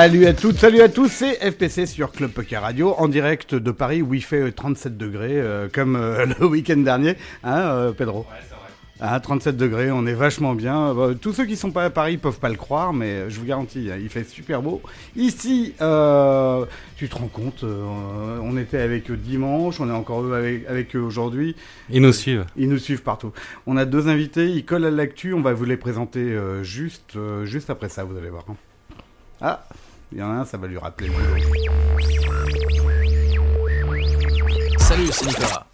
Salut à toutes, salut à tous, c'est FPC sur Club Poker Radio en direct de Paris où il fait 37 degrés euh, comme euh, le week-end dernier, hein euh, Pedro? À 37 degrés, on est vachement bien. Bah, tous ceux qui sont pas à Paris peuvent pas le croire, mais je vous garantis, hein, il fait super beau. Ici, euh, tu te rends compte, euh, on était avec eux dimanche, on est encore eux avec, avec eux aujourd'hui. Ils nous suivent. Ils nous suivent partout. On a deux invités, ils collent à l'actu, on va vous les présenter euh, juste, euh, juste après ça, vous allez voir. Ah, il y en a un, ça va lui rappeler. Salut, c'est Nicolas.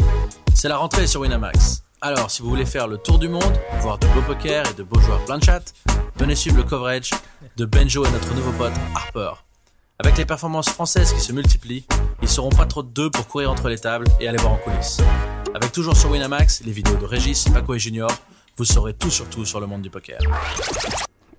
C'est la rentrée sur Winamax. Alors, si vous voulez faire le tour du monde, voir de beaux poker et de beaux joueurs plein de chat, venez suivre le coverage de Benjo et notre nouveau pote Harper. Avec les performances françaises qui se multiplient, ils seront pas trop de deux pour courir entre les tables et aller voir en coulisses. Avec toujours sur Winamax les vidéos de Régis, Paco et Junior, vous saurez tout sur tout sur le monde du poker.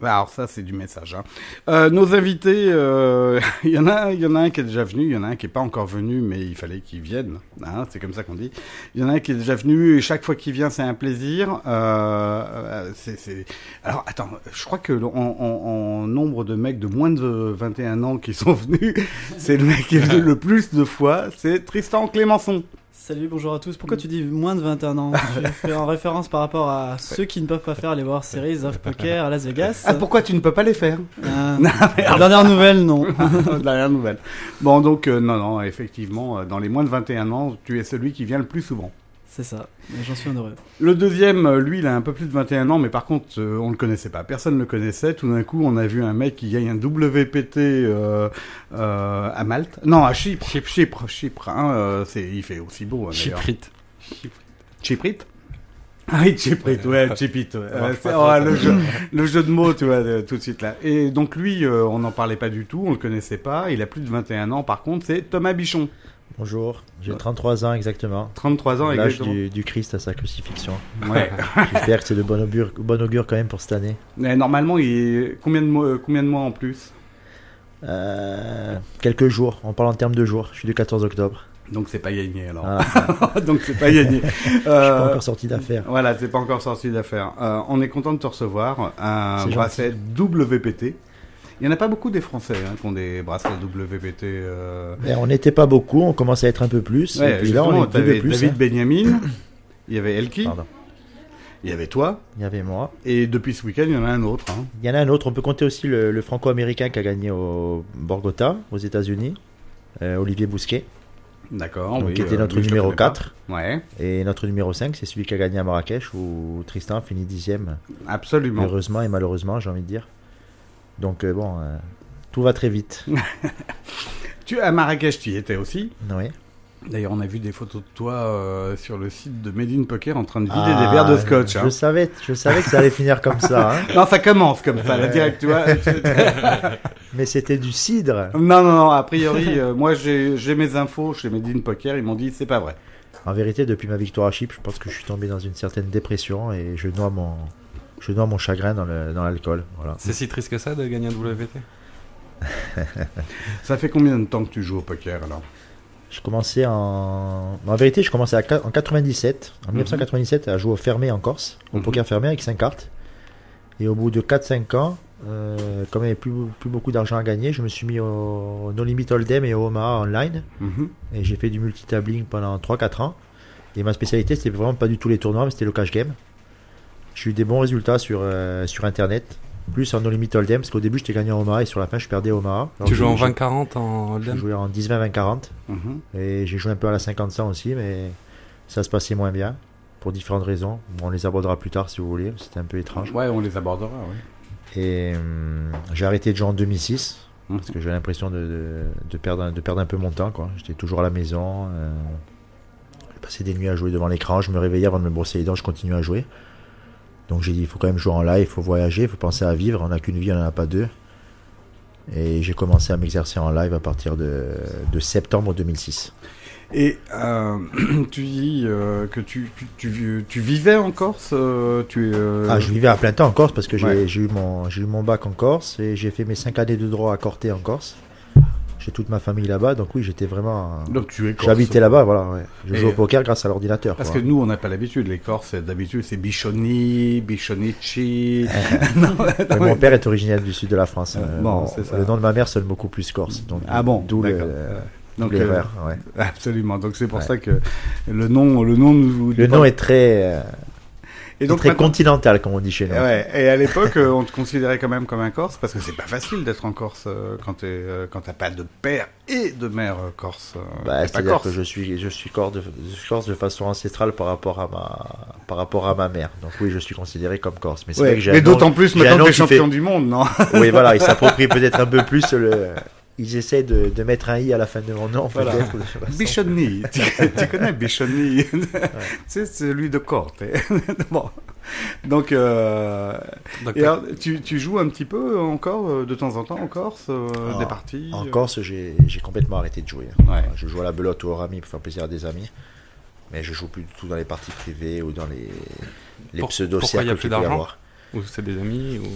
Bah, Alors ça c'est du message. Hein. Euh, nos invités, euh, il y en a, il y en a un qui est déjà venu, il y en a un qui est pas encore venu, mais il fallait qu'il vienne. Hein, c'est comme ça qu'on dit. Il y en a un qui est déjà venu et chaque fois qu'il vient c'est un plaisir. Euh, euh, c'est. Alors attends, je crois que en, en- en nombre de mecs de moins de 21 ans qui sont venus, c'est le mec qui est venu le plus de fois, c'est Tristan Clémenceau. Salut, bonjour à tous. Pourquoi tu dis moins de 21 ans Je fais en référence par rapport à ceux qui ne peuvent pas faire aller voir Series of Poker à Las Vegas. Ah pourquoi tu ne peux pas les faire Euh, Non, la dernière nouvelle, non. Dernière nouvelle. Bon, donc, euh, non, non, effectivement, euh, dans les moins de 21 ans, tu es celui qui vient le plus souvent. C'est ça, j'en suis heureux. Le deuxième, euh, lui, il a un peu plus de 21 ans, mais par contre, euh, on le connaissait pas. Personne ne le connaissait. Tout d'un coup, on a vu un mec qui gagne un WPT euh, euh, à Malte. Non, à Chypre. Chypre, Chypre, Chypre. hein, c'est, il fait aussi beau, hein. Chyprite. Chyprite ah oui, Chyprite, ouais, Euh, oh, le, jeu, le jeu de mots, tu vois, de- tout de suite là. Et donc lui, euh, on n'en parlait pas du tout, on le connaissait pas. Il a plus de 21 ans, par contre, c'est Thomas Bichon. Bonjour, j'ai 33 ans exactement. 33 ans, L'âge exactement. du, du Christ à sa crucifixion. Ouais. J'espère que c'est de bon augure, bon augure quand même pour cette année. Mais normalement, il est... combien de mois, combien de mois en plus? Euh, quelques jours, on parle en termes de jours. Je suis du 14 octobre. Donc c'est pas gagné alors. Voilà. donc c'est pas gagné. Je suis Euh, pas encore sorti d'affaires. Voilà, c'est pas encore sorti d'affaire. Euh, on est content de te recevoir. Un C'est bracelet WPT. Il y en a pas beaucoup des Français hein, qui ont des bracelets WPT. Euh... Mais on n'était pas beaucoup, on commence à être un peu plus. Ouais, et puis là, on est plus. David hein. Benjamin, il y avait Elki, Pardon. il y avait toi, Il y avait moi. et depuis ce week-end, il y en a un autre. hein. Il y en a un autre, on peut compter aussi le, le franco-américain qui a gagné au Borgota, aux États-Unis, euh, Olivier Bousquet, D'accord. oui, qui était euh, notre numéro connais pas. 4. Ouais, Et notre numéro 5, c'est celui qui a gagné à Marrakech, où Tristan finit dixième. absolument. Heureusement et malheureusement, j'ai envie de dire. Donc euh, bon, euh, tout va très vite. Tu à Marrakech, tu y étais aussi. Oui. D'ailleurs, on a vu des photos de toi euh, sur le site de Made in Poker en train de vider Ah, des verres de scotch. Je hein. savais, je savais que ça allait finir comme ça. hein. Non, ça commence comme ça, là, direct, tu vois. Mais c'était du cidre. non, non, non, a priori, euh, moi j'ai j'ai mes infos chez Made in Poker, ils m'ont dit c'est pas vrai. En vérité, depuis ma victoire à Chypre, je pense que je suis tombé dans une certaine dépression et je noie mon, je noie mon chagrin dans le- dans l'alcool. Voilà. C'est si triste que ça de gagner un WPT Ça fait combien de temps que tu joues au poker alors? J'ai commencé en, en vérité, je commençais à en 97, en 1997, à jouer au fermé en Corse, au Mhm. poker fermé avec 5 cartes. Et au bout de 4-5 ans, euh, comme il n'y avait plus, plus beaucoup d'argent à gagner, je me suis mis au No Limit Hold'em et au Omaha online. Mhm. Et j'ai fait du multitabling pendant 3-4 ans. Et ma spécialité, c'était vraiment pas du tout les tournois, mais c'était le cash game. J'ai eu des bons résultats sur, euh, sur internet. Plus en no limit hold'em, parce qu'au début j'étais gagnant au Omaha et sur la fin je perdais au Omaha. Alors, Tu joues en j'ai- 20-40 en J'ai Hold'em joué en 10, 20, 20, 40. Mhm. Et j'ai joué un peu à la 50-100 aussi, mais ça se passait moins bien. Pour différentes raisons. On les abordera plus tard si vous voulez. C'était un peu étrange. Ouais, on les abordera, oui. Et hum, j'ai arrêté de jouer en 2006. Mhm. Parce que j'avais l'impression de, de, de perdre, un- de perdre un peu mon temps. quoi. J'étais toujours à la maison. euh, je passais des nuits à jouer devant l'écran. Je me réveillais avant de me brosser les dents. Je continuais à jouer. Donc j'ai dit, il faut quand même jouer en live, il faut voyager, il faut penser à vivre. On n'a qu'une vie, on n'en a pas deux. Et j'ai commencé à m'exercer en live à partir de, de septembre 2006. Et euh, tu dis euh, que tu, tu, tu, tu vivais en Corse euh, tu, euh, Ah, je vivais à plein temps en Corse parce que j'ai Ouais. eu, mon- j'ai eu mon bac en Corse et j'ai fait mes 5 années de droit à Corté en Corse. J'ai toute ma famille là-bas, donc oui, j'étais vraiment. Donc tu es corse. J'habitais là-bas, voilà. Ouais. Je Et- joue au poker grâce à l'ordinateur. Parce quoi. que nous, on n'a pas l'habitude. Les Corses, d'habitude, c'est Bichoni. Non, non, mon père est originaire du sud de la France. Euh, Euh, bon, ça. Le nom de ma mère sonne beaucoup plus corse. Donc, Ah bon, D'où le- d'où Donc, les euh, ouais. Absolument. Donc c'est pour Ouais. ça que le nom, le nom nous. Le nom est très, euh, et donc très continental, comme on dit chez nous. Ouais, et à l'époque, euh, on te considérait quand même comme un Corse parce que c'est pas facile d'être en Corse euh, quand euh, quand t'as pas de père et de mère corse. Bah, C'est-à-dire que je suis, je suis corse de, corse façon ancestrale par rapport à ma, par rapport à ma mère. Donc oui, je suis considéré comme corse. Mais c'est Ouais, d'autant plus maintenant que t'es fait- champion du monde, non? Oui, voilà, ils s'approprient peut-être un peu plus le. Ils essaient de, de mettre un i à la fin de mon nom, Voilà. Bichonni, tu, tu connais Bichonni C'est celui de Corte. bon. Donc, euh, Donc, et alors, tu, tu joues un petit peu encore euh, de temps en temps en Corse, euh, Ah, des parties En euh, Corse, j'ai j'ai complètement arrêté de jouer. Ouais. Je joue à la belote ou au rami pour faire plaisir à des amis. Mais je joue plus du tout dans les parties privées ou dans les, les Pour- pseudo pourquoi il y a cercles plus qu'il peut y avoir. ou c'est des amis ou...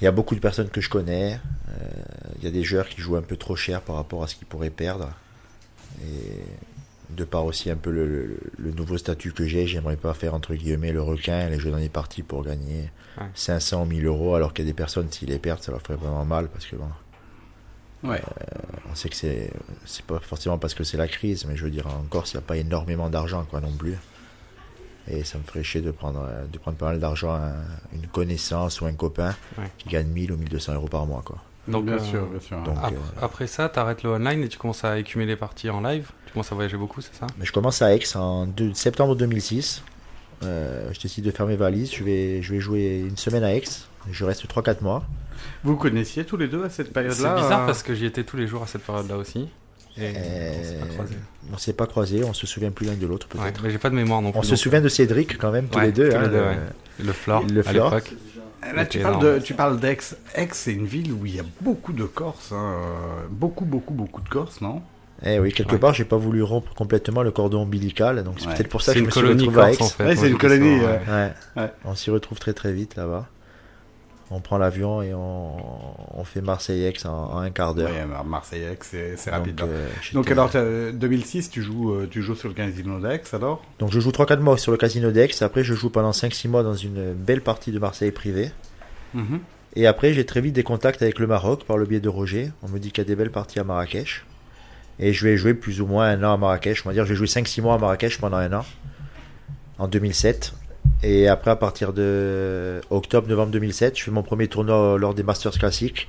Il y a beaucoup de personnes que je connais. euh, il y a des joueurs qui jouent un peu trop cher par rapport à ce qu'ils pourraient perdre. Et de par aussi un peu le, le- le nouveau statut que j'ai, j'aimerais pas faire entre guillemets le requin et les jouer dans les parties pour gagner Ouais. 500 ou 1000 euros, alors qu'il y a des personnes, s'ils les perdent, ça leur ferait vraiment mal parce que bon, Ouais. on sait que c'est c'est pas forcément parce que c'est la crise, mais je veux dire, en Corse, il n'y a pas énormément d'argent quoi non plus. Et ça me ferait chier de prendre, euh, de prendre pas mal d'argent à une connaissance ou un copain Ouais. qui gagne 1000 ou 1200 euros par mois. Quoi. Donc, bien euh, sûr, bien sûr. donc, Après, euh, après ça, t'arrêtes le online et tu commences à écumer les parties en live. Tu commences à voyager beaucoup, c'est ça? Mais je commence à Aix en deux- septembre 2006. Euh, je décide de faire mes valises. Je vais, je vais jouer une semaine à Aix. Je reste 3-4 mois. Vous connaissiez tous les deux à cette C'est période-là bizarre euh, parce que j'y étais tous les jours à cette période-là aussi. Et Euh, on s'est pas croisés. On s'est pas croisés, on se souvient plus l'un de l'autre peut-être. mais j'ai pas de mémoire non plus. on se souvient de Cédric quand même, tous Ouais, les deux. tous hein, les deux, le- ouais. Le Flore, Le à Flore. l'époque. Là, tu Ok, parles, non. de, tu parles d'Aix. Aix, c'est une ville où il y a beaucoup de Corses. hein, Beaucoup, beaucoup, beaucoup de Corses, non? Eh oui, quelque Ouais. part, j'ai pas voulu rompre complètement le cordon ombilical, donc c'est Ouais. peut-être pour ça que je une me suis retrouvé à Aix. en fait. Ouais, Moi, c'est une colonie, ça, ouais. Ouais. Ouais. On s'y retrouve très très vite là-bas. On prend l'avion et on, on fait Marseille-Aix en, en un quart d'heure. Oui, alors Marseille-Aix, c'est Donc, rapide. hein. euh, Donc, alors, t'as- 2006, tu joues, euh, tu joues sur le casino d'Aix, alors? Donc je joue 3-4 mois sur le casino d'Aix, après je joue pendant 5-6 mois dans une belle partie de Marseille privée. Mhm. Et après j'ai très vite des contacts avec le Maroc par le biais de Roger. On me dit qu'il y a des belles parties à Marrakech. Et je vais jouer plus ou moins un an à Marrakech. On va dire j'ai joué 5-6 mois à Marrakech pendant un an. En 2007. Et après à partir de octobre-novembre 2007, je fais mon premier tournoi lors des Masters classiques.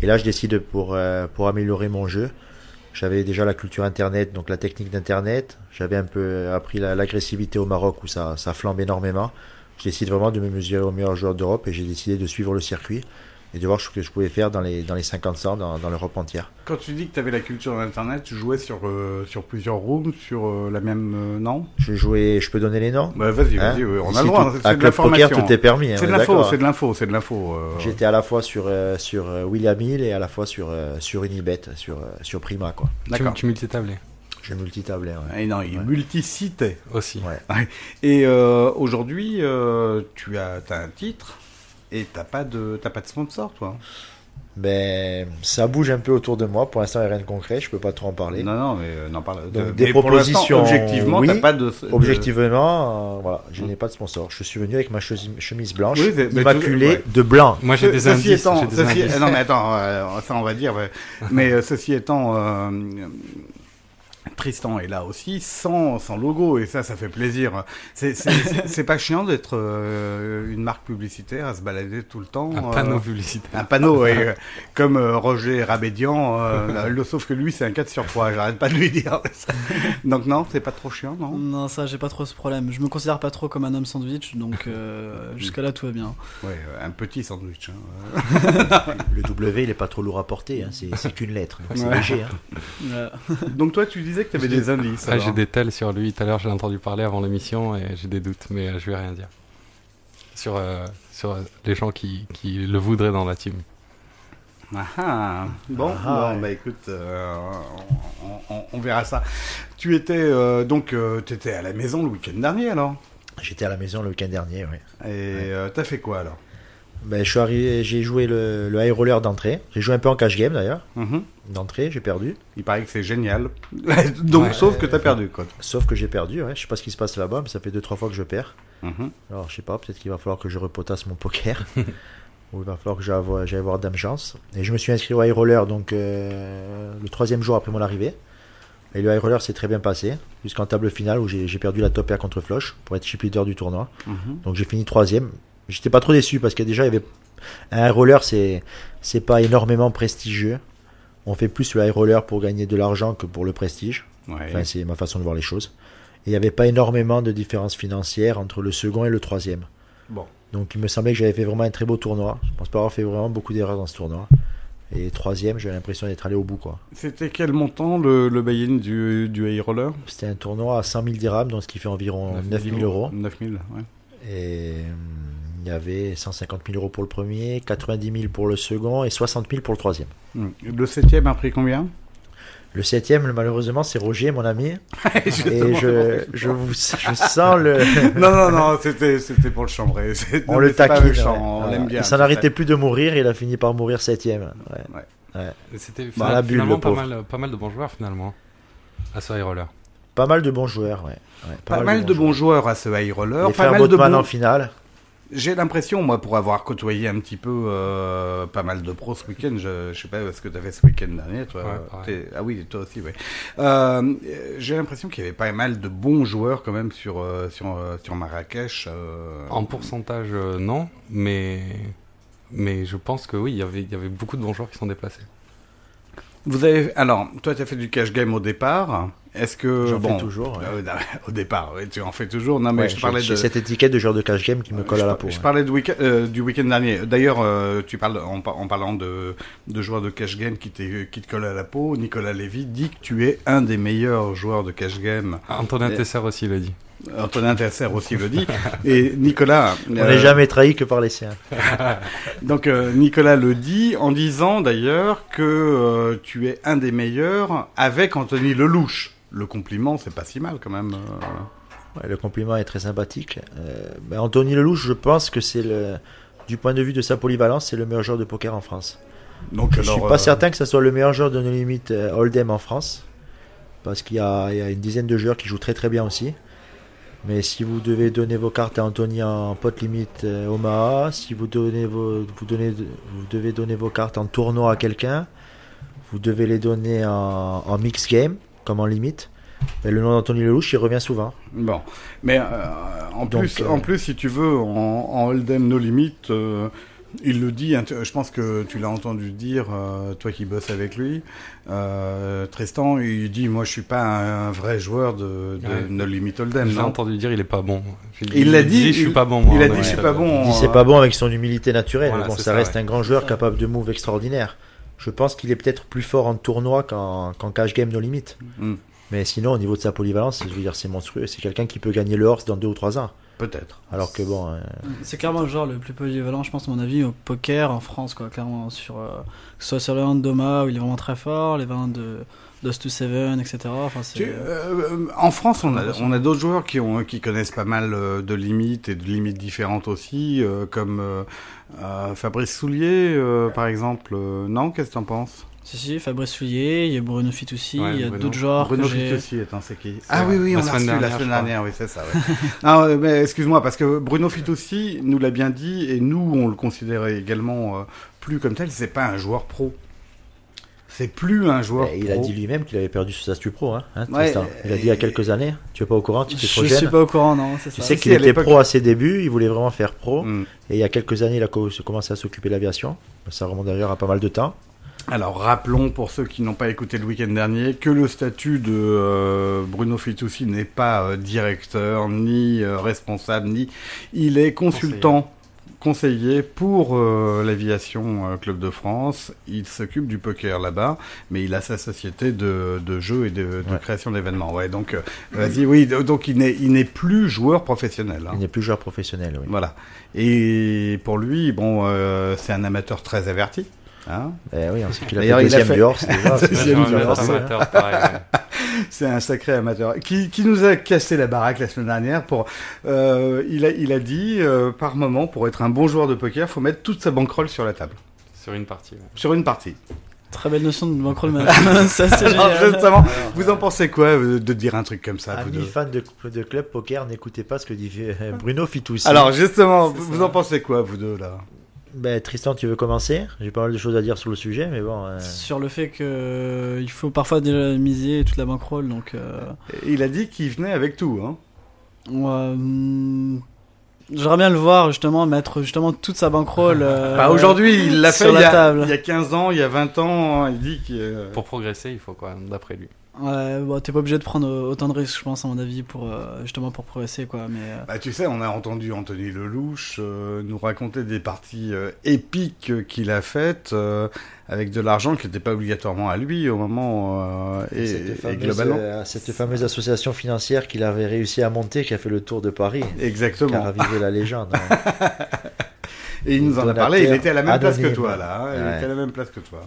Et là je décide pour, euh, pour améliorer mon jeu. J'avais déjà la culture internet, donc la technique d'internet. J'avais un peu appris la- l'agressivité au Maroc où ça, ça flambe énormément. Je décide vraiment de me mesurer aux meilleurs joueurs d'Europe et j'ai décidé de suivre le circuit et de voir ce que je pouvais faire dans les, dans les 50 ans dans, dans l'Europe entière. Quand tu dis que tu avais la culture d'Internet, tu jouais sur, euh, sur plusieurs rooms, sur euh, la même... euh, non J'ai joué, je peux donner les noms? Bah, Vas-y, Hein? vas-y, oui, on a le droit, tout- c'est à de Club Poker, l'information. tout est permis. hein, C'est de l'info, c'est de l'info, c'est de l'info. euh. J'étais à la fois sur, euh, sur William Hill et à la fois sur, euh, sur Unibet, sur, euh, sur Prima. Quoi. Tu, D'accord. tu multitablais Je multitablais. Ouais. Et non, il Ouais. multicitait. aussi. Ouais. Et euh, aujourd'hui, euh, tu as, as un titre et t'as pas de t'as pas de sponsor, toi. Ben, ça bouge un peu autour de moi. Pour l'instant, il n'y a rien de concret. Je peux pas trop en parler. Non, non, mais euh, n'en parle. Donc, mais des propositions, objectivement, oui. t'as pas de. Objectivement, euh, voilà, je n'ai pas de sponsor. Je suis venu avec ma chemise blanche, Oui, immaculée tout- ouais. de blanc. Moi j'ai Ce- des ceci indices. étant, j'ai des ceci- indices. non mais attends, euh, ça on va dire. mais euh, ceci étant, euh, Tristan est là aussi sans, sans logo et ça, ça fait plaisir. C'est- pas chiant d'être euh, une marque publicitaire à se balader tout le temps. Un euh, panneau publicitaire. Un panneau, et, euh, comme euh, Roger Rabédian, euh, le- sauf que lui c'est un 4 sur 3, j'arrête pas de lui dire. Donc non, c'est pas trop chiant, non? Non, ça, j'ai pas trop ce problème. Je me considère pas trop comme un homme sandwich, donc euh, jusqu'à là, tout va bien. Ouais, euh, un petit sandwich. hein. Le W, il est pas trop lourd à porter, hein, c'est qu'une lettre, donc c'est Ouais. léger. hein. Donc toi, tu disais que tu avais des indices. Ah, j'ai des tels sur lui. Tout à l'heure, j'ai entendu parler avant l'émission et j'ai des doutes, mais euh, je vais rien dire. Sur, euh, sur euh, les gens qui, qui le voudraient dans la team. Ah, ah. Bon, Ah, bon, bah écoute, euh, on, on- on verra ça. Tu étais euh, donc, tu étais à la maison le week-end dernier alors? J'étais à la maison le week-end dernier, ouais. Et euh, t'as fait quoi alors? Ben, je suis arrivé, j'ai joué le, le high roller d'entrée. J'ai joué un peu en cash game d'ailleurs. Mhm. D'entrée, j'ai perdu. Il paraît que c'est génial. Donc, Ouais. sauf que t'as perdu, quoi. Sauf que j'ai perdu. Ouais. Je sais pas ce qui se passe là-bas, mais ça fait 2-3 fois que je perds. Mhm. Alors, je sais pas, peut-être qu'il va falloir que je repotasse mon poker. Ou il va falloir que j'aille voir, Dame Chance. Et je me suis inscrit au high roller donc, euh, le troisième jour après mon arrivée. Et le high roller s'est très bien passé, jusqu'en table finale où j'ai j'ai perdu la top pair contre Flush pour être chip leader du tournoi. Mhm. Donc j'ai fini troisième. J'étais pas trop déçu parce que déjà il y avait un roller, c'est c'est pas énormément prestigieux. On fait plus le high roller pour gagner de l'argent que pour le prestige. Ouais. Enfin, c'est ma façon de voir les choses. Et il n'y avait pas énormément de différence financière entre le second et le troisième. Bon. Donc il me semblait que j'avais fait vraiment un très beau tournoi. Je pense pas avoir fait vraiment beaucoup d'erreurs dans ce tournoi. Et troisième, j'avais l'impression d'être allé au bout. quoi. C'était quel montant le, le buy-in du, du high roller? C'était un tournoi à 100 000 dirhams, donc ce qui fait environ 9 000 euros. 9000, ouais. Et hum, il y avait 150 000 euros pour le premier, 90 000 pour le second et 60 000 pour le troisième. Mm. Le septième a pris combien? Le septième, malheureusement, c'est Roger, mon ami. Et je, je, vous, je sens le... non, non, non, c'était, c'était pour le chambrer. C'est- On non, le taquine. ouais. on l'aime bien. Il s'en arrêtait plus de mourir et il a fini par mourir septième. Ouais. C'était Bah, bulle, finalement le pas mal, pas mal de bons joueurs finalement à ce high roller. Pas mal de bons joueurs, ouais. Ouais, Pas, mal de bons joueurs à ce high roller. Les Pas frères mal de bons... en finale. J'ai l'impression, moi, pour avoir côtoyé un petit peu euh, pas mal de pros ce week-end, je, je sais pas ce que tu as fait ce week-end dernier, toi. Ouais, ah oui, toi aussi, oui. Euh, J'ai l'impression qu'il y avait pas mal de bons joueurs quand même sur, euh, sur, sur Marrakech. euh. En pourcentage, non, mais mais je pense que oui, il y avait il y avait beaucoup de bons joueurs qui sont déplacés. Vous avez, alors, toi, tu as fait du cash game au départ. Est-ce que J'en fais bon, toujours, ouais. euh, au départ, oui, tu en fais toujours. Non, mais Ouais, je parlais j'ai de cette étiquette de joueur de cash game qui me colle je, à la peau. je ouais. parlais week- euh, du week-end dernier. D'ailleurs, euh, tu parles en, par- en parlant de, de joueurs de cash game qui, qui te collent à la peau. Nicolas Lévy dit que tu es un des meilleurs joueurs de cash game. Antonin Tesser aussi l'a dit. Antonin Tesser aussi le dit. Et Nicolas, On euh, n'est jamais trahi que par les siens. donc euh, Nicolas le dit en disant d'ailleurs que euh, tu es un des meilleurs avec Anthony Lelouch. Le compliment, c'est pas si mal quand même. euh. Ouais, le compliment est très sympathique. Euh, ben, Anthony Lelouch, je pense que c'est le, du point de vue de sa polyvalence, c'est le meilleur joueur de poker en France. Donc Je alors, suis pas euh, certain que ce soit le meilleur joueur de nos limites Hold'em en France, parce qu'il y, a il y a une dizaine de joueurs qui jouent très très bien aussi. Mais si vous devez donner vos cartes à Anthony en pot limite Omaha, si vous donnez vos, vous donnez, vous devez donner vos cartes en tournoi à quelqu'un, vous devez les donner en, en mix game comme en limite. Et le nom d'Anthony Lelouch, il revient souvent. Bon, mais euh, en, Donc, plus, euh, en plus, si tu veux, en, en Hold'em No Limit, euh, il le dit, hein, tu- je pense que tu l'as entendu dire, euh, toi qui bosses avec lui, euh, Tristan, il dit, moi je suis pas un, un vrai joueur de, de Ouais. No Limit Hold'em. J'ai entendu dire il est pas bon. Il l'a dit, je suis il- pas bon. moi, il a en dit, je suis pas bon. Il dit c'est pas bon avec son humilité naturelle. Voilà, bon, ça, ça, reste ouais. un grand joueur capable de move extraordinaire. Je pense qu'il est peut-être plus fort en tournoi qu'en qu'en cash game no limite. Hmm. Mais sinon, au niveau de sa polyvalence, je veux dire, c'est monstrueux. C'est quelqu'un qui peut gagner le horse dans deux ou trois ans. Peut-être. Alors que bon, euh, C'est clairement le genre le plus polyvalent, je pense, à mon avis, au poker en France, quoi. Clairement, sur, euh, que ce soit sur le hand Doma, où il est vraiment très fort, les vins de Dust to Seven, etc. Enfin, c'est. Tu- euh, en France, on a, on a d'autres joueurs qui, ont, qui connaissent pas mal euh, de limites et de limites différentes aussi, euh, comme euh, euh, Fabrice Soulier, euh, par exemple. Non, qu'est-ce que t'en penses? Si, si, Fabrice Soulier, il y a Bruno Fitoussi, Ouais, il y a d'autres joueurs Bruno. Fitoussi, attends, c'est qui? Ah vrai. oui, oui, La on l'a semaine reçu la dernière, semaine je crois. dernière, oui, c'est ça. ouais. non, mais excuse-moi, parce que Bruno Fitoussi nous l'a bien dit, et nous, on le considérait également euh, plus comme tel, c'est pas un joueur pro. C'est plus un joueur eh, il pro. a dit lui-même qu'il avait perdu sa stupro. Hein, hein, Ouais, Tristan. il a dit il y a quelques années. Tu es pas au courant, tu étais trop Je jeune. suis pas au courant, non, c'est Tu ça. sais qu'il était pro à ses débuts, il voulait vraiment faire pro. Hmm. Et il y a quelques années, il a co- commencé à s'occuper de l'aviation. Ça remonte d'ailleurs à pas mal de temps. Alors rappelons pour ceux qui n'ont pas écouté le week-end dernier que le statut de euh, Bruno Fitoussi n'est pas euh, directeur ni euh, responsable ni il est consultant conseiller pour euh, l'aviation euh, Club de France. Il s'occupe du poker là-bas, mais il a sa société de, de jeux et de, de Ouais. création d'événements. Ouais, donc euh, vas-y, oui, donc il n'est il n'est plus joueur professionnel. hein. Il n'est plus joueur professionnel. Oui. Voilà. Et pour lui, bon, c'est un amateur très averti. Hein Eh oui, on sait qu'il a fait il deuxième fait- du horse. déjà, c'est hein. un sacré amateur qui, qui nous a cassé la baraque la semaine dernière. Pour, euh, il, a, il a dit euh, par moment, pour être un bon joueur de poker, faut mettre toute sa bankroll sur la table, Sur une partie. ouais. sur une partie. Très belle notion de bankroll management. ça, c'est justement, vous en pensez quoi euh, de dire un truc comme ça vous Amis deux fans de, de club poker, n'écoutez pas ce que dit Bruno Fitoussi. Alors justement, vous ça. en pensez quoi vous deux là? Ben, Tristan, tu veux commencer? J'ai pas mal de choses à dire sur le sujet, mais bon. euh, Sur le fait que euh, il faut parfois déjà miser toute la bankroll, donc euh, Il a dit qu'il venait avec tout. Hein. ouais, hum, j'aimerais bien le voir justement mettre justement toute sa bankroll. euh, Bah, Aujourd'hui, il l'a sur fait il y, la a, table. il y a 15 ans, il y a 20 ans. Il dit qu'il. euh, Pour progresser, il faut quoi, d'après lui Ouais, bon, t'es pas obligé de prendre autant de risques, je pense, à mon avis, pour euh, justement pour progresser, quoi. Mais euh, Bah, tu sais, on a entendu Anthony Lelouch euh, nous raconter des parties euh, épiques qu'il a faites euh, avec de l'argent qui n'était pas obligatoirement à lui au moment euh, et, cette, et fameuse, globalement. euh, cette fameuse association financière qu'il avait réussi à monter, qui a fait le tour de Paris, qui a Exactement. ravivé la légende. hein. Et il nous en a parlé. Il était à la même place que toi là. hein. Il Ouais. était à la même place que toi.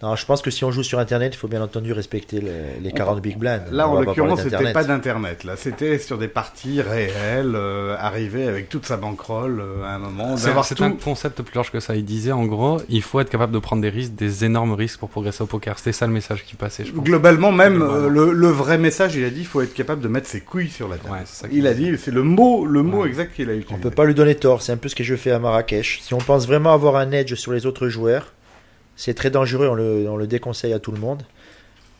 Non, je pense que si on joue sur Internet, il faut bien entendu respecter le- les 40 big blind. Là, On en l'occurrence, c'était pas d'internet. Là, c'était sur des parties réelles, euh, arrivé avec toute sa bankroll euh, à un moment. C'est tout. un concept plus large que ça. Il disait en gros, il faut être capable de prendre des risques, des énormes risques pour progresser au poker. C'était ça le message qui passait, je pense. Globalement, même Globalement. euh, le, le vrai message, il a dit, il faut être capable de mettre ses couilles sur la table. Ouais, c'est ça il a dit, c'est le mot, le mot Ouais. exact qu'il a utilisé. On peut pas lui donner tort, c'est un peu ce que je fais à Marrakech. Si on pense vraiment avoir un edge sur les autres joueurs, c'est très dangereux, on le, on le déconseille à tout le monde.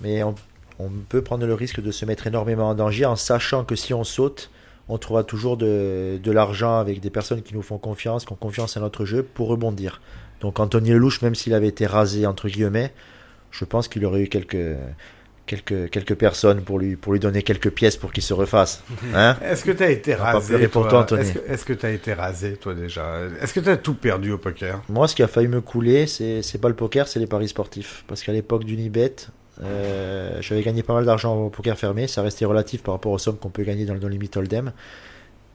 Mais on, peut prendre le risque de se mettre énormément en danger en sachant que si on saute, on trouvera toujours de, de l'argent avec des personnes qui nous font confiance, qui ont confiance à notre jeu pour rebondir. Donc Anthony Lelouch, même s'il avait été rasé entre guillemets, je pense qu'il aurait eu quelques, quelques, quelques personnes pour lui, pour lui donner quelques pièces pour qu'il se refasse. Hein? Est-ce que tu as été rasé toi? toi, Anthony. Est-ce que- tu as été rasé, toi, déjà? Est-ce que tu as tout perdu au poker? Moi, ce qui a failli me couler, c'est pas le poker, c'est les paris sportifs. Parce qu'à l'époque d'Unibet, euh, j'avais gagné pas mal d'argent au poker fermé. Ça restait relatif par rapport aux sommes qu'on peut gagner dans le No Limit Hold'em.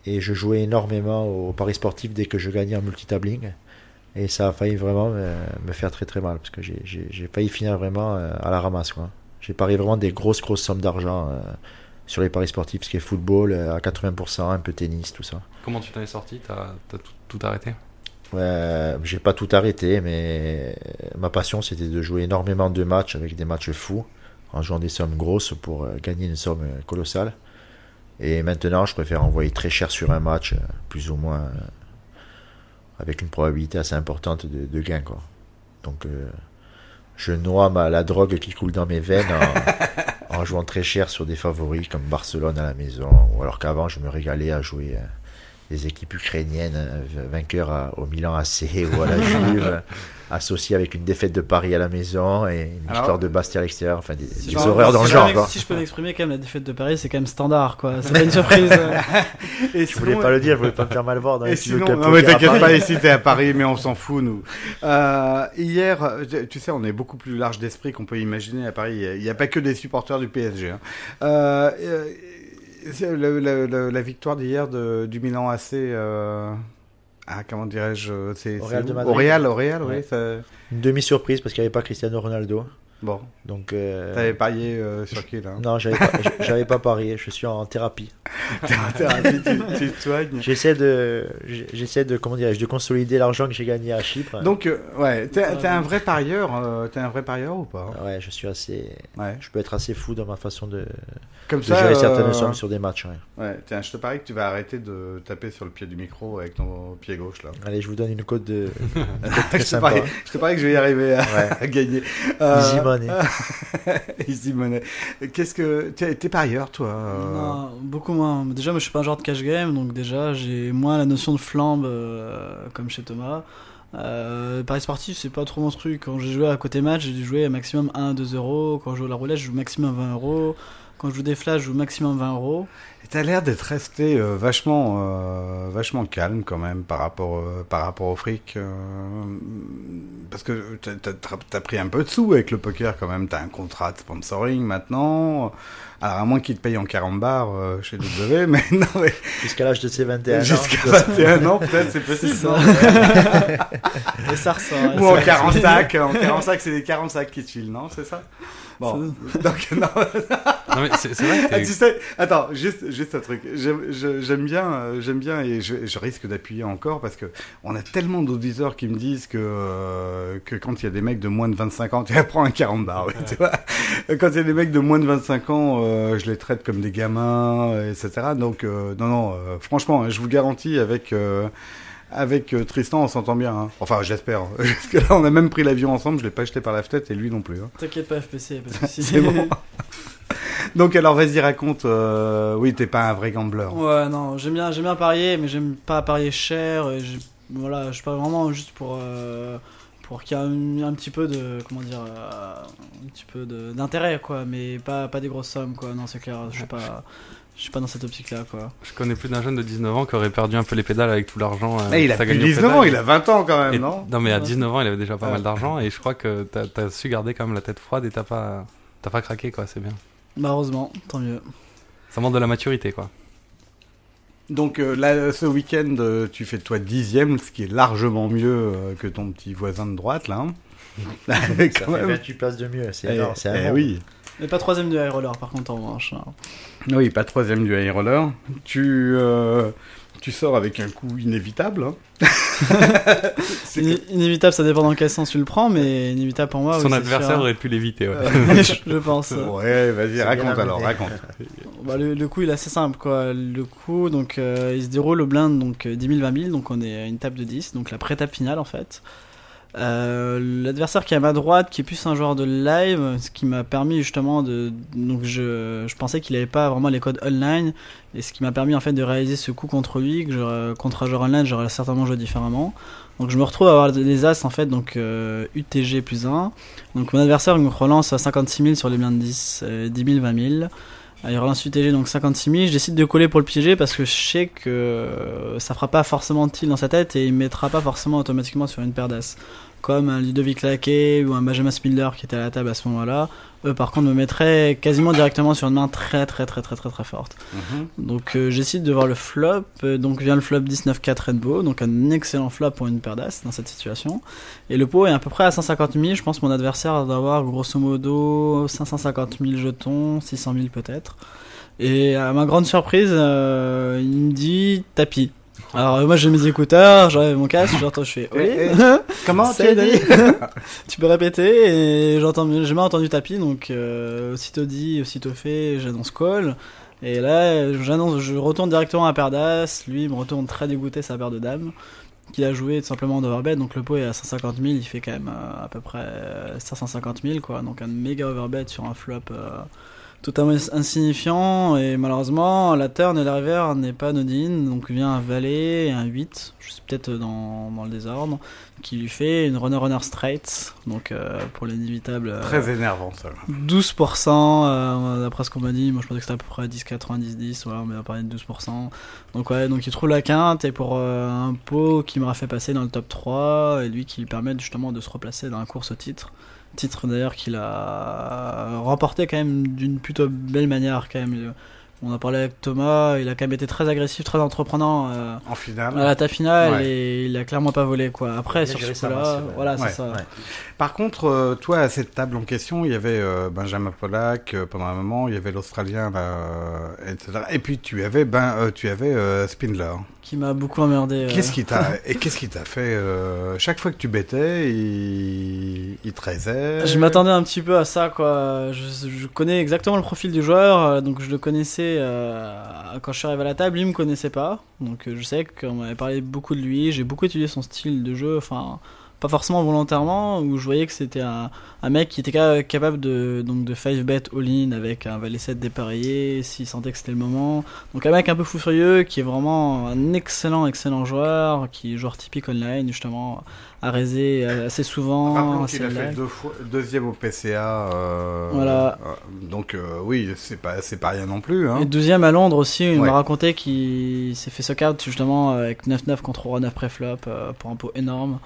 Et je jouais énormément aux paris sportifs dès que je gagnais en multitabling. Et ça a failli vraiment me, me faire très très mal. Parce que j'ai failli finir vraiment euh, à la ramasse. quoi. J'ai parié vraiment des grosses grosses sommes d'argent euh, sur les paris sportifs, ce qui est football euh, à 80%, un peu tennis, tout ça. Comment tu t'en es sorti? T'as as tout, tout arrêté? Ouais, j'ai pas tout arrêté, mais ma passion c'était de jouer énormément de matchs avec des matchs fous, en jouant des sommes grosses pour euh, gagner une somme euh, colossale. Et maintenant, je préfère envoyer très cher sur un match, euh, plus ou moins euh, avec une probabilité assez importante de, de gain. Quoi. Donc, euh, je noie ma, la drogue qui coule dans mes veines en, en jouant très cher sur des favoris comme Barcelone à la maison, ou alors qu'avant, je me régalais à jouer. euh, des équipes ukrainiennes euh, vainqueurs à- au Milan AC ou à la Juve, associées avec une défaite de Paris à la maison et une Alors, victoire de Bastia à l'extérieur, enfin des, des Genre, horreurs dans si le genre. quoi. Si je peux m'exprimer, quand même, la défaite de Paris, c'est quand même standard, quoi. C'est pas une surprise. Et Je voulais pas le dire, je voulais pas me faire mal voir dans les sinon, non, mais à t'inquiète Paris. pas, ici t'es à Paris, mais on s'en fout, nous. Euh, hier, tu sais, on est beaucoup plus large d'esprit qu'on peut imaginer à Paris. Il n'y a, pas que des supporters du PSG. hein. Euh, euh, c'est le- le- le- la victoire d'hier du Milan AC. euh, ah, comment dirais-je c'est, Au c'est Real. Au Real, oui. Une demi-surprise parce qu'il n'y avait pas Cristiano Ronaldo. Bon, Donc, euh, t'avais parié euh, sur qui, là non, j'avais pas, j'avais pas parié, je suis en thérapie. T'es en thérapie, tu, tu te soignes. J'essaie de, j'essaie de, comment dirais-je, de consolider l'argent que j'ai gagné à Chypre. Donc, euh, ouais, t'es, t'es un vrai parieur, euh, t'es un vrai parieur ou pas ouais, je suis assez, Ouais. je peux être assez fou dans ma façon de, Comme de ça, gérer euh, certaines sommes sur des matchs. ouais. Ouais, tiens, je te parie que tu vas arrêter de taper sur le pied du micro avec ton pied gauche là. Allez, je vous donne une code de, une très je, te sympa. parie, je te parie que je vais y arriver à, Ouais. à gagner. Euh, Easy money. Easy money. Qu'est-ce que t'es, t'es parieur toi euh, Non, beaucoup moins. Déjà, moi, je suis pas un genre de cash game, donc déjà, j'ai moins la notion de flambe euh, comme chez Thomas. Euh, Paris sportif, c'est pas trop mon truc. Quand j'ai joué à côté match, j'ai dû jouer à maximum 1-2 euros. Quand je joue à la roulette, je joue maximum 20 euros. Quand je joue des flashs, je joue maximum 20 euros. T'as l'air d'être resté euh, vachement, euh, vachement calme quand même par rapport, euh, par rapport au fric. euh, parce que t'as, t'as pris un peu de sous avec le poker quand même. T'as un contrat de sponsoring maintenant. Alors à moins qu'ils te payent en 40 bars chez W, mais non, mais Jusqu'à l'âge de ses 21 ans. jusqu'à je dois- 21 ans peut-être c'est possible. ça. Et ça ressort. Ou en 45, en 45 c'est des 45 qui te filent, non C'est ça? Bon, donc, non, Non, mais c'est c'est vrai que Ah, tu sais, attends, juste, juste un truc. J'aime bien, euh, j'aime bien, et je, je risque d'appuyer encore parce que on a tellement d'auditeurs qui me disent que euh, que quand il y a des mecs de moins de 25 ans, tu vas prendre un 40 bar, oui, tu vois. Quand il y a des mecs de moins de 25 ans, euh, je les traite comme des gamins, etc. Donc euh, non, non, euh, franchement, je vous garantis avec. Avec euh, Tristan, on s'entend bien. hein. Enfin, j'espère. Parce que là, on a même pris l'avion ensemble. Je l'ai pas jeté par la fenêtre et lui non plus. hein. T'inquiète pas, FPC. C'est bon. Donc alors vas-y raconte. euh, Oui, t'es pas un vrai gambler. Ouais, non, j'aime bien, j'aime bien parier, mais j'aime pas parier cher. Et voilà, je parie vraiment juste pour, euh, pour qu'il y ait un, un petit peu de, comment dire, euh, un petit peu d'intérêt, quoi, mais pas, pas des grosses sommes, quoi. Non, c'est clair, je suis pas, je suis pas dans cette optique-là, quoi. je connais plus d'un jeune de 19 ans qui aurait perdu un peu les pédales avec tout l'argent. euh, il a plus gagné au 19 ans, il a 20 ans quand même, Et- non? mais à Ouais. 19 ans, il avait déjà pas mal d'argent et je crois que t'as as su garder quand même la tête froide et t'as pas, t'as pas craqué, quoi, c'est bien. Bah, heureusement, tant mieux. Ça montre de la maturité, quoi. Donc euh, là, ce week-end, euh, tu fais de toi dixième, ce qui est largement mieux euh, que ton petit voisin de droite là. hein. Ça Quand fait même. 28 places de mieux, c'est Eh, énorme, c'est eh oui. Mais pas troisième de high roller, par contre, en revanche. hein. Oui, pas troisième du high roller. Tu, euh, tu sors avec un coup inévitable. hein. C'est Inévitable, ça dépend dans quel sens tu le prends, mais inévitable pour moi. Son oui, adversaire sûr. aurait pu l'éviter, ouais. je, je pense. Ouais, vas-y, raconte alors, raconte. Bah, le, le coup il est assez simple quoi. Le coup donc euh, il se déroule au blind donc euh, 10 000 20 000 donc on est à une table de 10 donc la pré-tape finale en fait. Euh, L'adversaire qui est à ma droite qui est plus un joueur de live ce qui m'a permis justement de donc je, je pensais qu'il avait pas vraiment les codes online et ce qui m'a permis en fait de réaliser ce coup contre lui que contre un joueur online j'aurais certainement joué différemment. Donc je me retrouve à avoir des as en fait donc euh, UTG plus 1 donc mon adversaire me relance à 56 000 sur les blindes 10 euh, 10 000 20 000 ah, Il relance UTG donc 56 000. Je décide de coller pour le piéger parce que je sais que euh, ça fera pas forcément tilt dans sa tête et il mettra pas forcément automatiquement sur une paire d'as. Comme un Ludovic Laquet ou un Benjamin Spindler qui était à la table à ce moment-là. Eux par contre me mettraient quasiment directement sur une main très très très très très très forte. Mhm. Donc euh, j'essaie de voir le flop. Euh, donc vient le flop 19-4 Rainbow. Donc un excellent flop pour une paire d'as dans cette situation. Et le pot est à peu près à 150 000. Je pense que mon adversaire doit avoir grosso modo 550 000 jetons, 600 000 peut-être. Et à ma grande surprise, euh, il me dit tapis. Alors euh, moi j'ai mes écouteurs, j'enlève mon casque, j'entends, je fais Eh, oui. Comment tu as dit tu peux répéter et j'entends, j'ai jamais entendu tapis donc euh, aussitôt dit, aussitôt fait, j'annonce call. Et là, j'annonce, je retourne directement à paire d'as. Lui, il me retourne très dégoûté sa paire de dames qu'il a joué tout simplement en overbet. Donc le pot est à 150 000, il fait quand même euh, à peu près euh, 550 000 quoi. Donc un méga overbet sur un flop euh, totalement insignifiant. Et malheureusement, la turn et la river n'est pas anodine. Donc vient un valet et un 8, je suis peut-être dans, dans le désordre, qui lui fait une runner-runner straight. Donc euh, pour l'inévitable. euh, Très énervant ça. 12% euh, d'après ce qu'on m'a dit moi je pensais que c'était à peu près 10 90 10 voilà on m'a parlé de 12% donc ouais donc il trouve la quinte et pour euh, un pot qui m'aura fait passer dans le top 3 et lui qui lui permet justement de se replacer dans la course au titre titre d'ailleurs qu'il a remporté quand même d'une plutôt belle manière quand même on a parlé avec Thomas il a quand même été très agressif très entreprenant euh, En finale. à la table finale Ouais. et il a clairement pas volé quoi après sur ce sa coup main, là c'est vrai. voilà c'est ça ouais. Par contre, euh, toi, à cette table en question, il y avait euh, Benjamin Pollack euh, pendant un moment, il y avait l'Australien, euh, etc. Et puis tu avais, ben, euh, tu avais euh, Spindler. Qui m'a beaucoup emmerdé euh. Qu'est-ce qui t'a et qu'est-ce qui t'a fait euh, chaque fois que tu bêtais, il, il te raisait. Je m'attendais un petit peu à ça, quoi. Je, je connais exactement le profil du joueur, euh, donc je le connaissais euh, quand je suis arrivé à la table. Lui me connaissait pas, donc je sais qu'on m'avait parlé beaucoup de lui. J'ai beaucoup étudié son style de jeu, enfin pas forcément volontairement, où je voyais que c'était un, un mec qui était ca- capable de donc de 5 bet all-in avec un valet 7 dépareillé s'il sentait que c'était le moment. Donc un mec un peu fou furieux qui est vraiment un excellent excellent joueur, qui est joueur typique online justement, à raiser assez souvent. Rappelons assez qu'il a fait live. deux fois, deuxième au PCA. euh, Voilà. euh, donc euh, oui, c'est pas c'est pas rien non plus. Hein. Et deuxième à Londres aussi, il Ouais. m'a raconté qu'il s'est fait suck out justement avec 9-9 contre Roi 9 préflop euh, pour un pot énorme.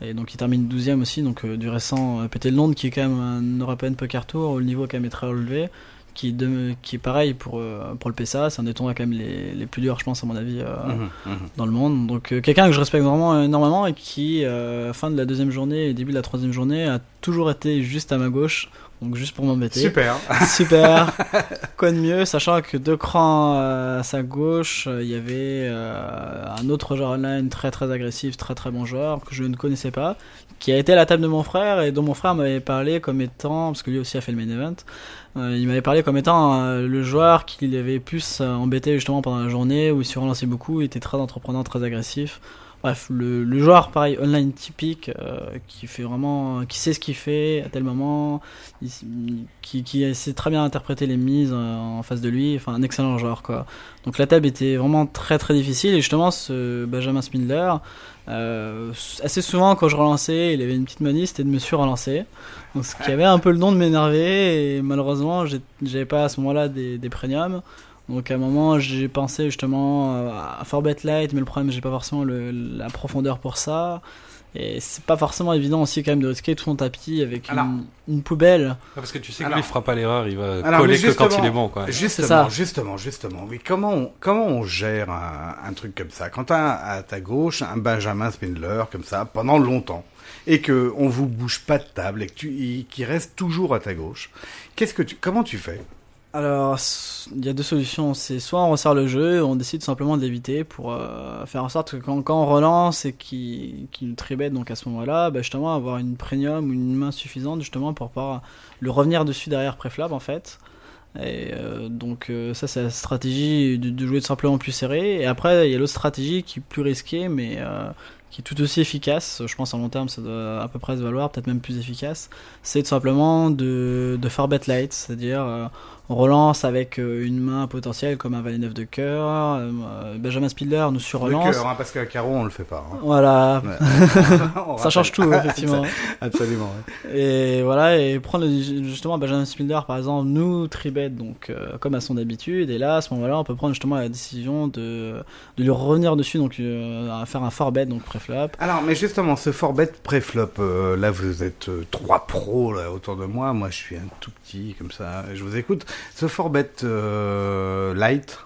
Et donc il termine 12ème aussi, donc euh, du récent euh, PT de Londres qui est quand même un European Poker Tour où le niveau quand même est très relevé. Qui, de- qui est pareil pour, euh, pour le PSA, c'est un des tournois quand même les, les plus durs, je pense, à mon avis, euh, Mhm, mhm. dans le monde. Donc quelqu'un que je respecte vraiment énormément et qui, fin de la deuxième journée et début de la troisième journée, a toujours été juste à ma gauche Donc juste pour m'embêter. Super. Super. Quoi de mieux, sachant que deux crans euh, à sa gauche, euh, il y avait euh, un autre joueur online très très agressif, très très bon joueur que je ne connaissais pas, qui a été à la table de mon frère et dont mon frère m'avait parlé comme étant, parce que lui aussi a fait le main event, il m'avait parlé comme étant le joueur qui avait plus embêté justement pendant la journée, où il se relançait beaucoup, il était très entreprenant, très agressif. Bref, le, joueur pareil online typique euh, qui fait vraiment, qui sait ce qu'il fait à tel moment, qui, qui sait très bien interpréter les mises euh, en face de lui, enfin un excellent joueur quoi. Donc la table était vraiment très très difficile et justement ce Benjamin Spindler, euh, assez souvent quand je relançais, il avait une petite manie, c'était de me sur-relancer. Donc ce qui avait un peu le don de m'énerver et malheureusement j'avais pas à ce moment-là des premiums. Donc à un moment j'ai pensé justement euh, à Forbet Light mais le problème j'ai pas forcément le- la profondeur pour ça. Et c'est pas forcément évident aussi quand même de risquer tout son tapis avec Alors. une, une poubelle. parce que tu sais que Alors- lui il fera pas l'erreur, il va Alors, coller que quand justement- il est bon quoi. Justement, ça. justement, justement. Mais comment on, comment on gère un, un truc comme ça? Quand t'as à ta gauche un Benjamin Spindler comme ça pendant longtemps et que on vous bouge pas de table et que tu, reste toujours à ta gauche, qu'est-ce que tu, comment tu fais? Alors, il y a deux solutions. C'est soit on resserre le jeu, on décide simplement de l'éviter pour euh, faire en sorte que quand, on relance et qu'il qu'il nous tribette, donc à ce moment-là, bah, justement avoir une premium ou une main suffisante justement pour pouvoir le revenir dessus derrière préflop en fait. Et euh, donc euh, ça c'est la stratégie de, jouer tout simplement plus serré. Et après il y a l'autre stratégie qui est plus risquée mais qui est tout aussi efficace. Je pense en long terme ça doit à peu près se valoir, peut-être même plus efficace. C'est tout simplement de, de faire bet light, c'est-à-dire on relance avec euh, une main potentielle comme un valet 9 de cœur. euh, Benjamin Spiller nous Le surrelance. cœur, hein, parce qu'à carreau on le fait pas. hein. Voilà, Ouais. Ça change tout effectivement. Absolument. ouais. Et voilà, et prendre justement Benjamin Spiller par exemple, nous tribet donc euh, comme à son habitude, et là à ce moment-là on peut prendre justement la décision de, de lui revenir dessus, donc euh, faire un fort bet donc préflop. Alors, mais justement, ce Forbet préflop, euh, là vous êtes trois pros là, autour de moi, moi je suis un tout petit comme ça, je vous écoute. Ce Forbet euh, light,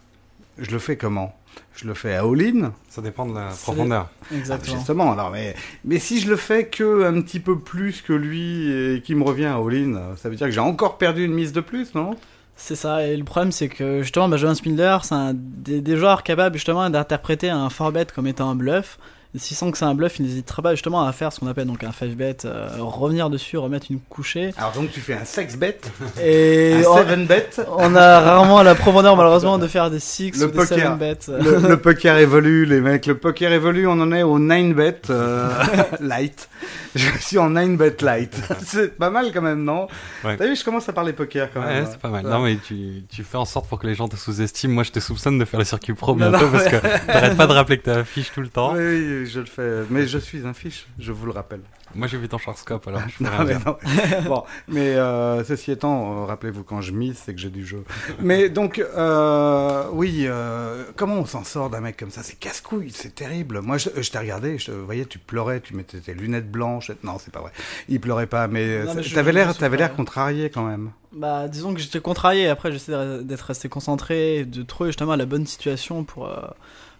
je le fais comment? Je le fais à all-in Ça dépend de la profondeur. Exactement. Ah, Justement, alors, mais, mais si je le fais que un petit peu plus que lui et qui me revient à all-in, ça veut dire que j'ai encore perdu une mise de plus, non? C'est ça, et le problème c'est que justement Benjamin Spindler, c'est un des, des joueurs capables justement d'interpréter un 4-bet comme étant un bluff. S'il sent que c'est un bluff, il n'hésitera pas justement à faire ce qu'on appelle donc un 5-bet, euh, revenir dessus, remettre une couchée. Alors donc tu fais un sex bet, Et un on, seven bet, on a rarement la profondeur malheureusement de faire des 6 Le ou des poker. 7-bet. le, le poker évolue, les mecs. Le poker évolue, on en est au 9 bet euh, light. Je suis en 9 bet light. C'est pas mal quand même, non? Ouais. T'as vu, je commence à parler poker quand Ouais, même. c'est pas mal. Ouais. Non, mais tu, tu fais en sorte pour que les gens te sous-estiment. Moi, je te soupçonne de faire le circuit pro bientôt non, parce mais- que t'arrêtes pas de rappeler que t'as affiche tout le temps. Oui, oui, je le fais. Mais je suis un fiche, je vous le rappelle. Moi, j'ai vu ton Sharkscope alors je Non, mais non. bon, mais euh, ceci étant, euh, rappelez-vous quand je mise, c'est que j'ai du jeu. Mais donc, euh, oui, euh, comment on s'en sort d'un mec comme ça? C'est casse-couille, c'est terrible. Moi, je, je t'ai regardé, je te voyais, tu pleurais, tu mettais tes lunettes blanches. Non, c'est pas vrai. Il pleurait pas, mais, mais t'avais l'air, t'avais l'air contrarié quand même. Bah, disons que j'étais contrarié. Après, j'essaie d'être resté concentré, de trouver justement la bonne situation pour euh,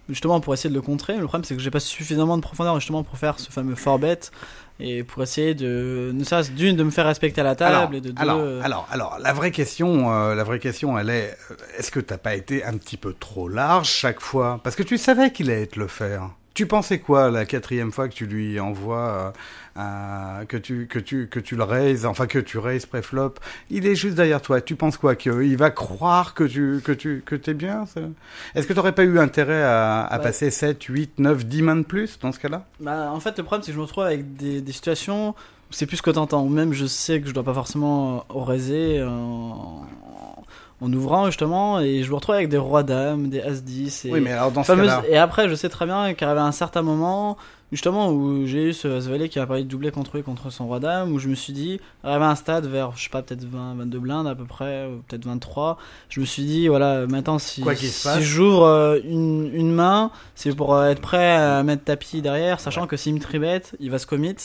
justement pour essayer de le contrer. Le problème, c'est que j'ai pas suffisamment de profondeur justement pour faire ce fameux fort et pour essayer de ne serait-ce d'une de me faire respecter à la table Alors, et de deux. alors, euh, alors, alors, la vraie question, euh, la vraie question, elle est, euh, est-ce que t'as pas été un petit peu trop large chaque fois? Parce que tu savais qu'il allait te le faire. Tu pensais quoi la quatrième fois que tu lui envoies, euh, que tu que tu que tu le raises, enfin que tu raises préflop Il est juste derrière toi. Tu penses quoi Qu'il va croire que tu que tu que t'es bien Est-ce que t'aurais pas eu intérêt à, à Ouais. passer 7, 8, 9, 10 mains de plus dans ce cas-là? Bah, en fait, le problème, c'est que je me retrouve avec des, des situations où c'est plus que t'entends, ou même je sais que je dois pas forcément au raiser en, en ouvrant justement, et je me retrouve avec des rois dames, des as 10 et Oui, mais alors dans ce fameuse- cas-là, Et après, je sais très bien qu'arrivé à un certain moment, justement, où j'ai eu ce as valet qui a parlé de doubler contre lui contre son roi dame, où je me suis dit, arrivé à un stade vers, je sais pas, peut-être 20, 22 blindes à peu près, ou peut-être 23, je me suis dit, voilà, maintenant, si, Quoi si j'ouvre euh, une, une main, c'est pour euh, être prêt à mettre tapis derrière, sachant que s'il me tribette, il va se commit.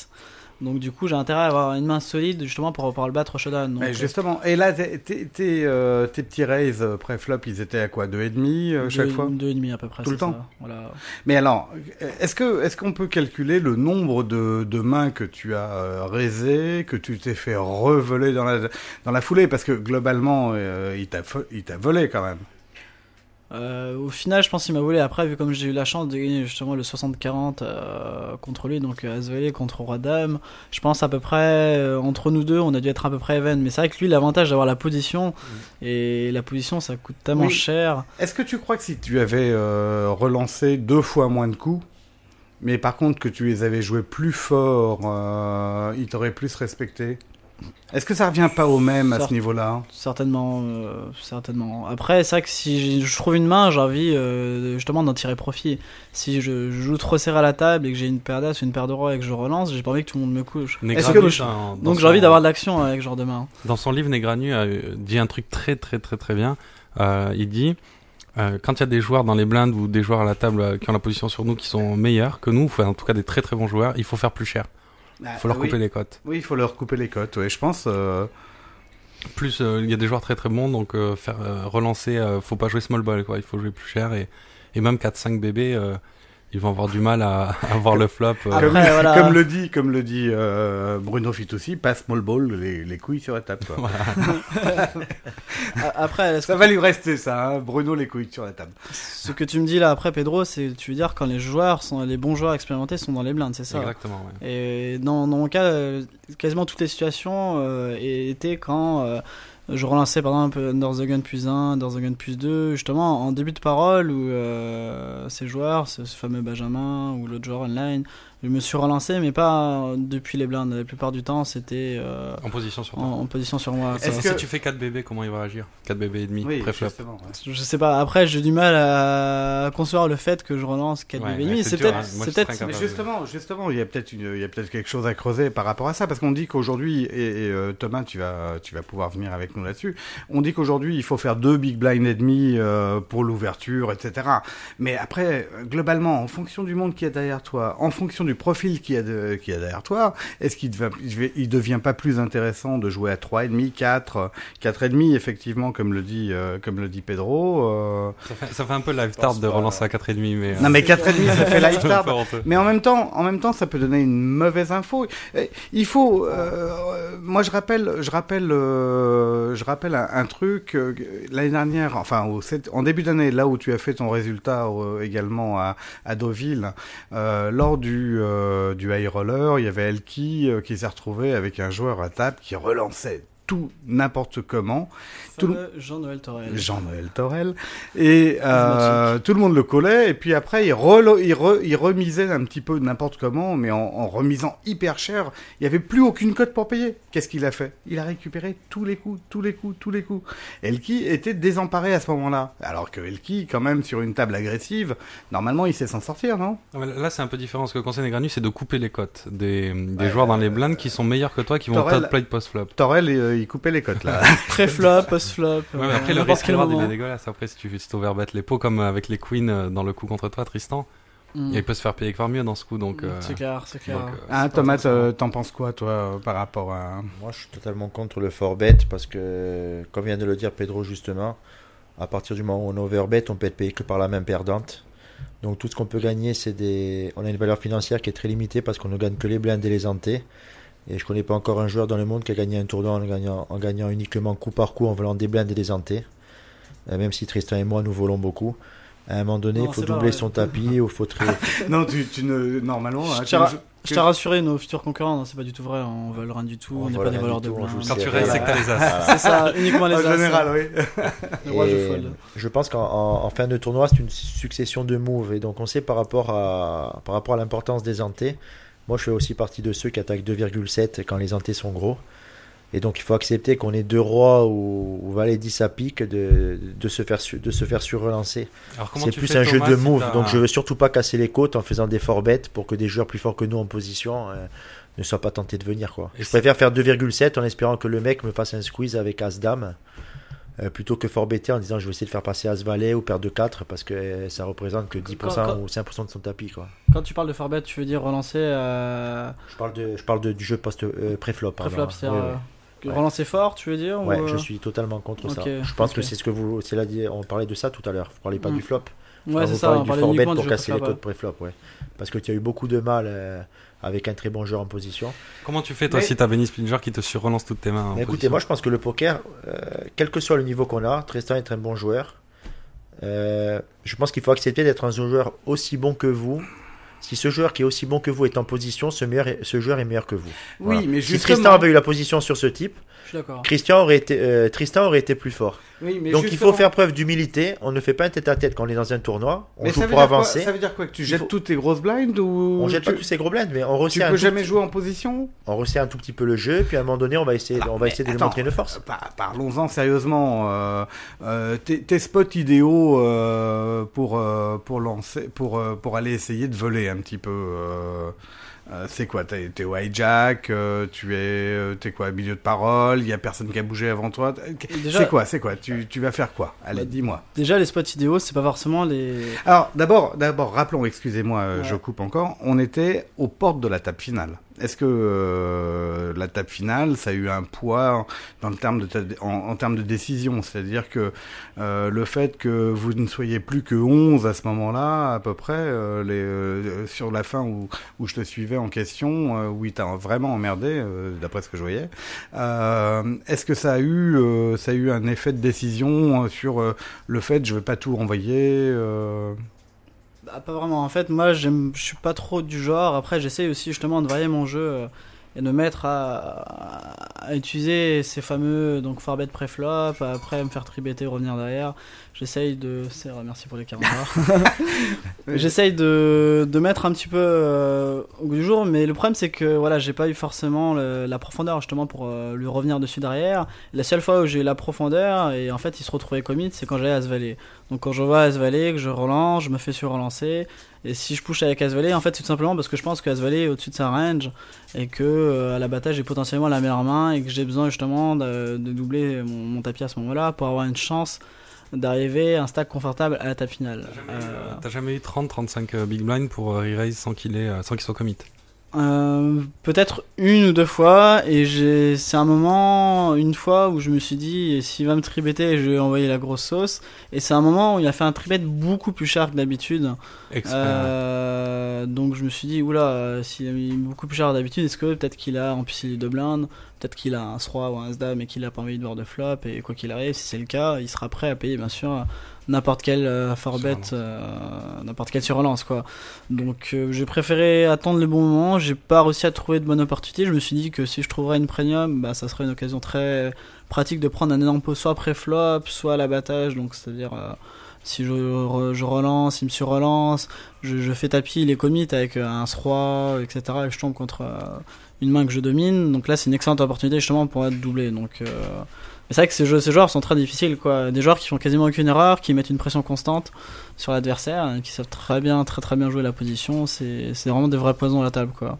Donc du coup, j'ai intérêt à avoir une main solide justement pour pouvoir le battre au showdown. Donc, Mais euh, justement, et là, tes, tes, tes, euh, tes petits raise euh, pré-flop, ils étaient à quoi Deux et demi euh, chaque deux- fois? Deux et demi à peu près. Tout le temps ça. Voilà. Mais alors, est-ce qu'on peut calculer le nombre de, de mains que tu as raisées, que tu t'es fait revoler dans la dans la foulée? Parce que globalement, euh, il t'a volé quand même. Euh, au final, je pense qu'il m'a volé. Après, vu comme j'ai eu la chance de gagner justement le 60-40 euh, contre lui, donc euh, Asvelé contre Roi Dame, je pense à peu près euh, entre nous deux, on a dû être à peu près even. Mais c'est vrai que lui, l'avantage d'avoir la position et la position, ça coûte tellement Oui. cher. Est-ce que tu crois que si tu avais euh, relancé deux fois moins de coups, mais par contre que tu les avais joués plus fort, euh, ils t'auraient plus respecté? Est-ce que ça revient pas au même à ce niveau-là Certainement, euh, certainement. Après, c'est vrai que si je trouve une main, j'ai envie euh, justement d'en tirer profit. Si je, je joue trop serré à la table et que j'ai une paire d'as ou une paire de rois et que je relance, j'ai pas envie que tout le monde me couche. Est-ce que- Donc j'ai envie d'avoir de l'action avec ce genre de main. Dans son livre, Negranu a euh, dit un truc très très très très bien. Euh, il dit euh, quand il y a des joueurs dans les blindes ou des joueurs à la table qui ont la position sur nous qui sont meilleurs que nous, enfin en tout cas des très très bons joueurs, il faut faire plus cher. Il faut leur Ah, oui. couper les cotes. Oui, il faut leur couper les cotes. Oui, je pense. euh, Plus euh, il y a des joueurs très très bons, donc euh, faire euh, relancer, euh, faut pas jouer small ball quoi. Il faut jouer plus cher et, et même 4-5 bébés, euh, ils vont avoir du mal à, à voir le flop. euh. Après, comme, voilà. comme le dit, comme le dit euh, Bruno Fitoussi, passe small ball, les, les couilles sur la table. quoi. Après, ça que- va lui rester ça, hein, Bruno les couilles sur la table. ce que tu me dis là après, Pedro, c'est tu veux dire quand les joueurs sont les bons joueurs expérimentés sont dans les blindes, c'est ça? Exactement. ouais. Et dans, dans mon cas, euh, quasiment toutes les situations euh, étaient quand euh, je relançais par exemple Under the plus 1, Under the plus 2, justement en début de parole où euh, ces joueurs, ce fameux Benjamin ou l'autre joueur online, je me suis relancé, mais pas euh, depuis les blindes. La plupart du temps, c'était euh, En position sur en, toi. en position sur moi. Est-ce que- Si tu fais 4 bébés, comment il va réagir? 4 bébés et demi, pré-flop. justement. ouais. Je sais pas. Après, j'ai du mal à concevoir le fait que je relance 4 Ouais, bébés. ouais, mais c'est peut-être, hein. Mais justement, justement, il y a peut-être une- il y a peut-être quelque chose à creuser par rapport à ça, parce qu'on dit qu'aujourd'hui, et, et, euh, Thomas, tu vas, tu vas pouvoir venir avec nous là-dessus. On dit qu'aujourd'hui, il faut faire deux big blind et demi euh, pour l'ouverture, etc. Mais après, globalement, en fonction du monde qui est derrière toi, en fonction du profil qui est de- qui est derrière toi, est-ce qu'il devient, il devient pas plus intéressant de jouer à trois et demi, quatre, quatre et demi, effectivement, comme le dit, euh, comme le dit Pedro. euh, Ça fait, ça fait un peu live tard de relancer à 4,5, mais. euh, Non, mais quatre et demi, ça fait live tard. Mais en même temps, en même temps, ça peut donner une mauvaise info. Il faut, moi je rappelle, je rappelle, euh, je rappelle un, un truc l'année dernière, enfin au, en début d'année, là où tu as fait ton résultat euh, également à, à Deauville, euh, lors du euh, du high roller, il y avait Elki euh, qui s'est retrouvé avec un joueur à table qui relançait tout n'importe comment. tout le- fameux Jean-Noël Torel. Jean-Noël Torel. Et euh, tout le monde le collait. Et puis après, il, relo- il, re- il remisait un petit peu n'importe comment, mais en, en remisant hyper cher. Il n'y avait plus aucune cote pour payer. Qu'est-ce qu'il a fait? Il a récupéré tous les coups, tous les coups, tous les coups. Elki était désemparé à ce moment-là. Alors que Elki, quand même, sur une table agressive, normalement, il sait s'en sortir, non? Non, mais Là, c'est un peu différent. Ce que conseille Negranu, c'est de couper les cotes des, des joueurs dans les blindes qui sont meilleurs que toi, qui vont Torel- top play post-flop. Torel, euh, il coupait les cotes, là. Pré-flop, post-flop. Ouais, mais euh, après, le reward, il est dégueulasse. Après, si tu si t'overbet les pots, comme avec les queens euh, dans le coup contre toi, Tristan, Mm. il peut se faire payer fort mieux dans ce coup. Donc, euh, C'est clair, c'est clair. donc, euh, pas Thomas, euh, t'en penses quoi, toi, euh, par rapport à... Moi, je suis totalement contre le forbet parce que, comme vient de le dire Pedro justement, à partir du moment où on overbet, on peut être payé que par la même perdante. Donc tout ce qu'on peut gagner, c'est des. On a une valeur financière qui est très limitée parce qu'on ne gagne que les blindes et les antés. Et je connais pas encore un joueur dans le monde qui a gagné un tournoi en gagnant, en gagnant uniquement coup par coup en volant des blindes et des antés. Euh, Même si Tristan et moi nous volons beaucoup. À un moment donné, il faut doubler vrai. son tapis ou faut très. Non, tu, tu ne... Normalement... hein, Je ne Je t'ai rassuré, nos futurs concurrents, non, c'est pas du tout vrai, on vole rien du tout, On n'est pas des voleurs de joue Quand tu raises, c'est que t'as les as. C'est ça, uniquement les En as. général, oui. Le roi, je pense qu'en en- en fin de tournoi, c'est une succession de moves. Et donc, on sait par rapport à, par rapport à l'importance des antés. Moi, je fais aussi partie de ceux qui attaquent 2,7 quand les antés sont gros. Et donc, il faut accepter qu'on ait deux rois ou, ou valet 10 à pique de, de, se faire, su- de se faire surrelancer. C'est plus fais, un jeu de t'as- Donc, je veux surtout pas casser les côtes en faisant des forbets pour que des joueurs plus forts que nous en position euh, ne soient pas tentés de venir. Quoi. Et je préfère faire 2,7 en espérant que le mec me fasse un squeeze avec As-Dame euh, plutôt que fort bêter en disant je vais essayer de faire passer As Valet ou paire de 4 parce que euh, ça représente que 10% Quand- quand- ou 5% de son tapis. Quoi. Quand tu parles de forbet, tu veux dire relancer euh, Je parle, de, je parle de, du jeu post euh, pré-flop. pardon. pré-flop, c'est-à-dire Ouais, ouais. euh, Ouais. relancer fort, tu veux dire Ouais, ou, je suis totalement contre ça. Je pense que c'est ce que vous. C'est là, on parlait de ça tout à l'heure. Vous parlez pas Mm. du flop. Ouais, Enfin, c'est vous ça, parlez on du parlait fort bet uniquement du pour casser les pré-flop, codes pré-flop. Ouais. Parce que tu as eu beaucoup de mal avec un très bon joueur en position. Comment tu fais toi Mais- si t'as Benny Splinger qui te surrelance toutes tes mains en écoutez, position moi je pense que le poker, euh, quel que soit le niveau qu'on a, Tristan est un bon joueur. Euh, je pense qu'il faut accepter d'être un joueur aussi bon que vous. Si ce joueur qui est aussi bon que vous est en position, ce, meilleur est- ce joueur est meilleur que vous. Oui, mais si justement. Tristan avait eu la position sur ce type. Christian aurait été, euh, Tristan aurait été plus fort. Oui, mais Donc il faut faire preuve d'humilité. On ne fait pas un tête-à-tête quand on est dans un tournoi. On Mais joue pour quoi- avancer. ça veut dire quoi que tu jettes faut- toutes tes grosses blinds ou On jette tu, pas tous ces gros blinds, mais on tu resserre, un peux jamais petit- jouer en position on resserre un tout petit peu le jeu, puis à un moment donné, on va essayer, on va essayer de lui attends, montrer une force. Euh, par- Parlons-en sérieusement. euh, euh, tes, tes spots idéaux pour pour lancer, pour pour aller essayer de voler un petit peu. euh, euh, c'est quoi T'es au hijack, euh, tu es t'es quoi milieu de parole, il y a personne qui a bougé avant toi. C'est quoi C'est quoi tu, tu vas faire quoi? Allez, Bah, dis-moi. Déjà, les spots idéaux, c'est pas forcément les. Alors d'abord, d'abord, rappelons, excusez-moi, Ouais. je coupe encore. On était aux portes de la table finale. Est-ce que euh, la table finale, ça a eu un poids dans le terme de en, termes de décision? C'est-à-dire que euh, le fait que vous ne soyez plus que 11 à ce moment-là, à peu près, euh, sur la fin où, où je te suivais en question, où il t'a vraiment emmerdé, d'après ce que je voyais. Est-ce que ça a eu, ça a eu un effet de décision sur le fait je vais pas tout renvoyer Bah, pas vraiment. En fait, moi, je suis pas trop du genre. Après, j'essaye aussi justement de varier mon jeu euh, et de me mettre à, à utiliser ces fameux donc four bet pré-flop, après me faire tribetter, revenir derrière. J'essaye de. c'est vrai, Merci pour les 40 heures. J'essaye de, de mettre un petit peu euh, au goût du jour, mais le problème c'est que voilà, j'ai pas eu forcément le- la profondeur justement pour euh, lui revenir dessus derrière. La seule fois où j'ai eu la profondeur et en fait il se retrouvait commit, c'est quand j'allais à As-Valet. Donc quand je vois As-Valet, que je relance, je me fais sur-relancer. Et si je push avec As-Valet, en fait c'est tout simplement parce que je pense que As-Valet est au-dessus de sa range et que euh, à la bataille j'ai potentiellement la meilleure main et que j'ai besoin justement de, de doubler mon, mon tapis à ce moment-là pour avoir une chance d'arriver à un stack confortable à la table finale. Euh, T'as jamais eu 30-35 big blind pour euh, re-raise sans qu'il ait, euh, sans qu'il soit commit? Euh, peut-être une ou deux fois et j'ai c'est un moment une fois où je me suis dit s'il va me tribetter je vais envoyer la grosse sauce et c'est un moment où il a fait un tribet beaucoup plus cher que d'habitude. Euh, donc je me suis dit oula euh, s'il a mis beaucoup plus cher que d'habitude est-ce que peut-être qu'il a empilé les deux blindes peut-être qu'il a un roi ou un as mais qu'il a pas envie de voir de flop et quoi qu'il arrive si c'est le cas il sera prêt à payer bien sûr n'importe quel euh, euh, n'importe quelle surrelance quoi donc euh, j'ai préféré attendre le bon moment. J'ai pas réussi à trouver de bonne opportunité. Je me suis dit que si je trouverais une premium, bah ça serait une occasion très pratique de prendre un énorme pot soit pré-flop, soit à l'abattage. Donc c'est-à-dire euh, si je, je relance, il me sur-relance, je, je fais tapis, il est commit avec euh, un roi, etc. Et je tombe contre une main que je domine. Donc là c'est une excellente opportunité justement pour être doublé. Donc c'est vrai que ces, jeux, ces joueurs sont très difficiles, quoi. Des joueurs qui font quasiment aucune erreur, qui mettent une pression constante sur l'adversaire, qui savent très bien, très très bien jouer la position. C'est vraiment des vrais poisons à la table, quoi.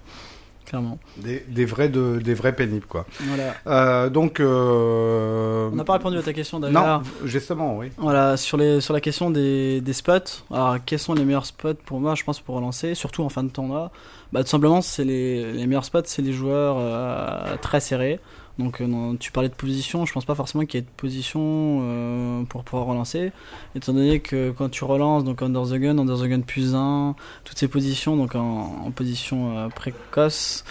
Clairement. des, des vrais de, des vrais pénibles quoi. Voilà. Euh, donc euh, On n'a pas répondu à ta question non d'ailleurs. justement oui. Voilà, sur, les, sur la question des, des spots, alors quels sont les meilleurs spots pour moi, je pense, pour relancer, surtout en fin de tournoi? Bah, Tout simplement, c'est les, les meilleurs spots, c'est les joueurs euh, très serrés. Donc, euh, tu parlais de position, je pense pas forcément qu'il y ait de position euh, pour pouvoir relancer, étant donné que quand tu relances, donc under the gun, under the gun plus 1, toutes ces positions, donc en, position euh, précoce,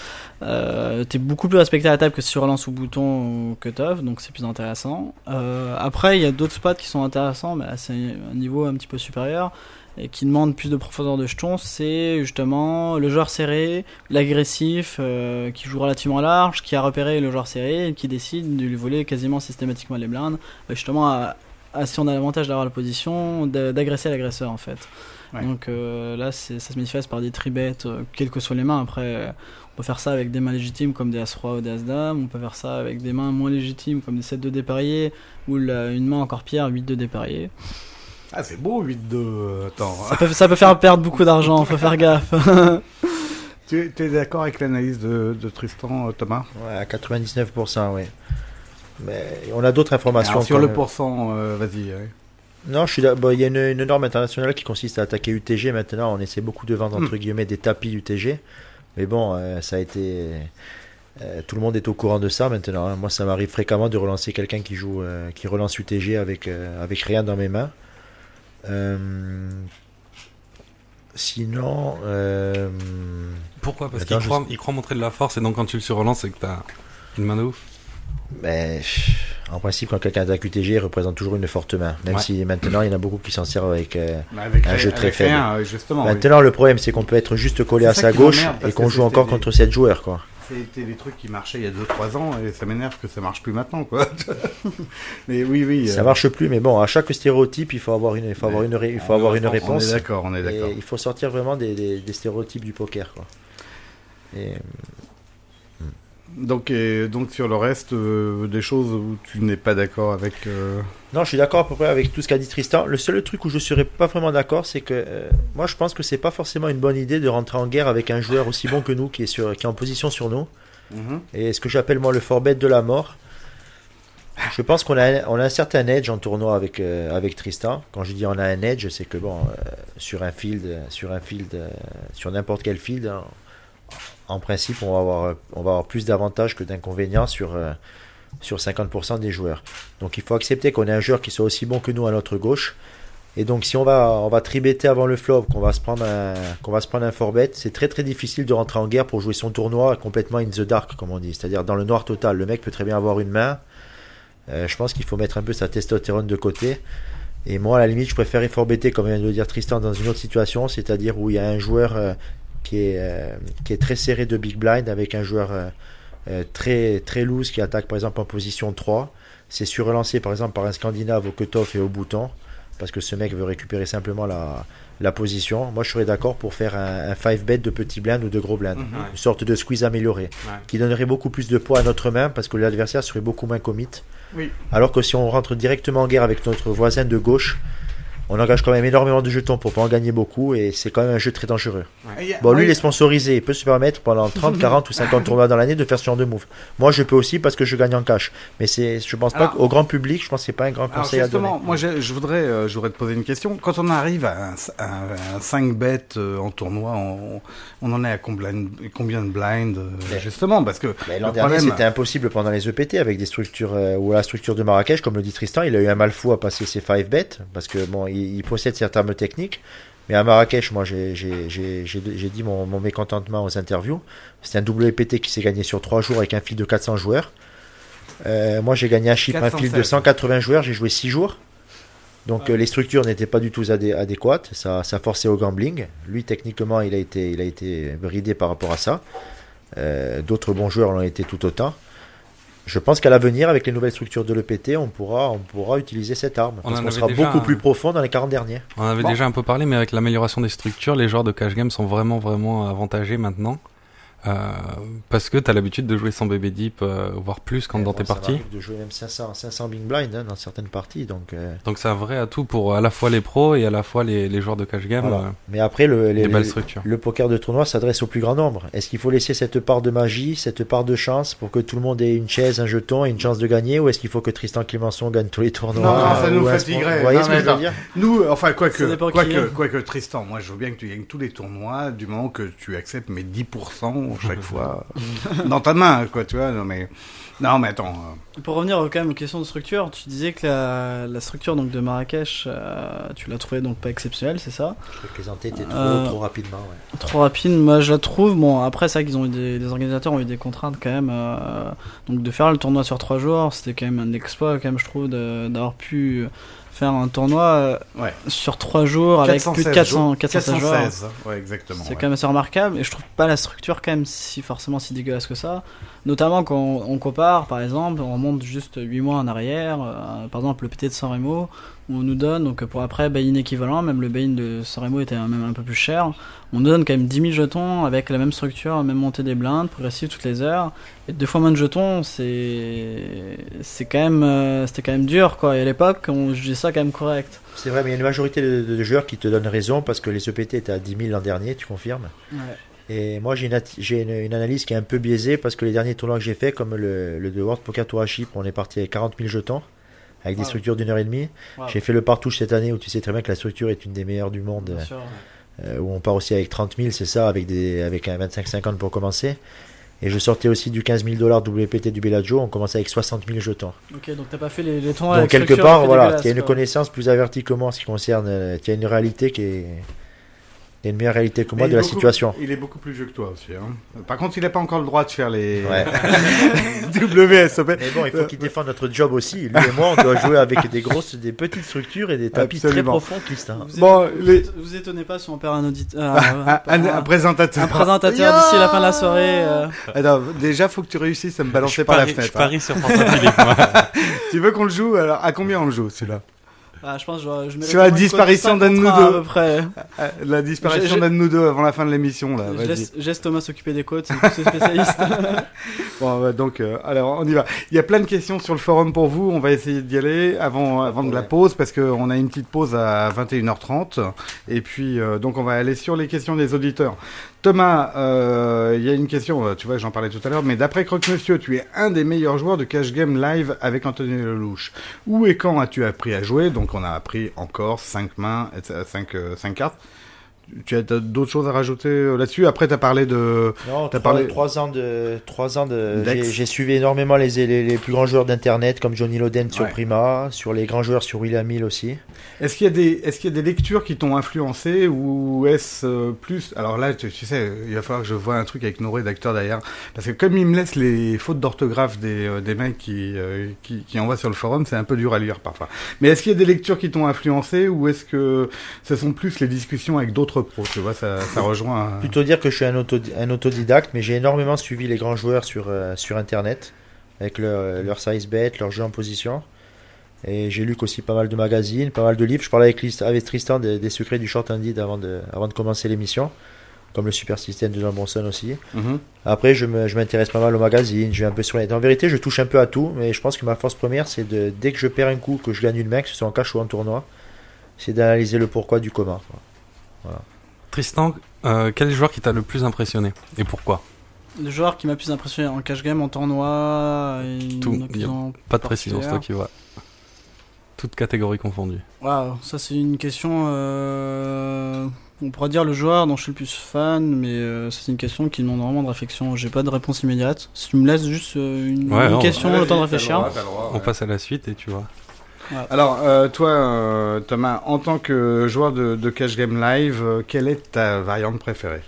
euh, t'es beaucoup plus respecté à la table que si tu relances au bouton ou cut-off, donc c'est plus intéressant. Après, il y a d'autres spots qui sont intéressants, mais à un niveau un petit peu supérieur et qui demandent plus de profondeur de jetons. C'est justement le joueur serré, l'agressif, euh, qui joue relativement large, qui a repéré le joueur serré et qui décide de lui voler quasiment systématiquement les blindes, euh, justement à, à- si on a l'avantage d'avoir la position, d'a- d'agresser l'agresseur en fait. Ouais. Donc euh, là, ça se manifeste par des tribets, euh, quelles que soient les mains. Après, on peut faire ça avec des mains légitimes comme des As-Roi ou des As-Dame. On peut faire ça avec des mains moins légitimes comme des 7-2 dépareillés ou la- une main encore pire, 8-2 dépareillés. Ah c'est beau 8-2. Attends. Ça peut, ça peut faire perdre beaucoup d'argent, faut faire gaffe. tu es d'accord avec l'analyse de, de Tristan euh, Thomas? Ouais, à 99%, ouais. Mais on a d'autres informations. Alors, sur le pourcent, euh, vas-y. ouais. Non, je suis là- bon, il y a une, une norme internationale qui consiste à attaquer UTG. Maintenant, on essaie beaucoup de vendre Hmm. entre guillemets des tapis UTG. Mais bon, euh, ça a été. euh, tout le monde est au courant de ça maintenant. hein. Moi, ça m'arrive fréquemment de relancer quelqu'un qui joue, euh, qui relance UTG avec euh, avec rien dans mes mains. Euh, sinon, euh, Pourquoi? Parce qu'il je croit, il croit montrer de la force et donc quand tu le surrelances, c'est que t'as une main de ouf. ben, pff, en principe, quand quelqu'un attaque UTG, il représente toujours une forte main. Même Ouais. si maintenant, il y en a beaucoup qui s'en servent avec. euh, Mais avec Un jeu très faible. oui. Maintenant, le problème, c'est qu'on peut être juste collé à sa gauche et qu'on joue encore contre 7 joueurs, quoi. C'était des trucs qui marchaient il y a 2-3 ans et ça m'énerve que ça marche plus maintenant, quoi. mais oui, oui. Ça euh, marche plus, mais bon, à chaque stéréotype, il faut avoir une, il faut avoir une, il faut on- avoir une on- réponse. On est d'accord, on est d'accord. Il faut sortir vraiment des, des- des stéréotypes du poker, quoi. Et, Donc, et donc sur le reste, euh, des choses où tu n'es pas d'accord avec. euh, non, je suis d'accord à peu près avec tout ce qu'a dit Tristan. Le seul truc où je serais pas vraiment d'accord, c'est que euh, moi, je pense que c'est pas forcément une bonne idée de rentrer en guerre avec un joueur aussi bon que nous, qui est sur, qui est en position sur nous. Et ce que j'appelle moi le forbet de la mort. Je pense qu'on a, un- on a un certain edge en tournoi avec, avec Tristan. Quand je dis on a un edge, c'est que bon, sur un field, sur un field, sur n'importe quel field, hein, en principe, on va avoir, plus d'avantages que d'inconvénients sur, euh, sur 50% des joueurs. Donc il faut accepter qu'on ait un joueur qui soit aussi bon que nous à notre gauche. Et donc si on va, on va tribetter avant le flop, qu'on va se prendre un, qu'on va c'est très très difficile de rentrer en guerre pour jouer son tournoi complètement in the dark, comme on dit. C'est-à-dire dans le noir total. Le mec peut très bien avoir une main. Euh, je pense qu'il faut mettre un peu sa testostérone de côté. Et moi, à la limite, je préfère forbetter, comme vient de le dire Tristan, dans une autre situation, c'est-à-dire où il y a un joueur euh, qui, est, euh, qui est très serré de big blind avec un joueur euh, euh, très, très loose qui attaque par exemple en position 3. C'est surrelancé par exemple par un Scandinave au cutoff et au bouton, parce que ce mec veut récupérer simplement la, la position. Moi, je serais d'accord pour faire un 5 bet de petit blind ou de gros blind. Mhm. Une sorte de squeeze amélioré, Ouais. qui donnerait beaucoup plus de poids à notre main, parce que l'adversaire serait beaucoup moins commit. Oui. Alors que si on rentre directement en guerre avec notre voisin de gauche, on engage quand même énormément de jetons pour pas en gagner beaucoup et c'est quand même un jeu très dangereux. Bon, lui, il est sponsorisé, il peut se permettre pendant 30, 40 ou 50 tournois dans l'année de faire ce genre de move. Moi, je peux aussi parce que je gagne en cash. Mais c'est, je pense pas qu'au grand public, je pense que c'est pas un grand conseil à donner. justement, moi je, je voudrais, euh, je voudrais te poser une question. Quand on arrive à un, un 5 bet euh, en tournoi, on, on en est à combien, combien de blind euh, justement? Parce que Mais l'an le dernier, problème- c'était impossible pendant les EPT avec des structures euh, ou la structure de Marrakech, comme le dit Tristan, il a eu un mal fou à passer ses 5 bets parce que bon, il, il possède certains termes techniques. Mais à Marrakech, moi, j'ai dit mon, mon mécontentement aux interviews. C'est un WPT qui s'est gagné sur 3 jours avec un fil de 400 joueurs. Euh, moi, j'ai gagné un chip, un fil de 416. 180 joueurs, j'ai joué 6 jours. Donc euh, les structures n'étaient pas du tout adé- adéquates, ça, ça forçait au gambling. Lui, techniquement, il a été, il a été bridé par rapport à ça. Euh, D'autres bons joueurs l'ont été tout autant. Je pense qu'à l'avenir, avec les nouvelles structures de l'EPT, on pourra, on pourra utiliser cette arme. On parce avait sera déjà beaucoup un- plus profond dans les 40 derniers. On avait Bon. déjà un peu parlé, mais avec l'amélioration des structures, les joueurs de cash game sont vraiment, vraiment avantagés maintenant. Euh, parce que tu as l'habitude de jouer sans bébé deep, euh, voire plus quand dans bon, tes ça parties. De jouer même 500, 500 big blind hein, dans certaines parties. Donc, euh, Donc c'est un vrai atout pour à la fois les pros et à la fois les, les joueurs de cash game. voilà. euh, Mais après, le, les- les- le poker de tournoi s'adresse au plus grand nombre. Est-ce qu'il faut laisser cette part de magie, cette part de chance pour que tout le monde ait une chaise, un jeton et une chance de gagner Ou est-ce qu'il faut que Tristan Clémenceau gagne tous les tournois? Non, non, ça nous fatiguerait. Vous voyez Non, ce que mais je veux dire? Nous, enfin, Ça quoique, dépend qui quoique, est. quoique Tristan, moi je veux bien que tu gagnes tous les tournois du moment que tu acceptes mes 10% chaque fois dans ta main, quoi, tu vois. Non, mais, non, mais attends. euh, Pour revenir quand même aux questions de structure, tu disais que la, la structure donc de Marrakech, euh, tu l'as trouvée donc pas exceptionnelle, c'est ça? Je plaisantais, t'es trop, Euh, trop rapidement. ouais. Trop rapide, moi je la trouve. Bon, après, c'est vrai qu'ils ont eu des, les organisateurs ont eu des contraintes quand même. euh, donc de faire le tournoi sur 3 jours, c'était quand même un exploit, quand même, je trouve, d'avoir pu faire un tournoi euh, Ouais. sur 3 jours avec plus de 416 400, jours. 416 joueurs. 416, ouais, exactement. C'est ouais. quand même assez remarquable et je trouve pas la structure quand même si forcément si dégueulasse que ça. Notamment quand on, on compare, par exemple, on remonte juste 8 mois en arrière, euh, par exemple le PT de San Remo, on nous donne, donc pour après buy-in équivalent, même le buy-in de San Remo était même un peu plus cher, on nous donne quand même 10 000 jetons avec la même structure, la même montée des blindes, progressive toutes les heures, et deux fois moins de jetons, c'est c'est quand même euh, c'était quand même dur quoi. Et à l'époque, on jugeait ça quand même correct. C'est vrai, mais il y a une majorité de, de joueurs qui te donnent raison parce que les EPT étaient à 10 000 l'an dernier, tu confirmes. Et moi, j'ai une, une, une analyse qui est un peu biaisée parce que les derniers tournois que j'ai fait, comme le, le The World Poker Tour à Chypre, on est parti avec 40 000 jetons, avec des Wow. structures d'une heure et demie. Wow. J'ai fait le partouche cette année où tu sais très bien que la structure est une des meilleures du monde, Bien sûr. euh, où on part aussi avec 30 000, c'est ça, avec, des, avec un 25-50 pour commencer. Et je sortais aussi du 15 000 dollars WPT du Bellagio, on commençait avec 60 000 jetons. Ok, donc t'as pas fait les, les tournois Donc avec quelque part, voilà, tu as une connaissance plus avertie que moi en ce qui concerne, euh, tu as une réalité qui est... Il y a une meilleure réalité que moi Mais de la est beaucoup- situation. Il est beaucoup plus vieux que toi aussi. hein. Par contre, il n'a pas encore le droit de faire les Ouais. WSOP. Mais bon, il faut qu'il défende notre job aussi. Lui et moi, on doit jouer avec des grosses, des petites structures et des tapis très profonds, Christin. Vous, Bon, les- vous, vous étonnez pas si on perd un auditeur, un, un- un présentateur. un présentateur d'ici la fin de la soirée. euh. Attends, déjà, faut que tu réussisses à me balancer Je par la parie, je fenêtre. hein. parie sur François Philippe. Tu veux qu'on le joue? Alors, à combien on le joue, celui-là? Ah, je pense que je, je Sur la disparition d'un de nous À peu près. Euh, La disparition d'un de nous deux avant la fin de l'émission, là. Je laisse, je laisse Thomas s'occuper des côtes, c'est spécialiste. Bon, bah, donc, euh, alors, on y va. Il y a plein de questions sur le forum pour vous. On va essayer d'y aller avant, avant de la pause parce qu'on a une petite pause à 21h30. Et puis, euh, donc, on va aller sur les questions des auditeurs. Thomas, euh, il y a une question, euh, tu vois, j'en parlais tout à l'heure, mais d'après Croque Monsieur, tu es un des meilleurs joueurs de cash game live avec Anthony Lelouch. Où et quand as-tu appris à jouer? Donc, on a appris encore 5 mains, 5 cartes. Tu as d'autres choses à rajouter euh, là-dessus? Après, tu as parlé de... Non, T'as trois, parlé- trois ans de, trois ans de. J'ai suivi énormément les, les, les plus grands joueurs d'internet comme Johnny Loden sur Ouais. Prima, sur les grands joueurs sur William Hill aussi. Est-ce qu'il y a des est-ce qu'il y a des lectures qui t'ont influencé ou est-ce euh, plus alors là tu, tu sais il va falloir que je vois un truc avec nos rédacteurs derrière parce que comme ils me laissent les fautes d'orthographe des, euh, des mecs qui, qui qui envoient sur le forum c'est un peu dur à lire parfois mais est-ce qu'il y a des lectures qui t'ont influencé ou est-ce que ce sont plus les discussions avec d'autres pros tu vois ça ça rejoint un- Plutôt dire que je suis un, auto, un autodidacte, mais j'ai énormément suivi les grands joueurs sur, euh, sur internet, avec leur, leur size bet, leur jeu en position. Et j'ai lu aussi pas mal de magazines, pas mal de livres. Je parlais avec, avec Tristan des, des secrets du short handed avant de, avant de commencer l'émission, comme le super système de John Bronson aussi. Mhm. Après, je me- je m'intéresse pas mal aux magazines, je vais un peu sur les... En vérité, je touche un peu à tout, mais je pense que ma force première, c'est de, dès que je perds un coup, que je gagne une main, que ce soit en cash ou en tournoi, c'est d'analyser le pourquoi du comment. quoi. Tristan, euh, quel est le joueur qui t'a le plus impressionné et pourquoi? Le joueur qui m'a plus impressionné en cash game, en tournoi, et Tout, Pas de précision, c'est toi qui vois. Toutes catégories confondues. Waouh, ça c'est une question. euh, On pourrait dire le joueur dont je suis le plus fan, mais euh, ça, c'est une question qui demande vraiment de réflexion. J'ai pas de réponse immédiate. Si tu me laisses juste euh, une, Ouais, une non, question, le temps de le réfléchir. droit, t'as le droit, On passe à la suite et tu vois. Alors euh, toi euh, Thomas en tant que joueur de, de cash game live euh, quelle est ta variante préférée?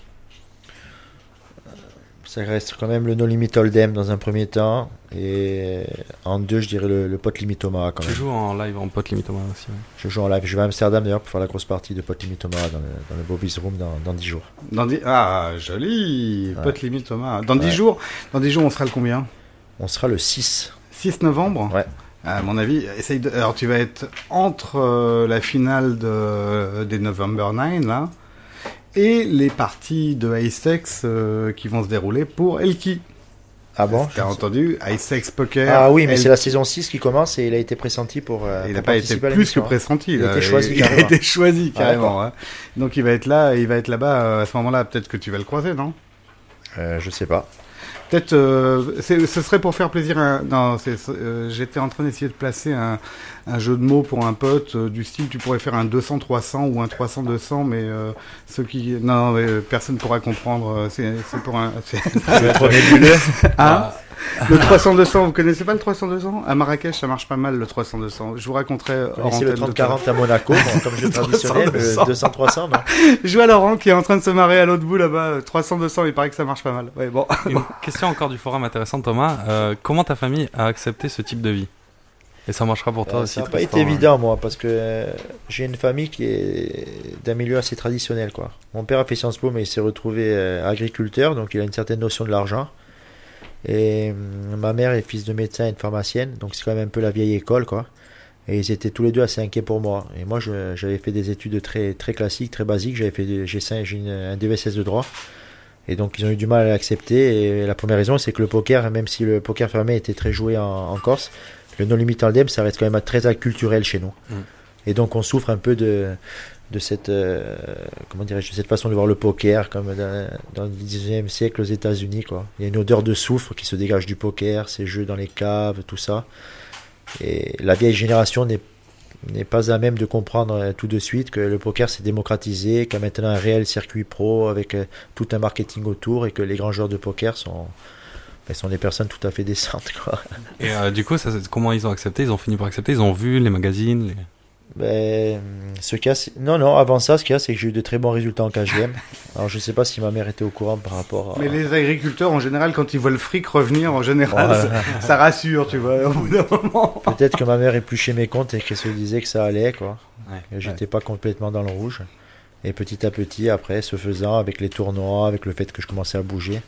Ça reste quand même le No Limit Hold'em dans un premier temps. Et en deux, je dirais le, le Pot Limit Omaha quand Tu même. joues en live en pote limite aussi. ouais. Je joue en live. Je vais à Amsterdam d'ailleurs pour faire la grosse partie de Pot Limit Omaha dans le, dans le Bobby's Room dans, dans 10 jours. Dans dix- Ah, joli Ouais. Limite Thomas. Dans 10 Ouais. jours, dans 10 jours, on sera le combien? On sera le 6. 6 novembre? Ouais. À mon avis, essaye de... Alors, tu vas être entre euh, la finale de... des November 9, là, et les parties de Icex euh, qui vont se dérouler pour Elki. Ah bon T'as entendu? Icex Poker. Ah oui, mais El- c'est la saison 6 qui commence et il a été pressenti pour. euh, Il n'a pas été plus que l'émission. pressenti. Il a été choisi Il a carrément. été choisi Ah, carrément. hein. Donc il va être là, il va être là-bas euh, à ce moment-là. Peut-être que tu vas le croiser, non? Euh, je sais pas. Peut-être, euh, ce serait pour faire plaisir. À... Non, euh, j'étais en train d'essayer de placer un, un jeu de mots pour un pote euh, du style. Tu pourrais faire un 200-300 ou un 300-200, mais euh, ceux qui, non, mais, euh, personne pourra comprendre. C'est c'est pour un. c'est- Je vais être nébuleux. Hein le 300-200, vous connaissez pas le 300-200 À Marrakech, ça marche pas mal le 300-200. Je vous raconterai. connaissez le antenne de tout à l'heure. 30-40 à Monaco, bon, comme jeu traditionnel, mais 300, le 200-300, non? Je vois Laurent qui est en train de se marrer à l'autre bout là-bas. 300-200, il paraît que ça marche pas mal. Ouais, bon. Une question encore du forum intéressante, Thomas. Euh, comment ta famille a accepté ce type de vie? Et ça marchera pour toi Euh, aussi. Ça n'a pas été évident, moi, parce que euh, j'ai une famille qui est d'un milieu assez traditionnel. Quoi. Mon père a fait Sciences Po, mais il s'est retrouvé euh, agriculteur, donc il a une certaine notion de l'argent. Et hum, ma mère est fils de médecin et de pharmacienne, donc c'est quand même un peu la vieille école. quoi. Et ils étaient tous les deux assez inquiets pour moi. Et moi, j'avais fait des études très, très classiques, très basiques. J'avais fait j'ai un DVSS de droit. Et donc, ils ont eu du mal à l'accepter. Et la première raison, c'est que le poker, même si le poker fermé était très joué en, en Corse, le No Limit Hold'em, ça reste quand même très acculturel chez nous. Mm. Et donc, on souffre un peu de, de cette, euh, comment dirais-je, cette façon de voir le poker, comme dans, dans le 19e siècle aux États-Unis. Quoi. Il y a une odeur de soufre qui se dégage du poker, ces jeux dans les caves, tout ça. Et la vieille génération n'est n'est pas à même de comprendre euh, tout de suite que le poker s'est démocratisé, qu'il y a maintenant un réel circuit pro avec euh, tout un marketing autour et que les grands joueurs de poker sont, ben, sont des personnes tout à fait décentes. Quoi. Et euh, du coup, ça, comment ils ont accepté? Ils ont fini par accepter? Ils ont vu les magazines les- Ben, ce cas, non, non, avant ça, ce qu'il y a, c'est que j'ai eu de très bons résultats en KGM. Alors, je sais pas si ma mère était au courant par rapport à. Mais les agriculteurs, en général, quand ils voient le fric revenir, en général, Voilà. ça, ça rassure, tu vois, au bout d'un moment. Peut-être que ma mère épluchait mes comptes et qu'elle se disait que ça allait, quoi. Ouais. J'étais pas complètement dans le rouge. Et petit à petit, après, ce faisant, avec les tournois, avec le fait que je commençais à bouger,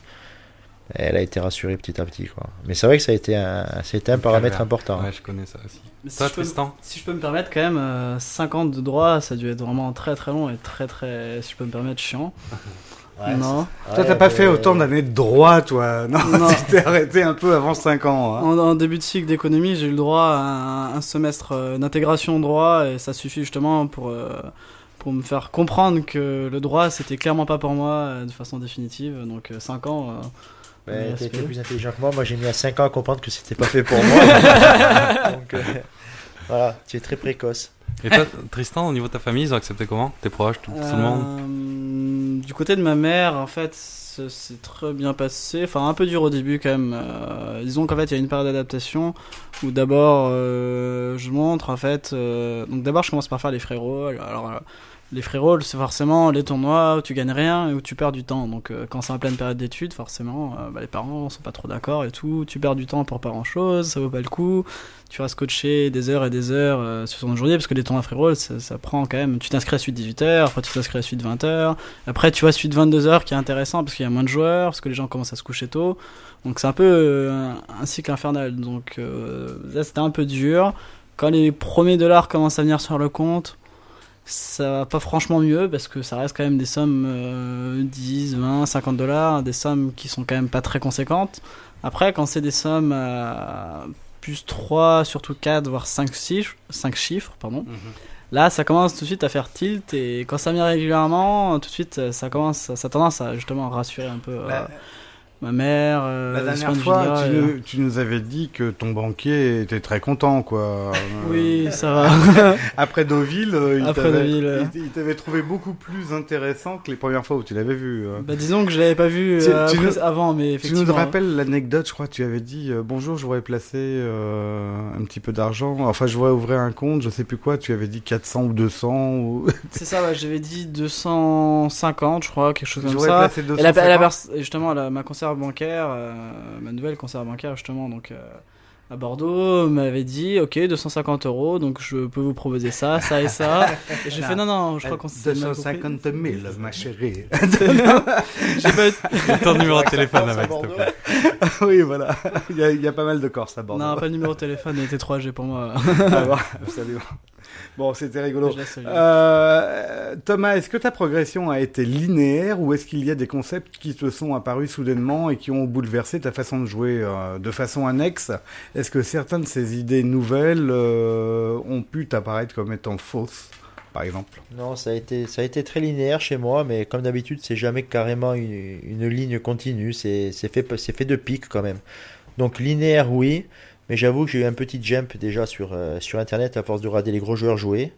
elle a été rassurée petit à petit, quoi. Mais c'est vrai que ça a été un, ça a été un paramètre important. Ouais, je connais ça aussi. Mais si Toi, je peux Si je peux me permettre, quand même, euh, 50 de droit, ça a dû être vraiment très très long et très très, si je peux me permettre, chiant. Ouais, non. Toi, t'as pas fait autant d'années de droit, toi. Non, Non. tu t'es arrêté un peu avant 5 ans. hein. En, en début de cycle d'économie, j'ai eu le droit à un, un semestre euh, d'intégration droit et ça suffit justement pour, euh, pour me faire comprendre que le droit c'était clairement pas pour moi euh, de façon définitive. Donc 5 ans. euh, C'est été peu. plus intelligent que moi. Moi, j'ai mis à 5 ans à comprendre que c'était pas fait pour moi. Donc, euh, voilà, tu es très précoce. Et toi, Tristan, au niveau de ta famille, ils ont accepté comment? Tes proches, tout, tout le monde? Euh, Du côté de ma mère, en fait, ça s'est très bien passé. Enfin, un peu dur au début quand même. Euh, disons qu'en fait, il y a une période d'adaptation où d'abord, euh, je montre en fait. euh, donc d'abord, je commence par faire les frérots. Alors, les frérots, c'est forcément les tournois où tu gagnes rien et où tu perds du temps. Donc, euh, quand c'est en pleine période d'études, forcément, euh, bah, les parents sont pas trop d'accord et tout. Tu perds du temps pour pas grand chose, ça vaut pas le coup. Tu restes coaché des heures et des heures euh, sur ton journée parce que les tournois frérolles, ça, ça prend quand même. Tu t'inscris à suite 18h, après tu t'inscris à suite 20h. Après, tu vois suite 22h qui est intéressant parce qu'il y a moins de joueurs, parce que les gens commencent à se coucher tôt. Donc, c'est un peu un, un cycle infernal. Donc, là, c'était un peu dur. Quand les premiers dollars commencent à venir sur le compte, ça va pas franchement mieux parce que ça reste quand même des sommes euh, 10, 20, 50 dollars, des sommes qui sont quand même pas très conséquentes. Après, quand c'est des sommes à plus 3, surtout 4, voire 5 chiffres, 5 chiffres pardon, là ça commence tout de suite à faire tilt et quand ça vient régulièrement, tout de suite ça commence, ça a tendance à justement rassurer un peu euh, La- ma mère. euh, La dernière de fois, vue-là, tu, et- nous, tu nous avais dit que ton banquier était très content, quoi. Oui, ça va. Après Deauville, il Après t'avait- Deauville, euh. il- t'avait trouvé beaucoup plus intéressant que les premières fois où tu l'avais vu. euh. bah, disons que je l'avais pas vu Tu- tu nous- avant, mais Tu effectivement. nous rappelles l'anecdote, je crois, tu avais dit euh, bonjour, je voudrais placer euh, un petit peu d'argent. Enfin, je voudrais ouvrir un compte, je sais plus quoi. Tu avais dit 400 ou 200 ou. C'est ça, ouais, j'avais dit 250, je crois, quelque chose comme ça. placer Et la, 250. la pers- et justement, la- ma conserve bancaire, euh, ma nouvelle conserve bancaire, justement, donc euh, à Bordeaux, m'avait dit Ok, 250 euros, donc je peux vous proposer ça, ça et ça. Et j'ai fait Non, non, je crois qu'on s'est mal compris. 250 000, ma chérie. J'ai pas- Ton numéro de téléphone, Corse à avec, s'il te Bordeaux. plaît. oui, voilà. Il y, a, il y a pas mal de Corses à Bordeaux. Non, pas le numéro de téléphone, il était 3G pour moi. Ah bon, absolument. Bon, c'était rigolo. Euh, Thomas, est-ce que ta progression a été linéaire ou est-ce qu'il y a des concepts qui te sont apparus soudainement et qui ont bouleversé ta façon de jouer euh, de façon annexe? Est-ce que certaines de ces idées nouvelles euh, ont pu t'apparaître comme étant fausses, par exemple? Non, ça a été, ça a été très linéaire chez moi, mais comme d'habitude, c'est jamais carrément une, une ligne continue. C'est c'est fait, c'est fait de pics quand même. Donc linéaire, oui, mais j'avoue que j'ai eu un petit jump déjà sur, euh, sur Internet à force de regarder les gros joueurs jouer.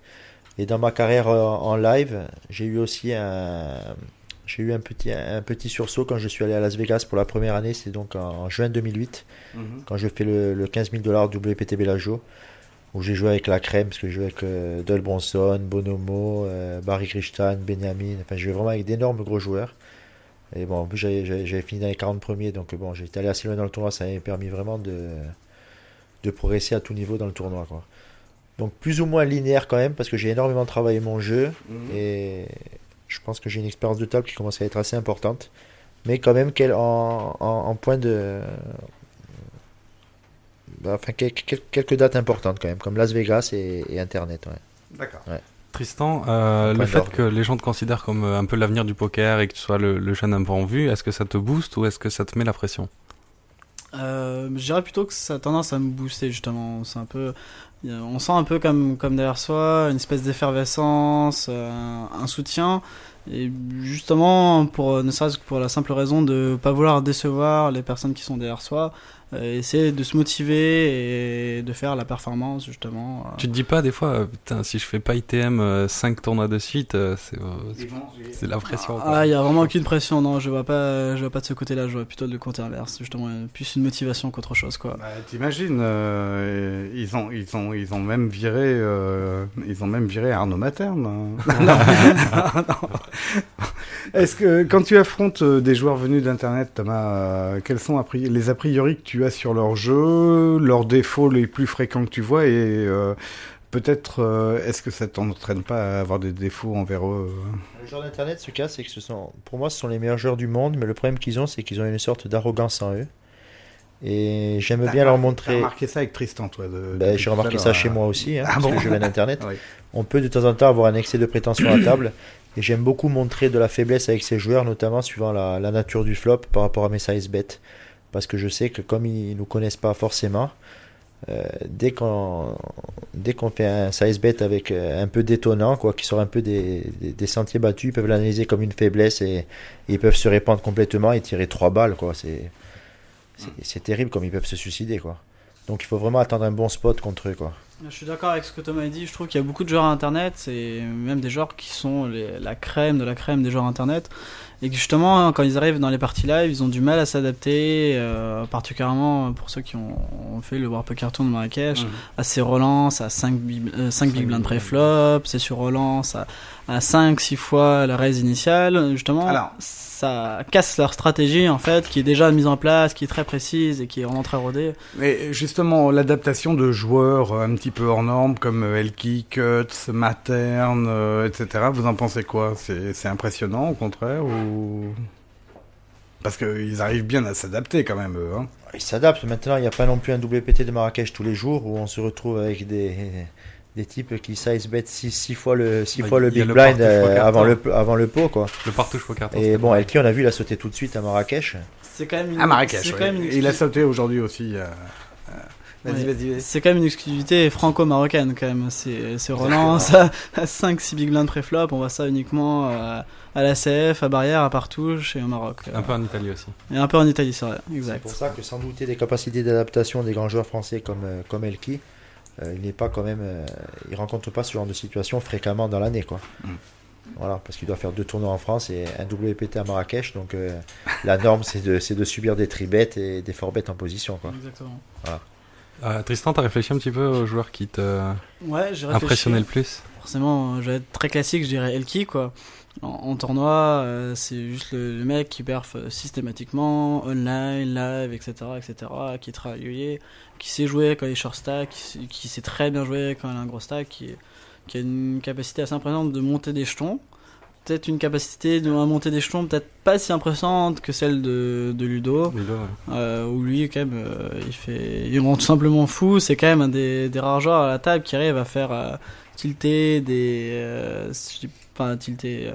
Et dans ma carrière euh, en live, j'ai eu aussi un, j'ai eu un petit, un petit sursaut quand je suis allé à Las Vegas pour la première année. C'est donc en, en juin 2008, quand je fais le, le 15 000 dollars WPT Bellagio où j'ai joué avec la crème, parce que j'ai joué avec euh, Doyle Bronson, Bonomo, euh, Barry Christian, Benjamin, enfin j'ai joué vraiment avec d'énormes gros joueurs. Et bon, en plus j'avais fini dans les 40 premiers, donc bon, j'étais allé assez loin dans le tournoi, ça m'avait permis vraiment de, de progresser à tout niveau dans le tournoi. Quoi. Donc plus ou moins linéaire quand même, parce que j'ai énormément travaillé mon jeu, et je pense que j'ai une expérience de table qui commence à être assez importante, mais quand même quel- en, en, en point de... bah, Enfin, quel- quel- quelques dates importantes quand même, comme Las Vegas et, et Internet. Ouais. D'accord. Tristan, euh, le fait que les gens te considèrent comme euh, un peu l'avenir du poker et que tu sois le, le jeune un peu en vue, est-ce que ça te booste ou est-ce que ça te met la pression? Euh, je dirais plutôt que ça a tendance à me booster justement. C'est un peu, a- on sent un peu comme comme derrière soi une espèce d'effervescence, euh, un soutien. Et justement, pour ne serait-ce que pour la simple raison de pas vouloir décevoir les personnes qui sont derrière soi, euh, essayer de se motiver et de faire la performance justement. euh. Tu te dis pas des fois, euh, putain, si je fais pas ITM 5 tournois de suite, euh, c'est euh, la pression. quoi. Ah, il y a vraiment aucune pression, non, je vois pas, je vois pas de ce côté-là, je vois plutôt le côté inverse, justement, euh, plus une motivation qu'autre chose, quoi. Bah, T'imagines, euh, ils ont, ils ont, ils ont même viré, euh, ils ont même viré Arnaud Materne. hein. Non. Non. Est-ce que quand tu affrontes euh, des joueurs venus d'Internet, Thomas, euh, quels sont les a priori que tu as sur leur jeu, leurs défauts les plus fréquents que tu vois et euh, peut-être euh, est-ce que ça t'entraîne pas à avoir des défauts envers eux Les joueurs d'internet, ce cas, c'est que ce sont, pour moi, ce sont les meilleurs joueurs du monde, mais le problème qu'ils ont, c'est qu'ils ont une sorte d'arrogance en eux. Et j'aime bien leur montrer. T'as remarqué ça avec Tristan, toi Ben, j'ai remarqué ça chez moi aussi, hein, Ah parce bon que je viens d'internet. Oui. On peut de temps en temps avoir un excès de prétention à table, et j'aime beaucoup montrer de la faiblesse avec ces joueurs, notamment suivant la, nature du flop par rapport à mes size bets, parce que je sais que comme ils nous connaissent pas forcément, euh, dès qu'on dès qu'on fait un size bet avec euh, un peu détonnant, quoi, qui sort un peu des, des, sentiers battus, ils peuvent l'analyser comme une faiblesse et, ils peuvent se répandre complètement et tirer trois balles, quoi. C'est- c'est terrible comme ils peuvent se suicider, quoi. Donc il faut vraiment attendre un bon spot contre eux, quoi. Je suis d'accord avec ce que Thomas a dit. Je trouve qu'il y a beaucoup de joueurs internet, et même des joueurs qui sont les- la crème de la crème des joueurs internet. Et que justement, hein, quand ils arrivent dans les parties live, ils ont du mal à s'adapter, euh, particulièrement pour ceux qui ont, ont fait le War Poker Tour de Marrakech, Mhm. à ces relances, à 5 big, euh, 5 big blind pré-flop, c'est sur relance, à, à 5-6 fois la raise initiale. Justement, Alors. Ça casse leur stratégie, en fait, qui est déjà mise en place, qui est très précise et qui est vraiment très rodée. Mais justement, l'adaptation de joueurs euh, un petit peu hors normes comme euh, Elki, Cuts, Materne, euh, etc., vous en pensez quoi? C'est c'est impressionnant au contraire ou... Parce qu'ils arrivent bien à s'adapter quand même, eux. Hein. Ils s'adaptent. Maintenant, il n'y a pas non plus un WPT de Marrakech tous les jours où on se retrouve avec des, des types qui size bet 6 fois le, six Bah, fois le big le blind euh, avant, le, avant le pot. Quoi. Le partouche au carton. Et bon. Elki, on a vu, il a sauté tout de suite à Marrakech. C'est quand même une, À Marrakech, c'est ouais. quand même une Et il a sauté aujourd'hui aussi. euh, euh, Vas-y, Ouais. vas-y, vas-y. C'est quand même une exclusivité franco-marocaine quand même. C'est c'est relance à, à 5-6 big blind pré-flop. On voit ça uniquement euh, à la CF, à Barrière, à Partouche et au Maroc. Un peu en Italie aussi. Et un peu en Italie, c'est vrai. C'est pour ça que sans douter des capacités d'adaptation des grands joueurs français comme, euh, comme Elki, euh, il n'est pas quand même, euh, il rencontre pas ce genre de situation fréquemment dans l'année, quoi. Mm. Voilà, parce qu'il doit faire deux tournois en France et un WPT à Marrakech, donc euh, la norme c'est de, c'est de subir des tribets et des forbets en position, quoi. Exactement. Euh, Tristan, t'as réfléchi un petit peu aux joueurs qui te Ouais, impressionnaient le plus? Forcément, euh, je vais être très classique, je dirais Elki quoi. En, en tournoi, euh, c'est juste le, le mec qui perf euh, systématiquement, online, live, etc., etc., qui est très régulier, qui sait jouer quand il est short stack, qui, sait- qui sait très bien jouer quand il a un gros stack, qui, qui a une capacité assez impressionnante de monter des jetons. Peut-être une capacité de à monter des jetons peut-être pas si impressionnante que celle de, de Ludo. Ludo, ouais. Euh, où lui quand même euh, il fait il rend tout simplement fou c'est quand même un des, des rares joueurs à la table qui arrive à faire euh, tilter des je dis pas tilter euh,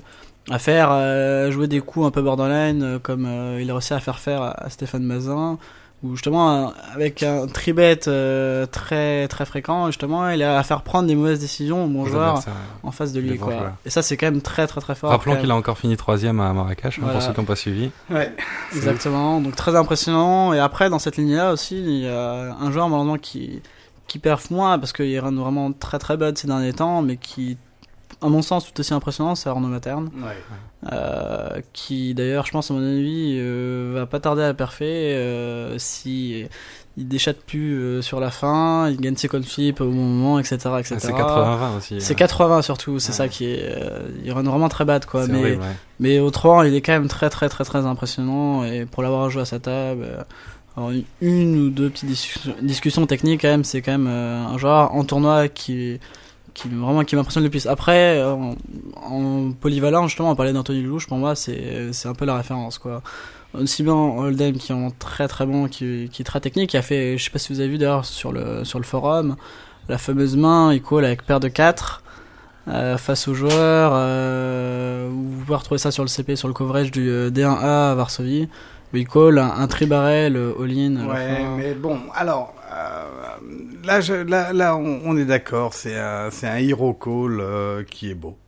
à faire euh, jouer des coups un peu borderline euh, comme euh, il a réussi à faire faire à, à Stéphane Mazin où justement avec un tribet très très fréquent justement il a à faire prendre des mauvaises décisions au bon Aux joueur en face de lui quoi joueurs. et ça c'est quand même très très très fort Rappelons qu'il a encore fini troisième à Marrakech, hein, pour ceux qui n'ont pas suivi. Ouais. Exactement, donc très impressionnant. Et après, dans cette ligne-là aussi, il y a un joueur malheureusement qui, qui perf moins parce qu'il run vraiment très très bad ces derniers temps, mais qui, à mon sens, tout aussi impressionnant, c'est Arnaud Materne. Ouais. Euh, qui d'ailleurs, je pense, à mon avis, euh, va pas tarder à perfer euh, si il déchatte plus euh, sur la fin, il gagne ses conflips au bon moment, etc. etc. Ah, C'est 80-20 aussi. C'est hein. 80 surtout, c'est Ouais. ça qui est. euh, il run vraiment très bad quoi. C'est Mais, horrible, ouais. mais au 3, il est quand même très très très très impressionnant et pour l'avoir joué à sa table, euh, une, une ou deux petites discussions, discussions techniques quand même, c'est quand même euh, un joueur en tournoi qui qui vraiment qui m'impressionne le plus. Après, euh, en, en polyvalent justement, on parlait d'Anthony Lelouch, pour moi c'est un peu la référence quoi. Aussi bien Hold'em qui est très très bon, qui, qui est très technique, qui a fait, je sais pas si vous avez vu d'ailleurs sur le sur le forum, la fameuse main equal avec paire de 4 euh, face aux joueurs. euh, vous pouvez retrouver ça sur le CP, sur le coverage du euh, D1A à Varsovie. où il colle un, un tribarrel all-in. Ouais, mais bon, alors euh, là, là, là, on, est d'accord. C'est un, c'est hero call euh, qui est beau,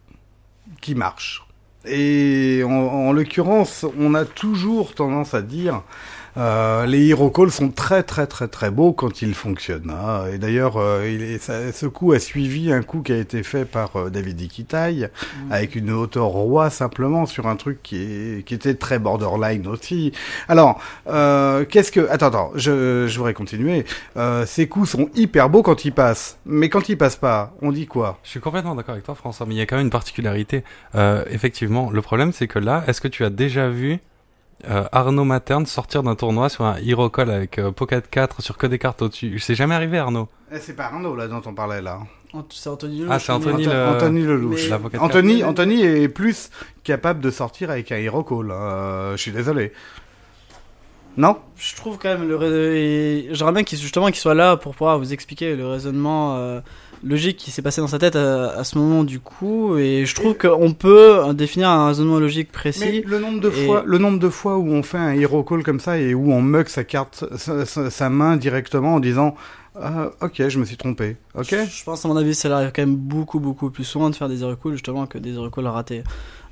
qui marche. Et en l'occurrence, on a toujours tendance à dire. Euh, les hero calls sont très très très très beaux quand ils fonctionnent. hein. Et d'ailleurs, euh, il est- ça- ce coup a suivi un coup qui a été fait par euh, David Iquitai, avec une hauteur roi simplement sur un truc qui, est, qui était très borderline aussi. Alors, euh, qu'est-ce que... Attends, attends, je, je voudrais continuer. Euh, ces coups sont hyper beaux quand ils passent, mais quand ils passent pas, on dit quoi? Je suis complètement d'accord avec toi, François, mais il y a quand même une particularité. Euh, effectivement, le problème, c'est que là, est-ce que tu as déjà vu euh, Arnaud Materne sortir d'un tournoi sur un Hero Call avec euh, Pocket 4 sur que des cartes au-dessus C'est jamais arrivé, Arnaud. Eh, C'est pas Arnaud là dont on parlait là. C'est Anthony Ah, c'est Anthony le- Anthony Lelouch. Mais- Anthony, 4. Anthony est plus capable de sortir avec un hero call. hein. Euh, je suis désolé. Non? Je trouve quand même le j'aimerais bien qu'il justement qu'il soit là pour pouvoir vous expliquer le raisonnement euh, logique qui s'est passé dans sa tête à, à ce moment du coup et je trouve qu'on peut définir un raisonnement logique Mais précis. le nombre de Et- fois, le nombre de fois où on fait un hero call comme ça et où on mug sa carte, sa, sa- sa main directement en disant ah, ok, je me suis trompé. Ok? Je, je pense à mon avis ça arrive quand même beaucoup beaucoup plus souvent de faire des recalls justement que des recalls ratés.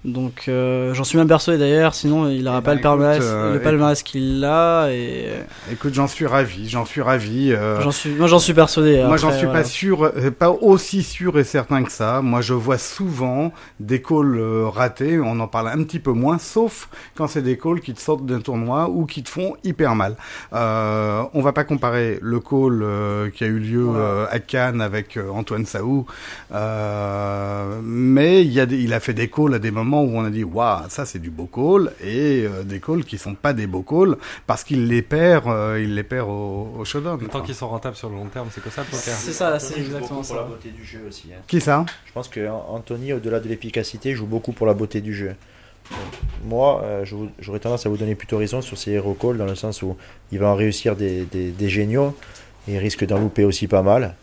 Donc euh, j'en suis même persuadé d'ailleurs, sinon il n'aura Eh pas ben, le palmarès, euh, le palmarès qu'il a et Écoute, j'en suis ravi, j'en suis ravi. euh, j'en suis, moi j'en suis persuadé. Moi, j'en suis voilà. pas sûr, euh, pas aussi sûr et certain que ça. Moi, je vois souvent des calls euh, ratés. On en parle un petit peu moins, sauf quand c'est des calls qui te sortent d'un tournoi ou qui te font hyper mal. Euh, on va pas comparer le call qui a eu lieu à Cannes avec Antoine Saou, euh, mais il y a des, il a fait des calls à des moments où on a dit waouh, ça c'est du beau call, et euh, des calls qui sont pas des beaux calls parce qu'il les perd, euh, il les perd au, au showdown. Tant qu'ils sont rentables sur le long terme, c'est que ça le poker. C'est ça, c'est exactement beaucoup pour la ça. beauté du jeu aussi. hein. Qui ça? Je pense que Anthony, au-delà de l'efficacité, joue beaucoup pour la beauté du jeu. Moi, euh, j'aurais tendance à vous donner plutôt raison sur ces hero calls, dans le sens où il va en réussir des, des- des géniaux et il risque d'en louper aussi pas mal.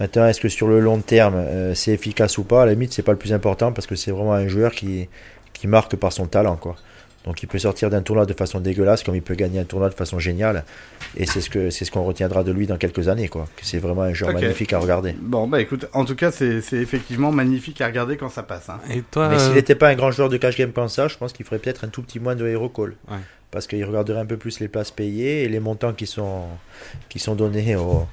Maintenant, est-ce que sur le long terme, euh, c'est efficace ou pas? À la limite, c'est pas le plus important parce que c'est vraiment un joueur qui, qui marque par son talent. Quoi. Donc, il peut sortir d'un tournoi de façon dégueulasse comme il peut gagner un tournoi de façon géniale. Et c'est ce que c'est ce qu'on retiendra de lui dans quelques années. Quoi. Que c'est vraiment un joueur magnifique à regarder. Bon, bah écoute, en tout cas, c'est c'est effectivement magnifique à regarder quand ça passe. Hein. Et toi, Mais s'il euh, n'était pas un grand joueur de cash game comme ça, je pense qu'il ferait peut-être un tout petit moins de hero call. Ouais. Parce qu'il regarderait un peu plus les places payées et les montants qui sont, qui sont donnés aux,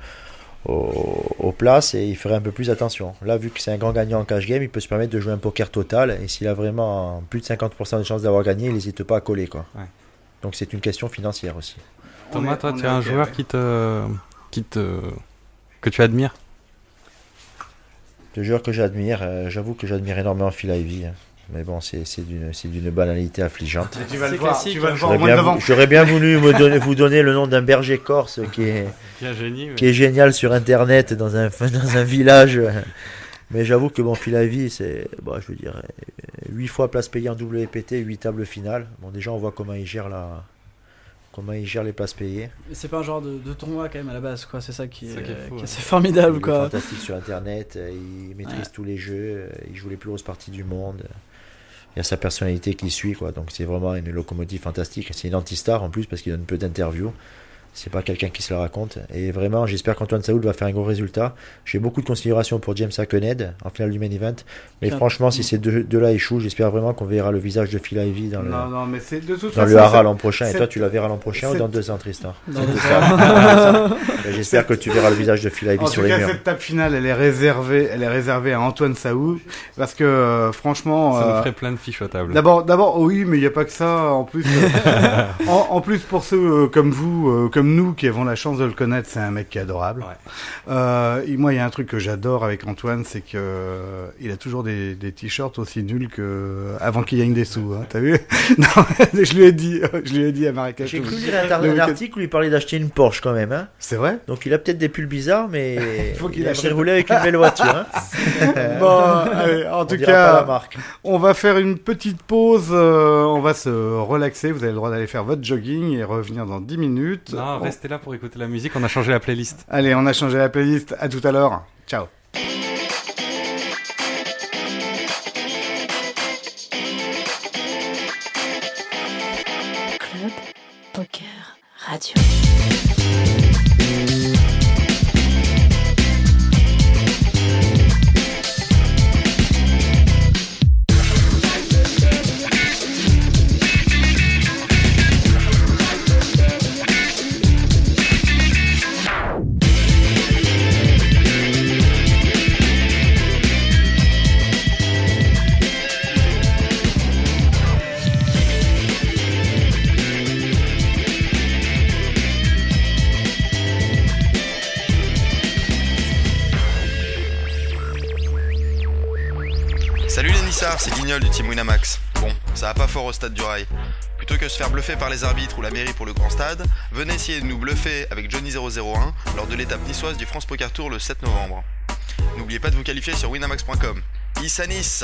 aux, aux places et il ferait un peu plus attention. Là, vu que c'est un grand gagnant en cash game, il peut se permettre de jouer un poker total et s'il a vraiment plus de 50% de chances d'avoir gagné, il n'hésite pas à coller. Quoi. Ouais. Donc c'est une question financière aussi. Thomas, toi, tu as un joueur ouais. qui te, qui te, que tu admires? De joueurs que j'admire, euh, j'avoue que j'admire énormément Phil Ivey. Mais bon, c'est c'est d'une c'est d'une banalité affligeante. Tu vas C'est le voir, classique, tu vas le hein. voir au J'aurais moins bien, devant. vou- j'aurais bien voulu me donner, vous donner le nom d'un berger corse qui est, Qui a génie. qui est génial sur internet dans un, dans un village. Mais j'avoue que bon, Phil Ivey, c'est, bon, je veux dire, 8 fois place payée en WPT, 8 tables finales. Bon, déjà, on voit comment il gère la, comment il gère les places payées. Mais c'est pas un genre de, de tournoi quand même à la base, quoi. C'est ça qui est, C'est ça qui est fou, qui est ouais. assez Il formidable, est quoi. fantastique sur internet, euh, il maîtrise Ouais. tous les jeux, euh, il joue les plus grosses parties du monde. Il y a sa personnalité qui suit, quoi. Donc c'est vraiment une locomotive fantastique. C'est une anti-star en plus parce qu'il donne peu d'interviews. C'est pas quelqu'un qui se la raconte. Et vraiment, j'espère qu'Antoine Saoud va faire un gros résultat. J'ai beaucoup de considération pour James Hackenhead en finale du main event. Mais franchement, si ces deux- deux-là échouent, j'espère vraiment qu'on verra le visage de Phil Ivey dans le, Non, non, mais de toute dans façon. le hara l'an prochain. Et toi, tu la verras l'an prochain ou dans deux ans, Tristan? J'espère que tu verras le visage de Phil Ivey sur tout les cas, murs. cette table finale, elle est réservée, elle est réservée à Antoine Saou, parce que euh, franchement, Ça euh, nous ferait plein de fiches à table. D'abord, d'abord, oui, mais il n'y a pas que ça. En plus, euh, en, en plus pour ceux euh, comme vous, euh, comme nous, qui avons la chance de le connaître, c'est un mec qui est adorable. Ouais. Euh, et moi, il y a un truc que j'adore avec Antoine, c'est que euh, il a toujours des, des t-shirts aussi nuls que avant qu'il gagne des sous. Hein, T'as vu? Non, je lui ai dit, je lui ai dit à Marrakech. J'ai cru lire un, article où il parlait d'acheter une Porsche quand même. Hein C'est vrai? Donc il a peut-être des pulls bizarres, mais Faut qu'il il achète. rouler avec une belle voiture. Hein Bon, allez, en On tout cas, marque. on va faire une petite pause. euh, on va se relaxer. Vous avez le droit d'aller faire votre jogging et revenir dans 10 minutes. Non, Restez là pour écouter la musique. On a changé la playlist. Allez, on a changé la playlist. À tout à l'heure. Ciao. Club Poker Radio. C'est Guignol du team Winamax. Bon, ça va pas fort au stade du rail. Plutôt que se faire bluffer par les arbitres ou la mairie pour le grand stade, venez essayer de nous bluffer avec Johnny001 lors de l'étape niçoise du France Poker Tour le 7 novembre. N'oubliez pas de vous qualifier sur winamax.com. Issa Nice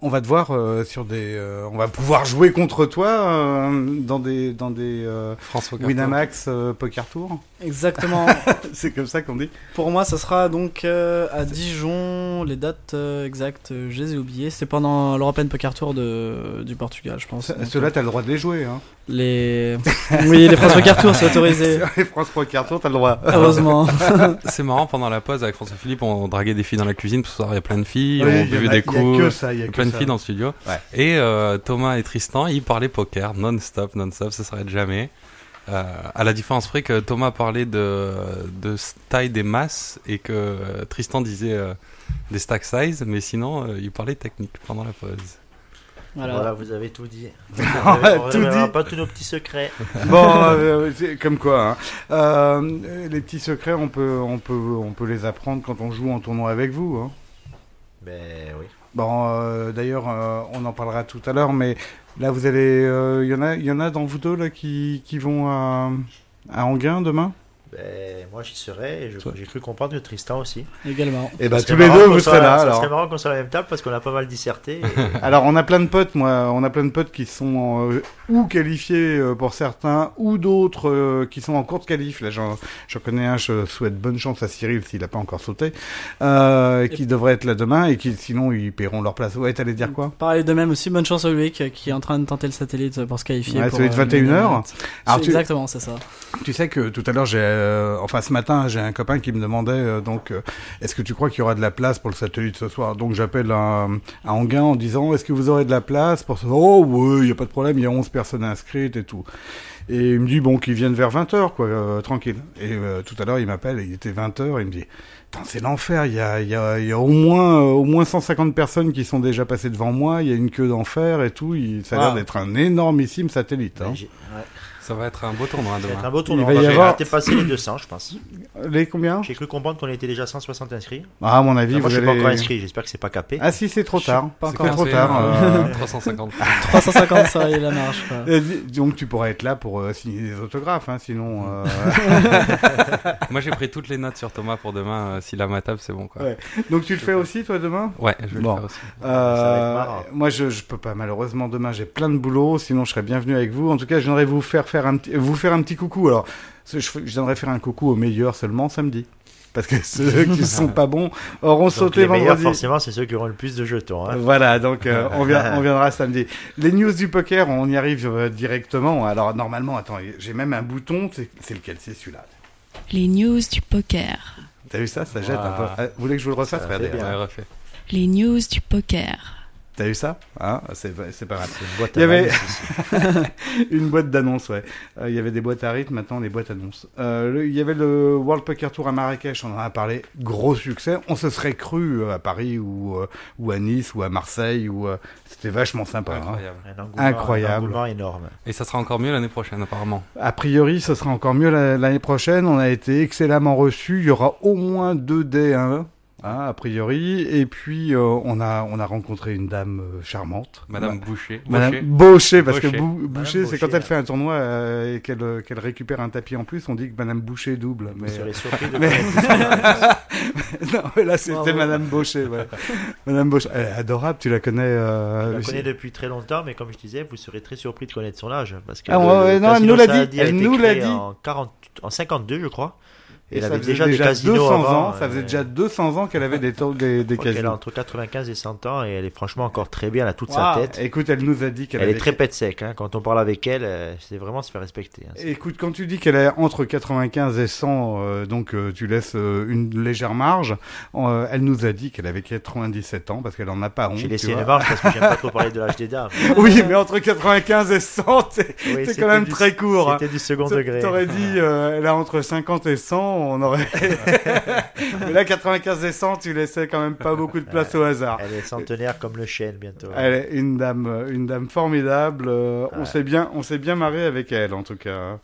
On va te voir euh, sur des. euh, on va pouvoir jouer contre toi euh, dans des dans des euh, Winamax euh, Poker Tour. Exactement. C'est comme ça qu'on dit. Pour moi, ça sera donc euh, à Dijon. Les dates euh, exactes, euh, je les ai oubliées. C'est pendant l'European Poker Tour de, du Portugal, je pense. Ceux-là, t'as le droit de les jouer. Hein. les... oui, les France Poker Tour, c'est autorisé. Les France Poker Tour, t'as le droit. Heureusement. C'est marrant, pendant la pause avec François Philippe, on draguait des filles dans la cuisine, parce qu'il y a plein de filles, Oui, on il y en buvait a- des il y a coups. que ça, il y a que plein de ça. filles dans le studio. Ouais. Et euh, Thomas et Tristan, ils parlaient poker non-stop, non-stop, ça s'arrête jamais. Euh, à la différence près que Thomas parlait de, de taille des masses et que euh, Tristan disait euh, des stack size, mais sinon euh, il parlait technique pendant la pause. Voilà. Voilà, vous avez tout dit. Tout on révélera dit. pas tous nos petits secrets. Bon, euh, c'est comme quoi. hein. Euh, les petits secrets, on peut, on peut, on peut les apprendre quand on joue en tournoi avec vous. Hein. Ben oui. Bon, euh, d'ailleurs, euh, on en parlera tout à l'heure, mais là, vous allez, euh, il y en a, il y en a dans vous deux là qui, qui vont à, à demain? Ben, moi j'y serai et j'ai cru comprendre que Tristan aussi. Également. Et bah Ça tous les deux, vous serez là. Ça Alors, serait marrant qu'on soit à la même table parce qu'on a pas mal disserté. et- alors, on a plein de potes, moi, on a plein de potes qui sont euh, ou qualifiés euh, pour certains, ou d'autres euh, qui sont en cours de qualif. Là, j'en, j'en connais un. Je souhaite bonne chance à Cyril s'il n'a pas encore sauté, euh, qui devrait être là demain et qui, sinon, ils paieront leur place. Ouais, t'allais dire quoi? Pareil de même aussi, bonne chance à Ulrich euh, qui est en train de tenter le satellite pour se qualifier. Ouais, pour, celui de euh, 21 le heures. Main Alors, C'est tu- Exactement, c'est ça. Tu sais que tout à l'heure, j'ai, euh, enfin ce matin, j'ai un copain qui me demandait euh, donc, euh, est-ce que tu crois qu'il y aura de la place pour le satellite ce soir? Donc j'appelle à, à Anguin en disant, est-ce que vous aurez de la place pour ce Oh oui, il y a pas de problème, il y a 11 personnes inscrites et tout. Et il me dit bon qu'ils viennent vers 20h quoi, tranquille. Et tout à l'heure, il m'appelle, il était 20h, il me dit c'est l'enfer, il y a, il y, a, il y a au moins euh, au moins 150 personnes qui sont déjà passées devant moi, il y a une queue d'enfer et tout, il, ça a l'air d'être un énormissime satellite. Hein. Ouais, Ça va être un beau tournoi ça va demain. être un beau tournoi. Il va y On avoir- été passé les 200, je pense. Les combien J'ai cru comprendre qu'on était déjà 160 inscrits. Ah, à mon avis, moi, vous je suis allez... pas encore inscrit. J'espère que c'est pas capé. Ah si, c'est trop Je suis tard. pas encore trop tard. euh, euh. 350. 350, ça y est, la marche. quoi. Euh, Donc tu pourras être là pour euh, signer des autographes, hein, sinon. euh, Moi j'ai pris toutes les notes sur Thomas pour demain. euh, S'il a ma table, c'est bon quoi. Ouais. Donc tu le fais aussi toi demain Ouais, je vais Bon. le faire aussi. Euh, Ça va être marrant. Moi je je peux pas malheureusement demain j'ai plein de boulot, sinon je serais bienvenu avec vous. En tout cas, j'aimerais vous faire faire un petit vous faire un petit coucou. Alors je je j'aimerais faire un coucou aux meilleurs seulement samedi. Parce que ceux qui sont pas bons auront Donc, sauté les meilleurs, vendredi. forcément, c'est ceux qui auront le plus de jetons. hein. Voilà, donc euh, on, vient, on viendra samedi. Les news du poker, on y arrive euh, directement. Alors normalement, attends, j'ai même un bouton, c'est lequel? C'est celui-là. Les news du poker. T'as vu ça? Ça jette un peu. Ah, vous voulez que je vous le refasse? Regardez. refait. Les news du poker. T'as vu ça hein C'est pas mal. C'est une boîte Il y avait-. Une boîte d'annonces, ouais. Euh, Il y avait des boîtes à rythme, maintenant les boîtes annonces. Euh, le- il y avait le World Poker Tour à Marrakech, on en a parlé, gros succès. On se serait cru euh, à Paris ou, euh, ou à Nice ou à Marseille ou euh, c'était vachement sympa. hein. Incroyable. Un engouement- Incroyable. Un engouement énorme. Et ça sera encore mieux l'année prochaine apparemment. A priori, ce sera encore mieux la- l'année prochaine. On a été excellemment reçus. Il y aura au moins deux D1, hein, a priori. Et puis, euh, on, a, on a rencontré une dame euh, charmante. Madame Ma- Boucher. Madame Boucher. Boucher, parce Boucher. que Bou- Boucher, c'est quand elle fait un tournoi euh, et qu'elle euh, qu'elle récupère un tapis en plus, on dit que Madame Boucher double. Vous Mais... serez surpris de mais- non, mais là, c'était. Madame Boucher. Ouais. Madame Boucher, elle est adorable, tu la connais. euh, Je la aussi. connais depuis très longtemps, mais comme je disais, vous serez très surpris de connaître son âge. Parce que Ah, le- ouais, ouais, le non, elle nous l'a dit, elle nous l'a dit. En, 40, en 52, je crois. Et elle ça avait faisait déjà des casinos 200 avant, ans, ça faisait euh, déjà 200 ans qu'elle avait des, des, crois qu'elle a casinos. entre 95 et 100 ans et elle est franchement encore très bien, elle a toute sa tête. Écoute, elle nous a dit qu'elle Elle avait est très pète sec, hein. quand on parle avec elle, euh, c'est vraiment se faire respecter. hein. Écoute, quand tu dis qu'elle est entre 95 et 100, euh, donc euh, tu laisses euh, une légère marge, euh, elle nous a dit qu'elle avait 97 ans parce qu'elle en a pas honte. J'ai laissé une marge parce que j'aime pas trop parler de l'âge des dames. oui, mais entre 95 et 100, t'es Oui, t'es c'était quand même du- très court. hein. C'était du second degré. T'aurais dit, euh, elle a entre 50 et 100, on aurait. mais là, 95 et 100, tu laissais quand même pas beaucoup de place au hasard. Elle est centenaire comme le chêne bientôt. Elle est une dame, euh, une dame formidable. euh, On s'est bien, on s'est bien marré avec elle, en tout cas,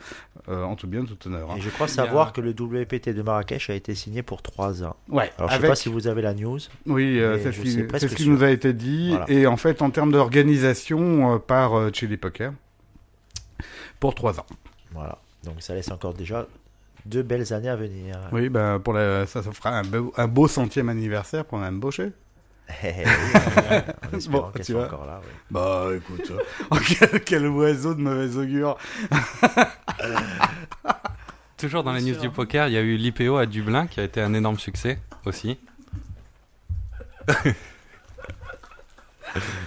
Euh, en tout bien, tout honneur. hein. Et je crois savoir que le WPT de Marrakech a été signé pour 3 ans. Ouais. Alors je sais avec- pas si vous avez la news. Oui, euh, c'est ce qui, sais ce nous a été dit. Voilà. Et en fait, en termes d'organisation, euh, par euh, Chili Poker pour trois ans. Voilà. Donc ça laisse encore déjà deux belles années à venir. Oui, ben pour la, ça, ça fera un beau, un beau centième anniversaire pour Mme Baucher. Oui, en espérant Bon, tu vois. encore là. oui. Bah, écoute, euh, oh, quel, quel oiseau de mauvais augure. Toujours dans les news du poker, il y a eu l'IPO à Dublin qui a été un énorme succès aussi.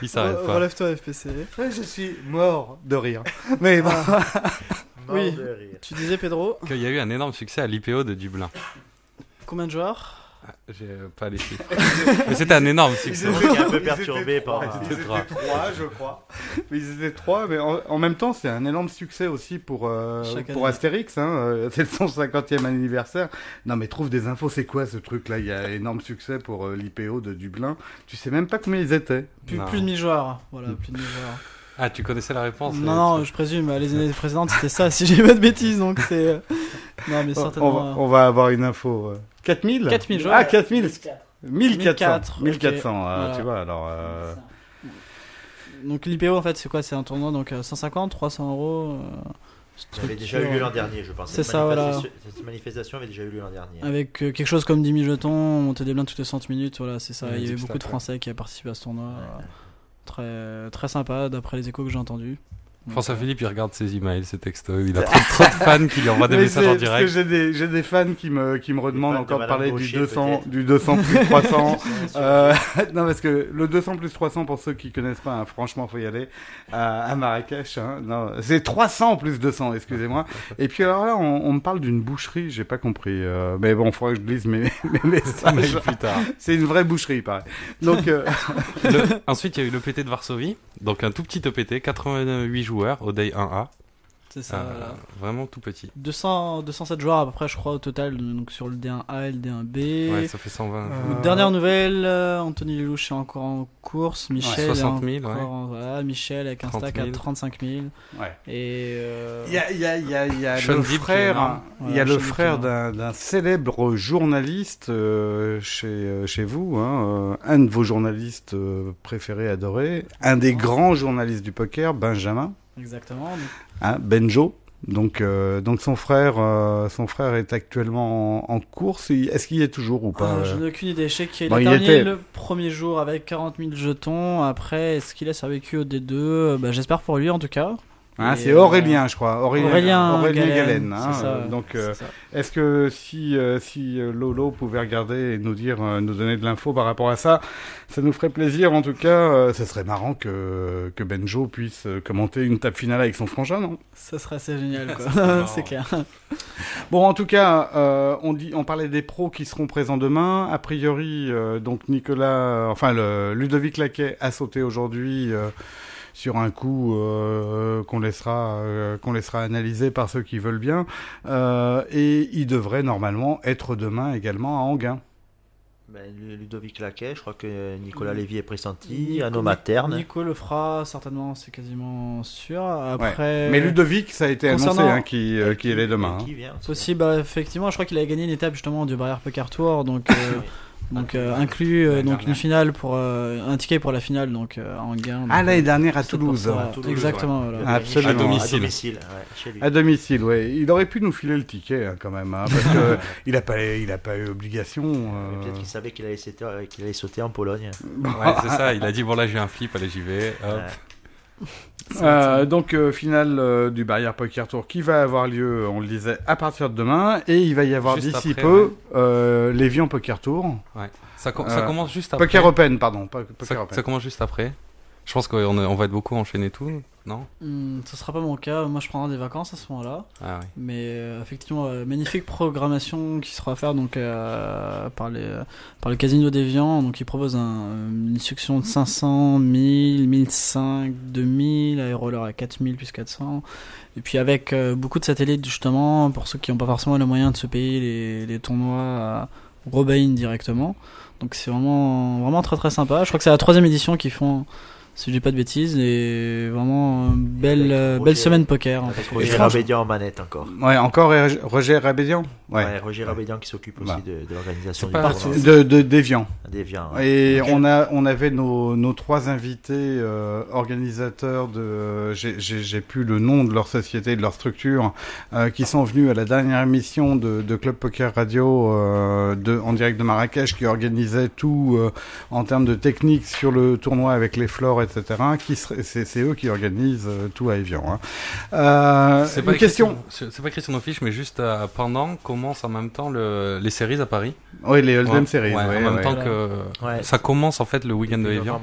il s'arrête pas. Relève-toi, FPC. Je suis mort de rire. Mais Oui. Mort de rire. Tu disais, Pedro, Qu'il y a eu un énorme succès à l'IPO de Dublin. combien de joueurs Ah, J'ai pas les chiffres. Mais c'était un énorme succès. étaient un peu ils perturbés étaient par- trois, Ils Ils étaient trois. je crois. Mais ils étaient trois, mais en, en même temps, c'est un énorme succès aussi pour, euh, pour. Astérix. Hein. euh, C'est le 150e anniversaire. Non, mais trouve des infos, c'est quoi ce truc-là? Il y a énorme succès pour euh, l'IPO de Dublin. Tu sais même pas combien ils étaient. plus, plus de 1000 joueurs. Voilà, plus de 1000 joueurs. Ah, tu connaissais la réponse Non, euh, non, je présume, les années précédentes c'était ça, si j'ai pas de bêtises, donc c'est. euh, Non, mais On, certainement. va, on va avoir une info. euh, 4000 4000 joueurs. Ah, 4000 1400. 1400, 1400, ok. euh, Voilà. tu vois, alors... euh, Donc l'IPO en fait c'est quoi? C'est un tournoi donc euh, 150, 300 euros. euh, Ça avait déjà eu lieu l'an dernier, je pense. C'est ça, voilà. Cette manifestation avait déjà eu lieu l'an dernier. Avec euh, quelque chose comme 10 000 jetons, on montait des blindes toutes les 60 minutes, voilà, c'est ça. Ouais, Il y avait beaucoup de ouais. Français qui a participé à ce tournoi. Euh, Très, très sympa d'après les échos que j'ai entendus. François Donc, euh, Philippe, il regarde ses emails, ses textos. Il a trop, trop de fans qui lui envoient des messages en parce que direct. j'ai des, j'ai des fans qui me, qui me redemandent de encore de Madame parler du Gaucher, 200, peut-être. du 200 plus 300. Sur- Euh, non, parce que le 200 plus 300, pour ceux qui connaissent pas, hein, franchement, faut y aller à, à Marrakech. Hein, non, c'est 300 plus 200, excusez-moi. Et puis alors là, on, on me parle d'une boucherie, j'ai pas compris. Euh, mais bon, faudrait que je lise mes, mes messages. plus tard. C'est une vraie boucherie, pareil. Donc, euh, Le- Ensuite, il y a eu l'EPT de Varsovie. Donc un tout petit EPT, 88 joueurs au Day 1A. C'est ça. Euh, voilà. Vraiment tout petit. 200, 207 joueurs à peu près, je crois, au total, donc sur le D1A et le D1B. Ouais, ça fait 120. Euh, Dernière nouvelle, euh, Anthony Lelouch est encore en course, Michel Ouais, est 60 000, encore ouais. en- voilà, Michel avec un 30 stack 000. à 35 000. ouais. Et euh, Il y a, il y a, il y a, il y a Sean le frère, il y a le d'un célèbre journaliste euh, chez, chez vous, hein, euh, un de vos journalistes préférés, adorés, un des grands journalistes du poker, Benjamin, exactement. hein, Benjo. Donc, euh, donc son frère, euh, son frère est actuellement en, en course. Est-ce qu'il y est toujours ou pas ah, je euh n'ai aucune idée. Je sais qu'il Bon, a il terminé était- le premier jour avec 40 000 jetons. Après, est-ce qu'il a survécu au D2 Euh, bah, J'espère pour lui en tout cas. Hein, C'est euh, Aurélien, je crois. Aurélien, Aurélien, Aurélien Galen, Galen, hein, ça, euh, donc, euh. Est-ce que si, euh, si euh, Lolo pouvait regarder et nous dire, euh, nous donner de l'info par rapport à ça, ça nous ferait plaisir. En tout cas, euh, ça serait marrant que, que Benjo puisse euh, commenter une table finale avec son frangin, non? Ça serait assez génial, quoi. c'est clair. Bon, en tout cas, euh, on dit, on parlait des pros qui seront présents demain. A priori, euh, donc Nicolas, enfin le Ludovic Laquet a sauté aujourd'hui. Sur un coup euh, qu'on laissera euh, qu'on laissera analyser par ceux qui veulent bien Euh, et il devrait normalement être demain également à Anguin. Ben, Ludovic Laquet, je crois que Nicolas. Lévy est pressenti, Nico- Anno Materne. Nico le fera certainement, c'est quasiment sûr. Après, Mais Ludovic, ça a été annoncé hein, qui euh, qui est demain. hein. Qui vient aussi. Possible, bah, effectivement, je crois qu'il a gagné une étape justement du Barrière Poker Tour, donc, euh, donc euh, inclus euh, L'année donc une finale pour euh, un ticket pour la finale donc euh, en gain. Ah l'année dernière à Toulouse. À Toulouse, Exactement. Il a voilà. gagné Absolument. À domicile. À domicile, ouais, chez lui. À domicile, ouais. Il aurait pu nous filer le ticket hein, quand même, hein, parce que il a pas, il a pas eu obligation. euh, Peut-être qu'il savait qu'il allait, sauter- qu'il allait sauter en Pologne. Ouais, c'est ça. Il a dit bon là j'ai un flip, allez j'y vais. Hop. Ouais. Euh, donc euh, finale euh, du Barrière Poker Tour qui va avoir lieu, on le disait, à partir de demain et il va y avoir d'ici peu euh, l'Evian Poker Tour, Ouais. Ça, com- ça commence juste après. Poker Open pardon, pas Poker ça, Open. ça commence juste après. Je pense qu'on on va être beaucoup enchaînés tout, non? Hmm, ce sera pas mon cas. Moi, je prendrai des vacances à ce moment-là. Ah oui. Mais euh, effectivement, euh, magnifique programmation qui sera offerte donc euh, par les par le Casino d'Evian. Donc, ils proposent un, une section de 500, 1000, 1005, 2000, aéroleur à 4000 plus 400. Et puis avec beaucoup de satellites justement pour ceux qui n'ont pas forcément les moyens de se payer les, les tournois à Robain directement. Donc c'est vraiment vraiment très très sympa. Je crois que c'est la troisième édition qu'ils font. Si je dis pas de bêtises, et vraiment euh, belle, euh, Roger- belle semaine poker. en fait. Roger Rabédian en manette encore. Ouais, encore Roger- Roger Rabédian Ouais. Ouais, Roger Rabédian qui s'occupe aussi Bah. de, de l'organisation du. De, de d'Evian. D'Evian. Et on a on avait nos, nos trois invités euh, organisateurs de euh, j'ai j'ai j'ai plus le nom de leur société de leur structure euh, qui sont venus à la dernière émission de, de Club Poker Radio euh, de en direct de Marrakech qui organisait tout euh, en termes de technique sur le tournoi avec les flores etc qui c'est eux qui organisent euh, tout à Evian hein. euh, C'est une pas question Christian- C'est pas Christian O'Fish, mais juste euh, pendant commence en même temps le, les séries à Paris. oui les Hold'em Ouais, ouais, en même ouais. temps que Ouais. ça commence en fait le week-end de Evian,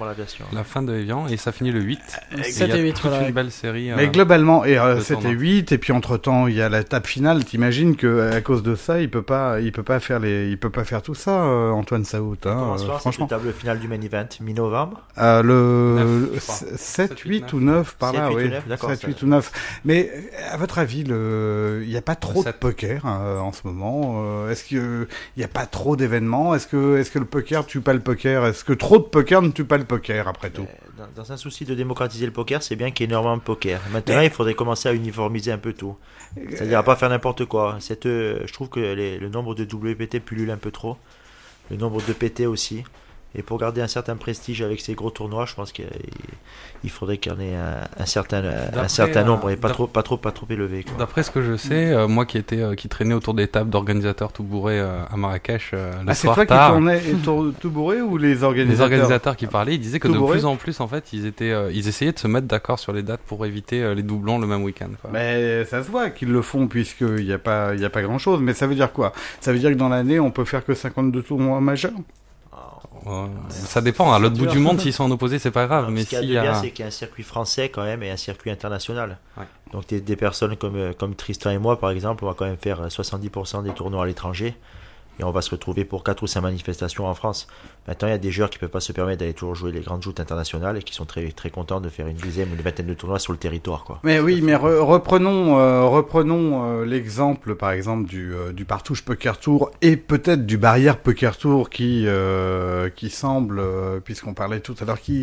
la fin de Evian et ça finit le 8. Et 7 il y a et 8, toute voilà. une belle série. euh, Mais globalement, et euh, le c'était tournoi. 8 et puis entre temps il y a la table finale. T'imagines que à cause de ça, il peut pas, il peut pas faire les, il peut pas faire tout ça, euh, Antoine Saout. Hein, euh, franchement, cette table finale du main event mi-novembre? Euh, le Neuf, je crois. 7, 7, 8 ou 9 par 7, là, 8 ou oui. 9, d'accord, 7, ça- 8 ou 9. Mais euh, à votre avis, le, il y a pas trop de poker euh, en ce moment. euh, Est-ce que il y a pas trop d'événements? Est-ce que, est-ce que le poker tue pas le poker? Est-ce que trop de poker ne tue pas le poker après tout? Euh, Dans, dans un souci de démocratiser le poker, c'est bien qu'il y ait énormément de poker. Maintenant, il faudrait commencer à uniformiser un peu tout. C'est-à-dire à pas faire n'importe quoi. Cette, euh, je trouve que les- le nombre de WPT pullule un peu trop. Le nombre de PT aussi. Et pour garder un certain prestige avec ces gros tournois, je pense qu'il il faudrait qu'il y en ait un, un certain, un certain euh, nombre et pas trop, pas trop, pas trop élevé. D'après ce que je sais, euh, moi qui étais euh, qui traînais autour des tables d'organisateurs tout bourrés euh, à Marrakech euh, le Ah, c'est soir toi qui tard, tournais et tour- tout bourré ou les les organisateurs organisateurs qui parlaient, ils disaient que Tout de bourré plus en plus en fait, ils étaient euh, ils essayaient de se mettre d'accord sur les dates pour éviter euh, les doublons le même week-end. quoi. Mais ça se voit qu'ils le font puisqu'il n'y a pas, il y a pas grand chose. Mais ça veut dire quoi? Ça veut dire que dans l'année, on peut faire que 52 tournois majeurs? Ouais, ça dépend. À l'autre bout du monde, s'ils sont en opposé, c'est pas grave. Alors, mais ce qu'il y a de bien, a c'est qu'il y a un circuit français quand même et un circuit international. Ouais. Donc des, des personnes comme, euh, comme Tristan et moi, par exemple, on va quand même faire euh, 70% des tournois à l'étranger. Et on va se retrouver pour 4 ou 5 manifestations en France. Maintenant, il y a des joueurs qui peuvent pas se permettre d'aller toujours jouer les grandes joutes internationales et qui sont très, très contents de faire une dizaine ou une vingtaine de tournois sur le territoire. Quoi. Mais oui, mais re- reprenons, euh, reprenons euh, l'exemple, par exemple, du, euh, du Partouche Poker Tour et peut-être du Barrière Poker Tour qui, euh, qui semble, euh, puisqu'on parlait tout à l'heure, qu'il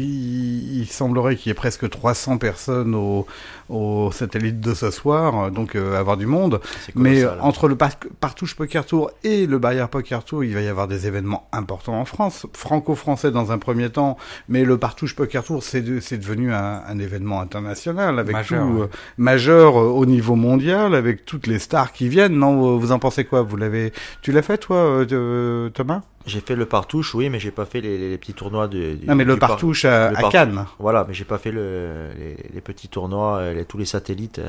il semblerait qu'il y ait presque 300 personnes au, au satellite de ce soir, euh, donc euh, avoir du monde. Mais entre le par- Partouche Poker Tour et le Barrière Poker Tour, il va y avoir des événements importants en France, franco-français dans un premier temps, mais le Partouche Poker Tour, c'est de- c'est devenu un, un événement international avec Majeur, tout ouais. euh, majeur euh, au niveau mondial, avec toutes les stars qui viennent. Non, vous- vous en pensez quoi? Vous l'avez, tu l'as fait toi, euh, de- Thomas? J'ai fait le partouche, oui, mais j'ai pas fait les, les- les petits tournois de. du- Non, mais le par- Partouche à, le à Partouche. Cannes. Voilà, mais j'ai pas fait le, les, les petits tournois, les- tous les satellites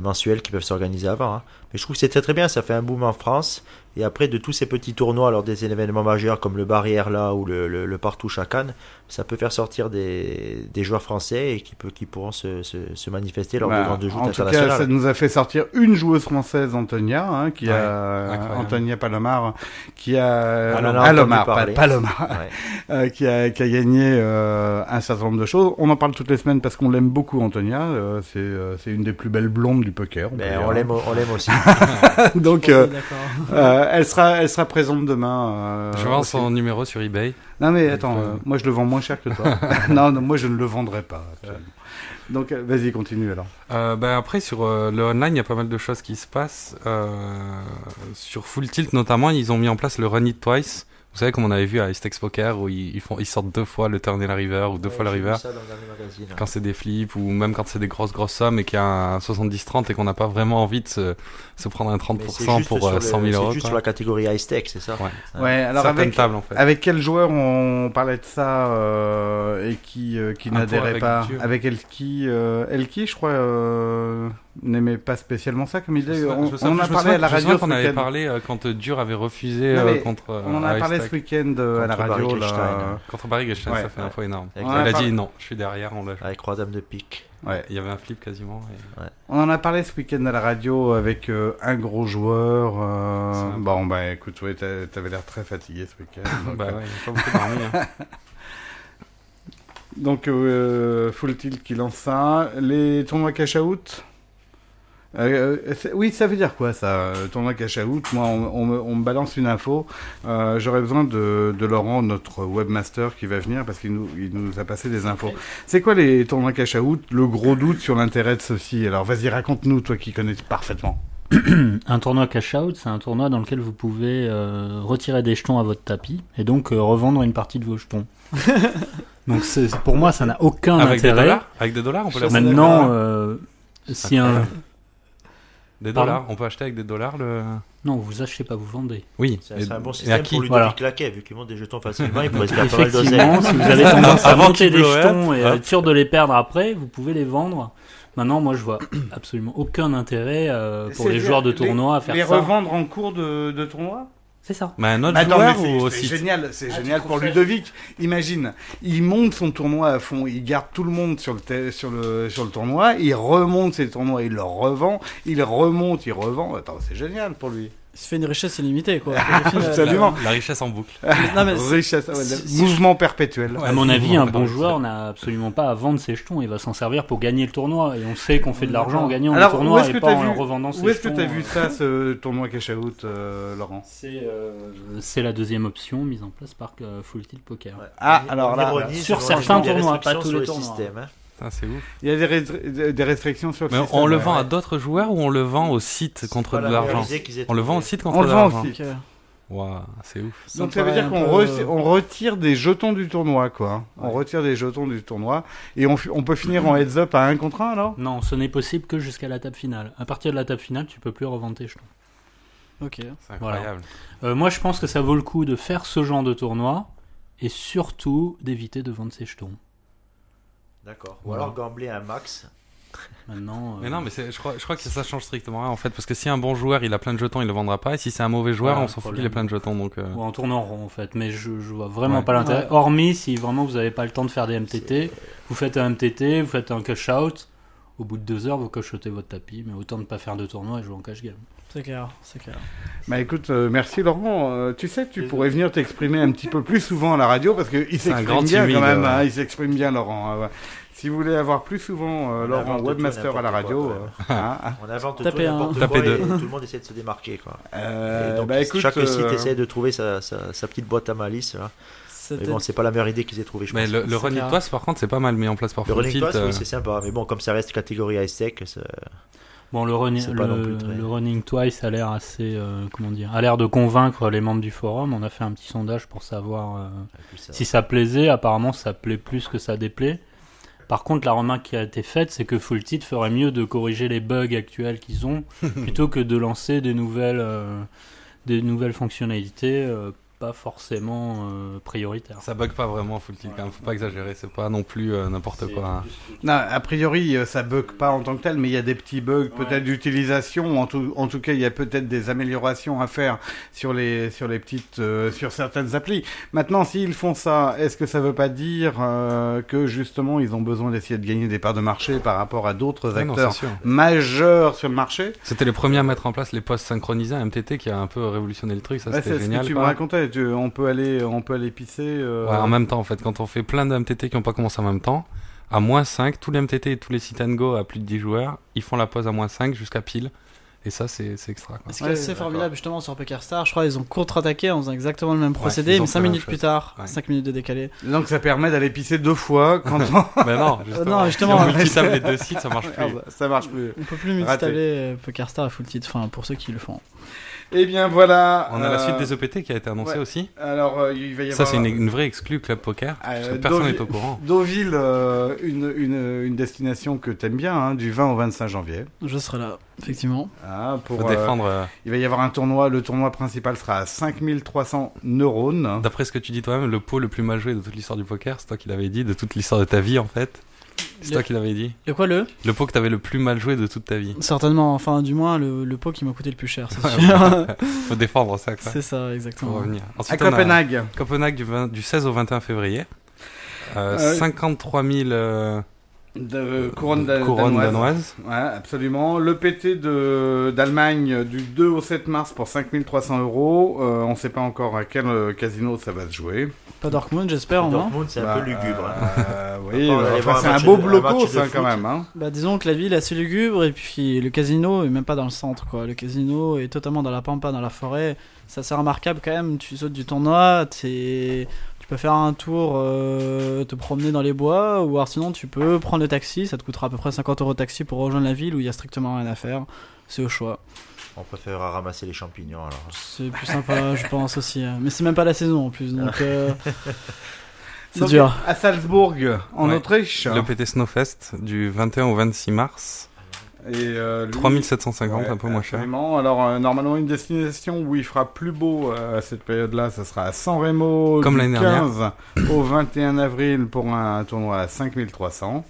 mensuels qui peuvent s'organiser avant. hein. Mais je trouve que c'est très très bien, ça fait un boom en France. Et après, de tous ces petits tournois, lors des événements majeurs comme le Barrière là ou le, le, le Partouche à Cannes, ça peut faire sortir des, des joueurs français et qui, peut, qui pourront se, se, se manifester lors Bah, de grandes joutes en tout cas, internationales. ça nous a fait sortir une joueuse française, Antonia, hein, qui Ouais, a incroyable. Antonia Palomar, qui a Palomar. Palomar, Ouais. euh, qui a qui a gagné euh, un certain nombre de choses. On en parle toutes les semaines parce qu'on l'aime beaucoup, Antonia. Euh, c'est euh, c'est une des plus belles blondes du poker. on. Ben, on l'aime on l'aime aussi. Donc, euh, elle sera elle sera présente demain. euh, Je vends aussi. son numéro sur eBay. Non mais attends, euh, euh, moi je le vends moins cher que toi. non, non, moi je ne le vendrai pas. Donc vas-y, continue alors. Euh, ben après sur euh, le online, il y a pas mal de choses qui se passent. Euh, sur Full Tilt notamment, ils ont mis en place le Run It Twice. Vous savez, comme on avait vu à Istex Poker, où ils, font, ils sortent deux fois le turn et la river, ou deux fois la river. ça dans le dernier magazine. Quand c'est des flips, ou même quand c'est des grosses grosses sommes et qu'il y a un 70-30 et qu'on n'a pas vraiment envie de se, se prendre un Mais 30% c'est juste pour sur euh, le- 100 000 C'est euros. juste quoi. sur la catégorie high stake, c'est ça Ouais. Ouais, alors Certaines avec, tables en fait. avec quel joueur on parlait de ça euh, et qui, euh, qui n'adhérait pas. Avec Elki, euh, Elki, je crois, euh, n'aimait pas spécialement ça, comme Je sais- On, sais- on a parlé à la radio qu'on avait parlé euh, quand Dur avait refusé Non, euh, contre. euh, On en a parlé ce week-end euh, à la radio. Là. Contre Barry Gestein, Ouais. ça fait un faux énorme. Avec On Il en a dit parlé- non, je suis derrière, on. Avec trois dames de pique. Ouais. Il y avait un flip quasiment. et- On en a parlé ce week-end à la radio avec euh, un gros joueur. euh, Bon, bah écoute, ouais, t'a- t'avais l'air très fatigué ce week-end. donc, Bah euh, ouais, il n'y a pas beaucoup dormi. hein. Donc, euh, Full Tilt qui lance ça. Les tournois cash out? Euh, oui, ça veut dire quoi ça, tournoi cash out? Moi, on, on me- on me balance une info. Euh, J'aurais besoin de, de Laurent, notre webmaster, qui va venir parce qu'il nous, il nous a passé des infos. C'est quoi les tournois cash out? Le gros doute sur l'intérêt de ceci. Alors, vas-y, raconte-nous, toi qui connais parfaitement. Un tournoi cash out, c'est un tournoi dans lequel vous pouvez euh, retirer des jetons à votre tapis et donc euh, revendre une partie de vos jetons. donc c'est- pour moi, ça n'a aucun Avec des intérêt. dollars? Avec des dollars, on peut. Maintenant, euh, si un Des Pardon dollars, on peut acheter avec des dollars le. non, vous achetez pas, vous vendez. Oui. C'est un bon système qui pour lui Voilà. claquet, vu qu'il monte des jetons facilement, il pourrait se faire pas mal. Effectivement, si vous avez tendance à monter des jetons et hop. être sûr de les perdre après, vous pouvez les vendre. Maintenant, moi, je vois absolument aucun intérêt euh, pour les joueurs de les- tournoi à faire les ça. revendre en cours de, de tournoi? C'est ça. Mais un autre Mais attends, joueur mais ou c'est- aussi c'est génial, c'est Ah, génial pour Ludovic. Imagine, il monte son tournoi à fond, il garde tout le monde sur le sur le sur le tournoi, il remonte ses tournois, il le revend, il remonte, il revend. Attends, c'est génial pour lui. Il se fait une richesse illimitée, quoi. Final, Absolument. La richesse en boucle. Non, mais c'est- Richesse, ouais, mouvement perpétuel. À mon avis, un ouais, bon ouais, joueur n'a absolument pas à vendre ses jetons. Il va s'en servir pour gagner le tournoi. Et on sait qu'on fait de l'argent en gagnant Alors, le tournoi et pas en vu- revendant ses Où est-ce que jetons. tu as vu ça, ce tournoi cash out, euh, Laurent C'est euh, c'est la deuxième option mise en place par euh, Full Tilt Poker. Ouais. Ah, alors là, sur certains tournois, pas tous les le tournois. système, hein. Putain, c'est ouf. Il y a des, restri- des restrictions sur le Mais système. on le ouais. vend à d'autres joueurs ou on le vend au site contre de la l'argent On le vend au site contre On de le vend l'argent. Waouh, c'est ouf. Donc Ça ça veut dire qu'on re- on retire des jetons du tournoi, quoi. On retire des jetons du tournoi et on, peut finir en heads up à un contre un, alors? Non, ce n'est possible que jusqu'à la table finale. À partir de la table finale, tu peux plus revendre tes jetons. Ok. C'est incroyable. Euh, moi, je pense que ça vaut le coup de faire ce genre de tournoi et surtout d'éviter de vendre ses jetons. D'accord. Ou Voilà. alors gambler un max. Maintenant, euh, Mais non, mais c'est- je crois, je crois que ça change strictement rien en fait. Parce que si un bon joueur il a plein de jetons, il le vendra pas. Et si c'est un mauvais joueur, Voilà, on s'en fout qu'il ait plein de jetons. Donc, euh, ou en tournant rond en fait. Mais je, je vois vraiment Ouais. pas l'intérêt. Ouais. Hormis si vraiment vous n'avez pas le temps de faire des MTT, vous faites un MTT, vous faites un cash out. Au bout de deux heures, vous cachetez votre tapis, mais autant ne pas faire de tournoi et jouer en cash game. C'est clair, c'est clair. Bah écoute, euh, merci Laurent. Euh, tu sais, tu pourrais venir t'exprimer un petit peu plus souvent à la radio parce qu'il s'exprime bien timide, quand même. ouais. hein, il s'exprime bien, Laurent. hein, ouais. Si vous voulez avoir plus souvent euh, On Laurent, webmaster à la radio, quoi, euh, hein, hein, On invente Tapez tout un. n'importe quoi et deux. tout le monde essaie de se démarquer. Quoi. euh, Et donc, bah écoute, chaque site euh, essaie de trouver sa, sa, sa petite boîte à malice. là. Mais bon, c'est pas la meilleure idée qu'ils aient trouvée, je Mais pense. le, le running par contre, c'est pas mal mis en place par Le running euh, oui, c'est sympa. Mais bon, comme ça reste catégorie high stake, c'est- Bon, le, running- le, très- le twice a l'air assez, euh, comment dire, a l'air de convaincre les membres du forum. On a fait un petit sondage pour savoir euh, ça- si ça plaisait. Apparemment, ça plaît plus que ça déplaît. Par contre, la remarque qui a été faite, c'est que Full Tilt ferait mieux de corriger les bugs actuels qu'ils ont plutôt que de lancer des nouvelles, euh, des nouvelles fonctionnalités pas forcément euh, prioritaires. Ça bug pas vraiment Full Tilt quand même. Faut pas exagérer. C'est pas non plus euh, n'importe quoi. non, a priori, euh, ça bug pas en tant que tel, mais il y a des petits bugs peut-être d'utilisation. En tout, en tout cas, il y a peut-être des améliorations à faire sur les sur les petites euh, sur certaines applis. Maintenant, s'ils font ça, est-ce que ça veut pas dire euh, que justement ils ont besoin d'essayer de gagner des parts de marché par rapport à d'autres acteurs majeurs sur le marché? C'était les premiers à mettre en place les postes synchronisés à MTT qui a un peu révolutionné le truc. Ça c'était C'est ce génial. que tu me quoi. Tu- on peut aller, on peut aller pisser. euh, Ouais, en même temps, en fait, quand on fait plein de MTT qui n'ont pas commencé en même temps, à moins 5, tous les MTT et tous les sit and go à plus de 10 joueurs, ils font la pause à moins 5 jusqu'à pile. Et ça, c'est extra. Quoi. Ce qui est assez formidable justement sur PokerStar, je crois ils ont contre-attaqué en faisant exactement le même procédé, mais fait 5 la même minutes plus tard, Ouais. 5 minutes de décalé. Donc ça permet d'aller pisser deux fois quand on... Mais non, Euh, justement. non, justement, Si on multitable les deux sites, ça marche Ah plus. ça marche plus. On peut plus multitaber euh, PokerStar à full tilt, enfin pour ceux qui le font. Eh bien voilà. On a la euh, suite des EPT qui a été annoncée ouais. aussi. Alors euh, il va y Ça, avoir. c'est une, une vraie exclue Club Poker. Ah, parce que euh, personne n'est au courant. Deauville, euh, une, une, une destination que t'aimes bien, hein, du 20 au 25 janvier. Je serai là, effectivement. Ah, pour, Faut euh, défendre. euh, il va y avoir un tournoi. Le tournoi principal sera à 5300 neurones. D'après ce que tu dis toi-même, le pot le plus mal joué de toute l'histoire du poker, c'est toi qui l'avais dit, de toute l'histoire de ta vie en fait. C'est Le- toi qui l'avais dit. Et quoi le? Le pot que t'avais le plus mal joué de toute ta vie. Certainement, enfin du moins le, le pot qui m'a coûté le plus cher, c'est Ouais, sûr. Faut défendre ça, quoi. c'est ça, Faut exactement. revenir. À Ensuite, Copenhague. Copenhague du, 20 du 16 au 21 février. Euh, Euh, 53 000 euh, De couronne danoise. danoises. Ouais, absolument. Le PT de d'Allemagne du 2 au 7 mars pour 5300 euros. Euh, on sait pas encore à quel euh, casino ça va se jouer. Pas Dortmund, j'espère. Dortmund, c'est un Bah, peu lugubre. hein. euh, oui, enfin, c'est un beau bloco, ça, foot. quand même. Hein. Bah disons que la ville est assez lugubre et puis le casino est même pas dans le centre quoi. Le casino est totalement dans la pampa, dans la forêt. C'est assez remarquable quand même. Tu sautes du tournoi, t'es- tu peux faire un tour, euh, te promener dans les bois ou alors sinon tu peux prendre le taxi. Ça te coûtera à peu près 50 euros de taxi pour rejoindre la ville où il y a strictement rien à faire. C'est au choix. On préférera ramasser les champignons alors. C'est plus sympa, je pense aussi. hein. Mais c'est même pas la saison en plus, donc euh, c'est dur. À Salzbourg, en Ouais. Autriche. Le PT Snowfest du 21 au 26 mars. Et, euh, lui- 3750, Ouais, un peu moins cher. Alors, euh, normalement, une destination où il fera plus beau euh, à cette période-là, ça sera à San Remo Comme du l'année dernière. 15 au 21 avril pour un tournoi à 5300.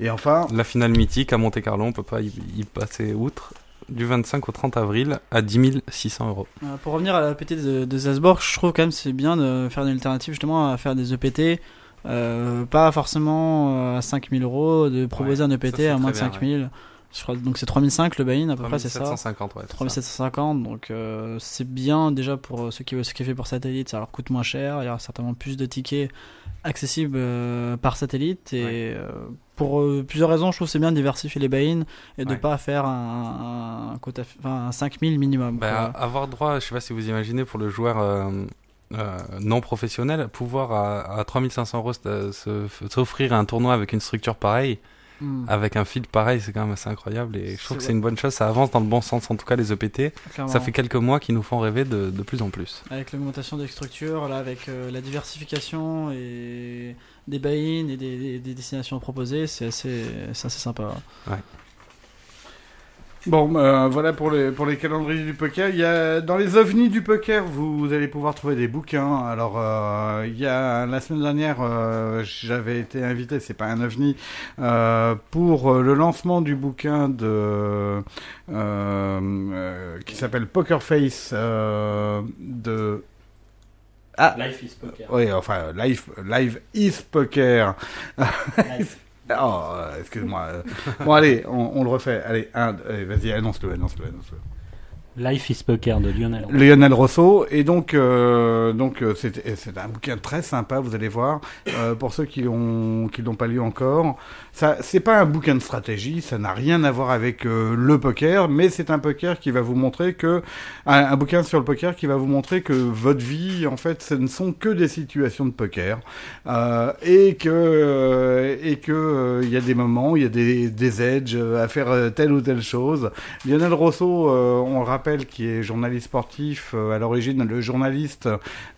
Et enfin, La finale mythique à Monte Carlo, on peut pas y, y passer outre. Du 25 au 30 avril à 10 600 euros. Euh, pour revenir à la EPT de, de Salzbourg, je trouve quand même c'est bien de faire une alternative justement à faire des EPT. Euh, pas forcément euh, à 5000 euros, de proposer un EPT à moins de très bien, 5000. Je crois, donc c'est 3005 le buy-in à peu près, c'est ça 3750, ouais. c'est ça. 3750, donc euh, c'est bien déjà pour ceux qui veulent ce qui est fait pour satellite, ça leur coûte moins cher, il y aura certainement plus de tickets accessibles euh, par satellite et Ouais. pour plusieurs raisons, je trouve que c'est bien de diversifier les buy-in et de pas faire un, un, quota, enfin, un 5000 minimum. Bah, avoir droit, je sais pas si vous imaginez pour le joueur euh, non professionnel, pouvoir à, à 3500 euros s'offrir un tournoi avec une structure pareille, Hmm, avec un feed pareil, c'est quand même assez incroyable et je trouve que c'est une bonne chose. Ça avance dans le bon sens, en tout cas les EPT. clairement. Ça fait quelques mois qui nous font rêver de, de plus en plus. Avec l'augmentation des structures, là, avec euh, la diversification et des buy-in et des, des- des destinations proposées, c'est assez, c'est assez sympa. Bon, euh, voilà pour les, pour les calendriers du poker. Il y a, dans les ovnis du poker, vous, allez pouvoir trouver des bouquins. Alors, euh, il y a la semaine dernière, euh, j'avais été invité, c'est pas un ovni, euh, pour le lancement du bouquin de euh, euh, qui s'appelle Poker Face euh, de ah Life is poker. oui enfin live live is poker Oh, excuse-moi. euh. Bon, allez, on, on le refait. Allez, un, allez, vas-y, annonce-le, annonce-le, annonce-le. Life is poker de Lionel. Lionel Rousseau. Et donc, euh, donc euh, c'est c'est un bouquin très sympa, vous allez voir. Euh, pour ceux qui l'ont qui l'ont pas lu encore, ça c'est pas un bouquin de stratégie, ça n'a rien à voir avec euh, le poker, mais c'est un poker qui va vous montrer que un, bouquin sur le poker qui va vous montrer que votre vie, en fait, ce ne sont que des situations de poker euh, et que et que il y a des moments, il y a des des edges à faire telle ou telle chose. Lionel euh, on le rappelle, qui est journaliste sportif, euh, à l'origine le journaliste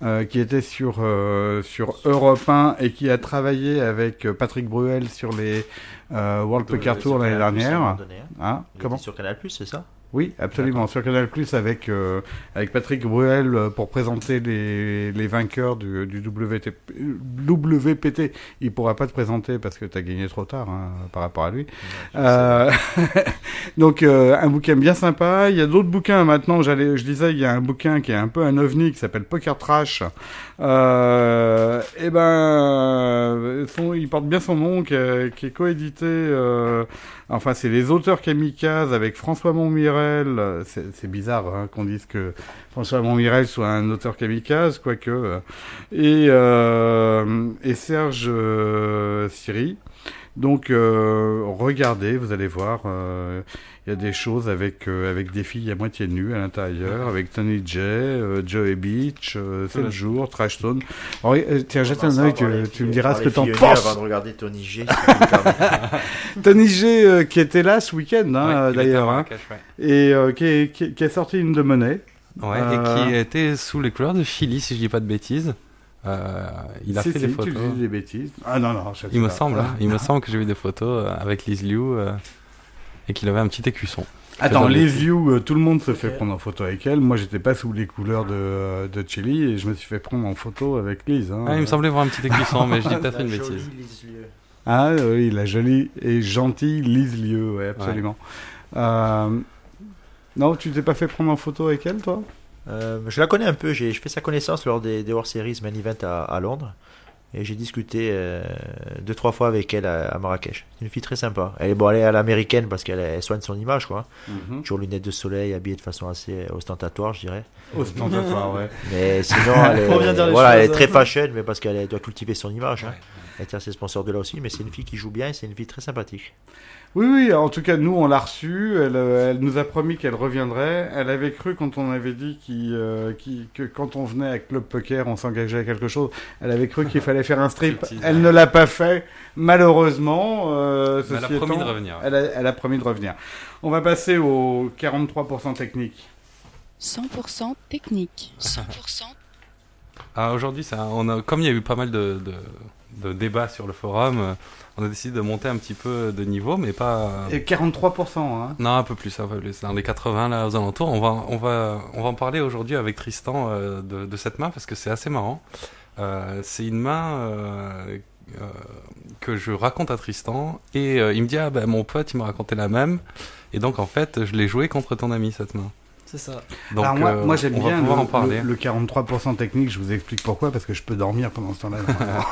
euh, qui était sur euh, sur Europe 1 et qui a travaillé avec Patrick Bruel sur les World Poker Tour l'année dernière. Hein Comment Comment Sur Canal Plus, c'est ça? Oui, absolument. Sur Canal Plus avec euh, avec Patrick Bruel euh, pour présenter les, les vainqueurs du, du WT, WPT. Il pourra pas te présenter parce que tu as gagné trop tard hein, par rapport à lui. Euh, donc euh, un bouquin bien sympa. Il y a d'autres bouquins maintenant. J'allais, je disais, il y a un bouquin qui est un peu un ovni qui s'appelle Poker Trash. Euh, et ben, euh, son, il porte bien son nom, qui, est- qui est coédité. enfin, c'est les auteurs kamikazes avec François Montmirel. C'est, c'est bizarre hein, qu'on dise que François Montmirel soit un auteur kamikaze, quoique. euh, et, euh, et Serge euh, Siri. Donc euh, regardez, vous allez voir, euh, il y a des choses avec euh, avec des filles à moitié nues à l'intérieur, avec Tony J, euh, Joey Beach, euh, C'est le jour, Trash Stone. Alors, euh, tiens, jette un œil, tu, tu me diras ce que t'en penses. Avant de regarder Tony G. tard. Tony G euh, qui était là ce week-end, hein, Ouais, euh, d'ailleurs, hein, ouais. et euh, qui, est- qui, est- qui a sorti une de monnaie. Ouais, Euh, et qui était sous les couleurs de Philly, si je dis pas de bêtises. Euh, il a Si, fait si, des Tu photos. dis des bêtises. Ah non, non, je sais Il me pas. semble, hein, il me semble que j'ai vu des photos euh, avec Liz Liu euh, et qu'il avait un petit écusson. Attends, views, euh, tout le monde se fait prendre en photo avec elle. Moi, j'étais pas sous les couleurs de, de Chili et je me suis fait prendre en photo avec Lise. hein. Ah, il me semblait voir un petit écusson, mais je dis peut-être une jolie bêtise. Ah oui, la jolie et gentille Lise Lieu, ouais, absolument. Euh, Non, tu t'es pas fait prendre en photo avec elle, toi? Euh, je la connais un peu, j'ai je fais sa connaissance lors des, des hors-séries Main Event à, à Londres. Et j'ai discuté euh, deux, trois fois avec elle à, à Marrakech. C'est une fille très sympa. Elle est, bon, elle est à l'américaine parce qu'elle elle soigne son image, quoi. Toujours lunettes de soleil, habillée de façon assez ostentatoire, je dirais. Ostentatoire, ouais. Mais sinon, elle est, voilà, elle est très fashion, mais parce qu'elle elle doit cultiver son image. Hein. Ouais. Elle tient ses sponsors de là aussi, mais c'est une fille qui joue bien et c'est une fille très sympathique. Oui, oui, en tout cas, nous, on l'a reçue. Elle, euh, elle nous a promis qu'elle reviendrait. Elle avait cru quand on avait dit euh, que quand on venait à Club Poker, on s'engageait à quelque chose. Elle avait cru qu'il fallait faire un strip. Elle ne l'a pas fait, malheureusement. euh, elle a promis étant, de revenir. Elle a, elle a promis de revenir. On va passer au 43% technique. 100% technique. 100% Ah, aujourd'hui, ça, on a, comme il y a eu pas mal de, de, de débats sur le forum, euh, on a décidé de monter un petit peu de niveau, mais pas. Et 43%, hein. Non, un peu plus, un peu plus. Dans les 80 là aux alentours, on va, on va, on va en parler aujourd'hui avec Tristan euh, de, de cette main parce que c'est assez marrant. Euh, c'est une main euh, euh, que je raconte à Tristan et euh, il me dit ah ben mon pote il m'a raconté la même et donc en fait je l'ai joué contre ton ami cette main. C'est ça. Donc Alors moi, euh, moi j'aime bien pouvoir le, en parler. le- le 43% technique. Je vous explique pourquoi. Parce que je peux dormir pendant ce temps-là.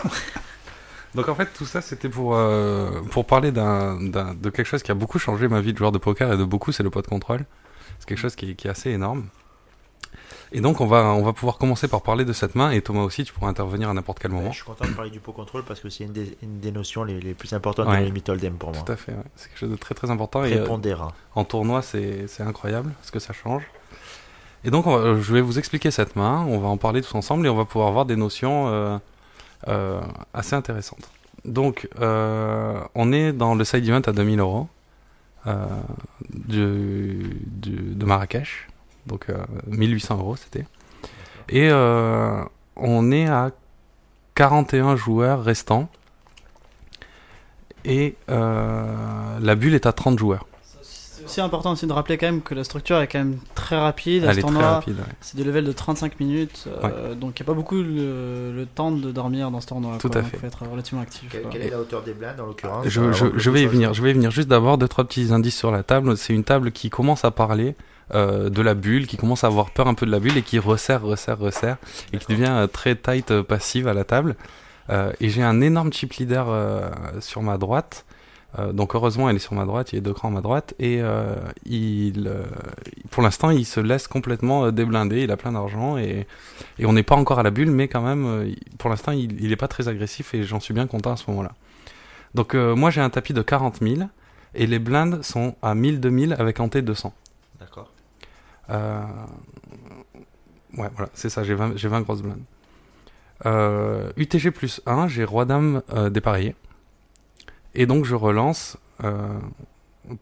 Donc en fait tout ça c'était pour euh, pour parler d'un, d'un- de quelque chose qui a beaucoup changé ma vie de joueur de poker et de beaucoup c'est le pot de contrôle. C'est quelque chose qui, est- qui est assez énorme. Et donc on va on va pouvoir commencer par parler de cette main et Thomas aussi tu pourras intervenir à n'importe quel moment. Je suis content de parler du pot contrôle parce que c'est une des, une des notions les, les plus importantes Ouais. dans les Mytholdem pour moi. Tout à fait, ouais. c'est quelque chose de très très important et euh, en tournoi c'est incroyable ce que ça change. Et donc va- je vais vous expliquer cette main, on va en parler tous ensemble et on va pouvoir avoir des notions euh, assez intéressantes. Donc euh, on est dans le side event à 2000 euros euh, de Marrakech, donc euh, 1800 euros c'était. Et euh, on est à 41 joueurs restants. Et euh, la bulle est à 30 joueurs. C'est aussi important aussi de rappeler quand même que la structure est quand même très rapide. à Elle ce tournoi, ouais. c'est des levels de 35 minutes. euh, Donc il n'y a pas beaucoup le, le temps de dormir dans ce tournoi. Tout quoi. à fait. faut être relativement actif. Quelle, est la hauteur des blindes en l'occurrence Je, je, vais y venir. Je vais y venir. Juste d'abord deux trois petits indices sur la table. C'est une table qui commence à parler euh, de la bulle, qui commence à avoir peur un peu de la bulle et qui resserre, resserre, resserre et qui devient euh, très tight euh, passive à la table. Euh, et j'ai un énorme chip leader euh, sur ma droite. Euh, donc heureusement, elle est sur ma droite. Il a deux crans à ma droite et euh, il, euh, pour l'instant, il se laisse complètement déblinder. Il a plein d'argent et, et on n'est pas encore à la bulle, mais quand même, pour l'instant, il, il est pas très agressif et j'en suis bien content à ce moment-là. Donc euh, moi j'ai un tapis de 40 000 et les blindes sont à 1000 2000 avec un T 200. D'accord. Ouais voilà c'est ça j'ai 20, j'ai 20 grosses blindes. UTG plus 1 j'ai roi dame euh, dépareillé et donc je relance euh,